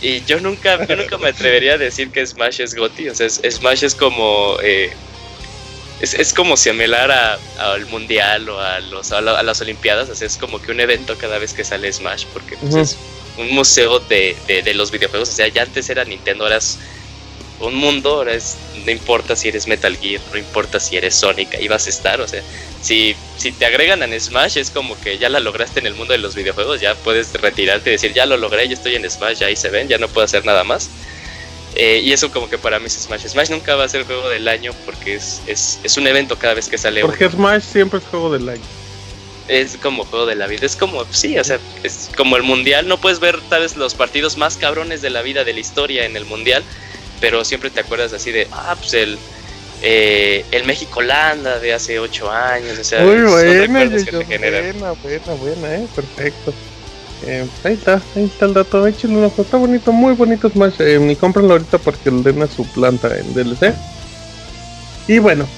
Y yo nunca, yo nunca me atrevería a decir que Smash es Gotti. O sea, Smash es como. eh, es, es como similar a- al mundial o a, los, a, la- a las Olimpiadas. O sea, es como que un evento cada vez que sale Smash. Porque pues, es un museo de, de- de los videojuegos. O sea, ya antes era Nintendo, ahora es un mundo. Ahora es. No importa si eres Metal Gear, no importa si eres Sonic, ahí vas a estar. O sea, si, si te agregan en Smash es como que ya la lograste en el mundo de los videojuegos, ya puedes retirarte y decir, ya lo logré, ya estoy en Smash, ya ahí se ven, ya no puedo hacer nada más. Eh, y eso como que para mí es Smash. Smash nunca va a ser juego del año porque es, es, es un evento cada vez que sale uno. Porque Smash siempre es juego del año. Es como juego de la vida. Es como, sí, o sea, es como el mundial. No puedes ver tal vez los partidos más cabrones de la vida, de la historia en el mundial, pero siempre te acuerdas así de, ah, pues el, eh, el México-Holanda de hace ocho años. O sea, Muy buena, que te buena, buena, buena, eh, perfecto. Eh, ahí está, ahí está el dato, échenle un ojo, está bonito, muy bonito Smash, eh, ni cómprenlo ahorita porque le den a su planta en DLC. Y bueno,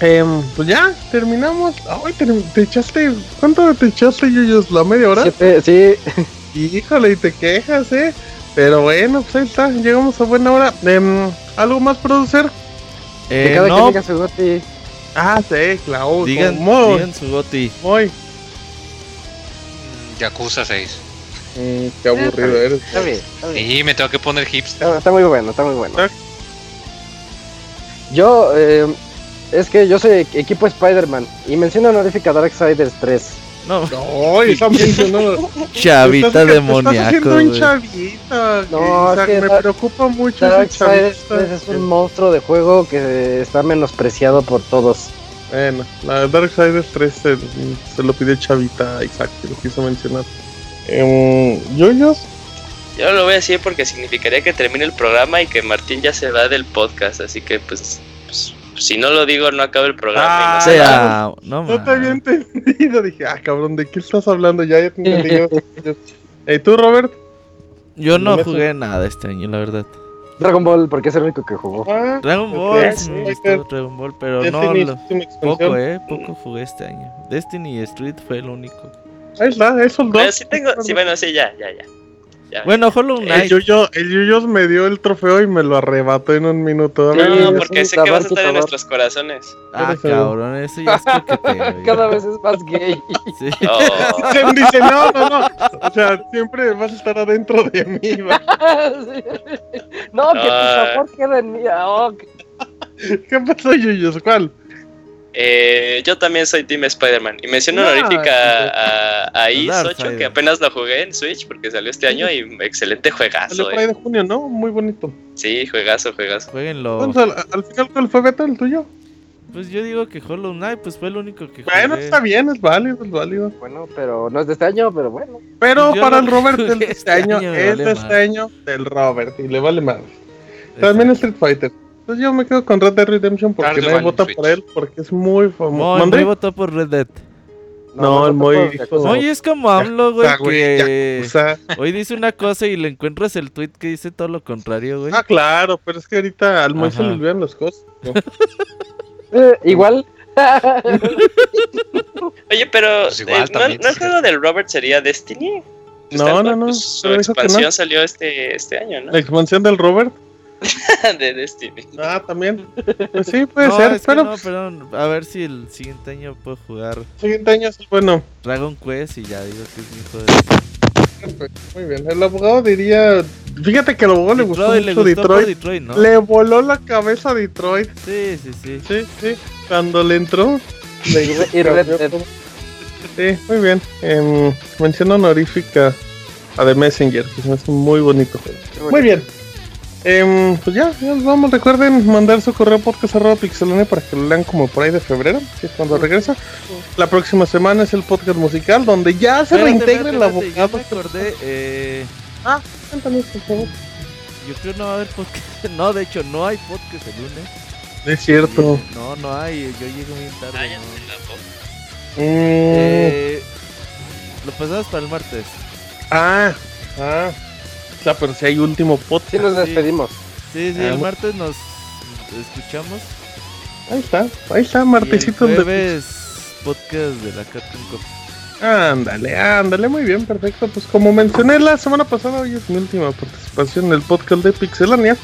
em, pues ya, terminamos. Ay, te, te echaste, ¿cuánto te echaste, Yuyos? ¿La media hora? Siete- sí, Híjole, y te quejas, eh. Pero bueno, pues ahí está, llegamos a buena hora. Em, ¿Algo más producer? que Eh, cada no, quien diga su goti. Ah, sí, claro, digan, muy, digan su goti. muy. Yakuza 6. Mm, qué aburrido eres. Está bien, está bien. Y me tengo que poner hipster. Está, está muy bueno, está muy bueno. Yo, eh, es que yo soy equipo Spider-Man y menciono honorífica Darksiders 3. No, No, esa mencionó. chavita Estás- demoníaco. Estás haciendo un güey. chavita. No, que me Dark- preocupa mucho ese chavita. 3 es un monstruo de juego que está menospreciado por todos. Bueno, la Darksiders 3 se, se lo pidió Chavita a Isaac, que lo quiso mencionar. Eh, ¿Yoyos? Yo no lo voy a decir porque significaría que termine el programa y que Martín ya se va del podcast, así que pues, si no lo digo no acaba el programa. y no Ah, se O va. sea, no, No te había entendido. Dije, ah, cabrón, ¿de qué estás hablando? Ya, ya te entendí. Eh, ¿Tú, Robert? Yo no Eso. jugué nada este año, la verdad. Dragon Ball, porque es el único que jugó. Ah, Dragon Ball, sí, Dragon Ball, pero no lo- poco, eh, poco jugué este año. Destiny y Street fue el único. Ahí está, esos dos. Pero sí tengo, sí, bueno, sí, ya, ya, ya. Ya. Bueno, Hollow El Knight. Yuyo, el Yuyos me dio el trofeo y me lo arrebató en un minuto. No, Yuyos. porque sé que vas a estar en nuestros corazones. Ah, el- cabrón, eso ya es coqueteo. Cada vez es más gay. Sí. Oh, dice, no, no, no. O sea, siempre vas a estar adentro de mí. va. no, que tu Ah. sabor quede en mí. ah, oh, que- ¿Qué pasó, Yuyos? ¿Cuál? Eh, yo también soy Team Spider-Man. Y menciono No, honorífica a, a Is Darksiders. 8, que apenas lo jugué en Switch porque salió este año y excelente Salió juegazo. por ahí Eh. de junio, ¿no? Muy bonito. Sí, juegazo, juegazo. Jueguenlo. Entonces, al, al final, ¿cuál fue Beta, el tuyo? Pues yo digo que Hollow Knight pues fue el único que Bueno, jugué. está bien, es válido, es válido. Bueno, pero no es de este año, pero bueno. Pero Yo para no el Robert jugué el de este este año es vale de este madre. año del Robert y le vale más. También Street Fighter. Entonces yo me quedo con Red Dead Redemption porque nadie vale vota por él porque es muy famoso. Moy, ¿Mandé? Moy votó por Red Dead. No, el Moy dijo-. Moy es como AMLO, güey, que Yakuza. hoy dice una cosa y le encuentras el tweet que dice todo lo contrario, güey. Ah, claro, pero es que ahorita al Moy se le olvidan las cosas. ¿no? Eh, igual. Oye, pero Pues igual eh, ¿no, también, ¿no el sí. juego del Robert sería Destiny? Pues No, no, no, pues, su dijo que expansión no. salió este, este año, ¿no? La expansión del Robert. de Destiny. Ah, también. Pues sí, puede no, ser, es que pero no, perdón. A ver si el siguiente año puedo jugar el siguiente año es el bueno. Dragon Quest y ya digo que es mi hijo de Perfecto, Muy bien. El abogado diría. Fíjate que al abogado le gustó Detroit, le mucho gustó Detroit. Detroit, ¿no? Le voló la cabeza a Detroit. Sí, sí, sí. Sí, sí. Cuando le entró. Le Y Red Dead. Sí, muy bien. Em, mención honorífica a The Messenger, que se me hace un muy bonito juego. Muy bien. Em, pues ya, ya nos vamos. Recuerden mandar su correo podcast arroba pixelania para que lo lean como por ahí de febrero, que es cuando regresa. La próxima semana es el podcast musical, donde ya se Espérate, reintegra el abogado. Ya me acordé, eh, Ah, cuéntanos, por favor. yo creo no va a haber podcast. No, de hecho, no hay podcast el lunes. Es cierto. No, no hay. Yo llego bien tarde. Ah, ya no. po- Eh, lo pasamos para el martes. Ah, ah. Pero si hay último podcast. Sí, nos despedimos. Sí, sí, Ah, el mu- martes nos escuchamos. Ahí está, ahí está, el martesito de jueves podcast de la Cup. Ándale, ándale, muy bien, perfecto. Pues como mencioné la semana pasada, hoy es mi última participación en el podcast de Pixelania.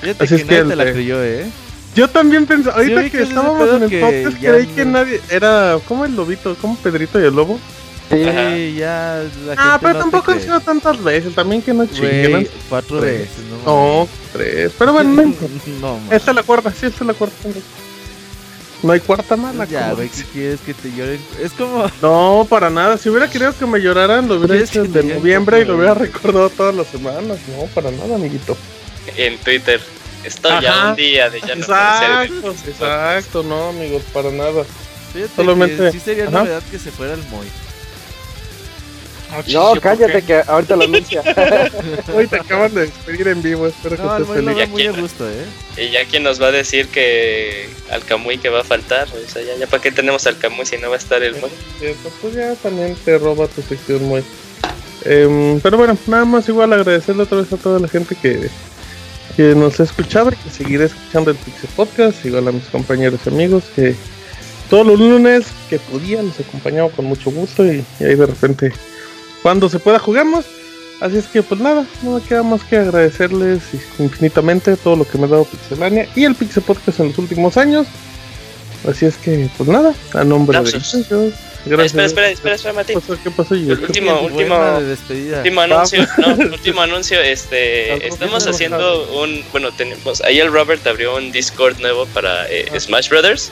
Fíjate Así que es que nadie el te la de- creyó, ¿eh? Yo también pensé, ahorita que estábamos en el podcast, creí no- que nadie era, ¿cómo el lobito? ¿Cómo Pedrito y el lobo? Sí. Ajá. Sí, ya la Ah, gente pero no tampoco han sido tantas veces, también que no chinguen. Cuatro Tres. veces, ¿no? No, tres. Pero bueno, no no, man. Esta es la cuarta, sí, esta es la cuarta. No hay cuarta mala. Ya, como güey, ¿qué quieres que te lloren? Es como. No, para nada. Si hubiera querido que me lloraran, lo hubiera ¿Quieres hecho que de noviembre y lo hubiera recordado todas las semanas. No, para nada, amiguito. En Twitter. Estoy Ajá. un día de ya no. Exacto, exacto, no, amigos, para nada. Fíjate Solamente- que sí sería Ajá. novedad que se fuera el Moy. No, cállate que ahorita lo anuncia. Hoy te acaban de despedir en vivo, espero No, que estés Moy feliz. Ya muy a gusto, ¿eh? Y ya quién nos va a decir que al Camuy que va a faltar. O sea, ya, ya para qué tenemos al Camuy si no va a estar el Moy. Cierto, pues ya también te roba tu sección muy. Em, pero bueno, nada más igual agradecerle otra vez a toda la gente que, que nos ha escuchado y que seguiré escuchando el Pixel Podcast, igual a mis compañeros y amigos que todos los lunes que podía los acompañaba con mucho gusto y, y ahí de repente cuando se pueda jugamos. Así es que pues nada, no me queda más que agradecerles infinitamente todo lo que me ha dado Pixelania y el Pixel Podcast en los últimos años. Así es que pues nada, a nombre de ellos, gracias. Espera, espera, espera, espera, ¿Qué Martín. pasó? ¿Qué pasó? Yo? El último, último, de último anuncio, no, último anuncio, este, estamos haciendo un, bueno, tenemos, ahí el Robert abrió un Discord nuevo para eh, Ah. Smash Brothers,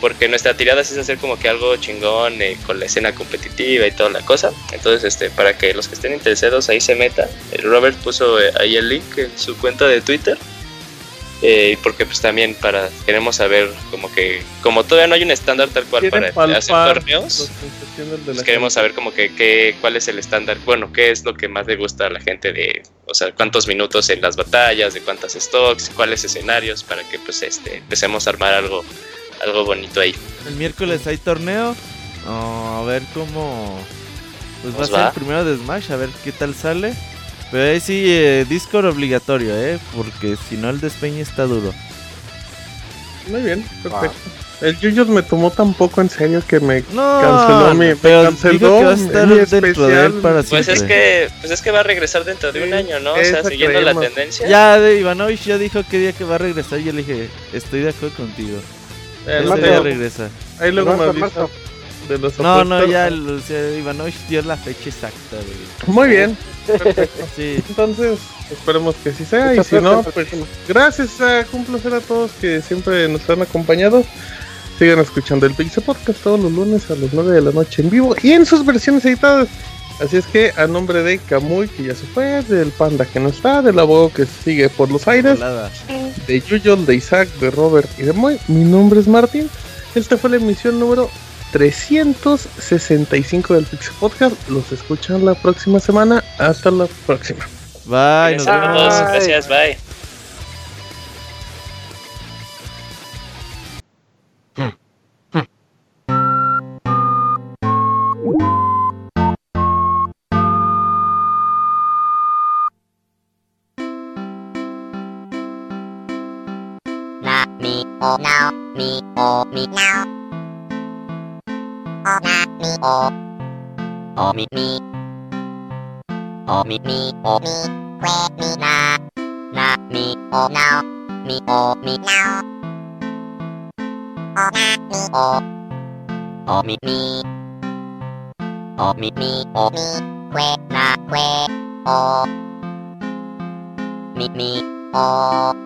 porque nuestra tirada es hacer como que algo chingón eh, con la escena competitiva y toda la cosa, entonces, este, para que los que estén interesados ahí se metan, el Robert puso eh, ahí el link en su cuenta de Twitter, eh, porque pues también para, queremos saber como que, como todavía no hay un estándar tal cual para hacer torneos, pues queremos gente. saber como que qué, cuál es el estándar, bueno, qué es lo que más le gusta a la gente de, o sea, cuántos minutos en las batallas, de cuántas stocks, cuáles escenarios, para que pues este empecemos a armar algo, algo bonito ahí. El miércoles hay torneo. Oh, a ver cómo. Pues va a ser va. el primero de Smash, a ver qué tal sale. Pero ahí sí, eh, Discord obligatorio, ¿eh? Porque si no, el despeñe está duro. Muy bien, perfecto. El Yuyos me tomó tan poco en serio que me No, Canceló mi- me pero canceló que va a mi dentro de él especial. para Pues es que, pues es que va a regresar dentro de un año, ¿no? O sea, siguiendo la tendencia. Ya, de Ivanovich ya dijo que día que va a regresar. Yo le dije, estoy de acuerdo contigo. Te- regresa. Ahí luego me de los No, no, ya, el, o sea, Ivanovich dio la fecha exacta, güey. Muy bien, perfecto. Sí. Entonces, esperemos que así sea. Y si no, el pues gracias, a, un placer a todos que siempre nos han acompañado. Sigan escuchando el Pixel Podcast todos los lunes a las 9 de la noche en vivo y en sus versiones editadas. Así es que a nombre de Camuy, que ya se fue, del Panda que no está, del abogado que sigue por los aires, de Yuyol, de Isaac, de Robert y de Moy, mi nombre es Martín. Esta fue la emisión número 365 del Pixel Podcast. Los escuchan la próxima semana. Hasta la próxima. Bye, nos vemos. gracias, bye. Mi o now mi o mi now o na mi o o mi mi o mi mi o mi que mi na na mi o now mi o mi now o na mi o o mi mi o mi mi o mi que na que o mi mi o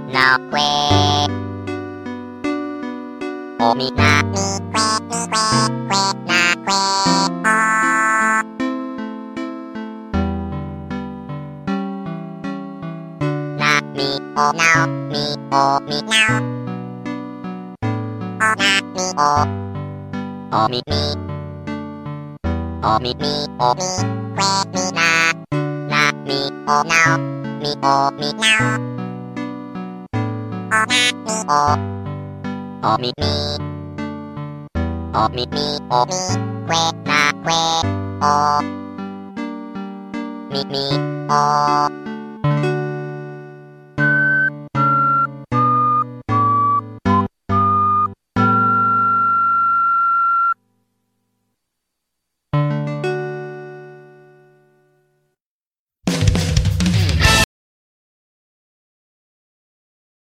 Now, o mi now. mi que no que o mi na mi que mi que que na que o na mi o now mi o mi now o na mi o o mi mi o mi mi o mi que mi na na mi o now mi o mi now o na おみみおみみおみくえなくえおみみお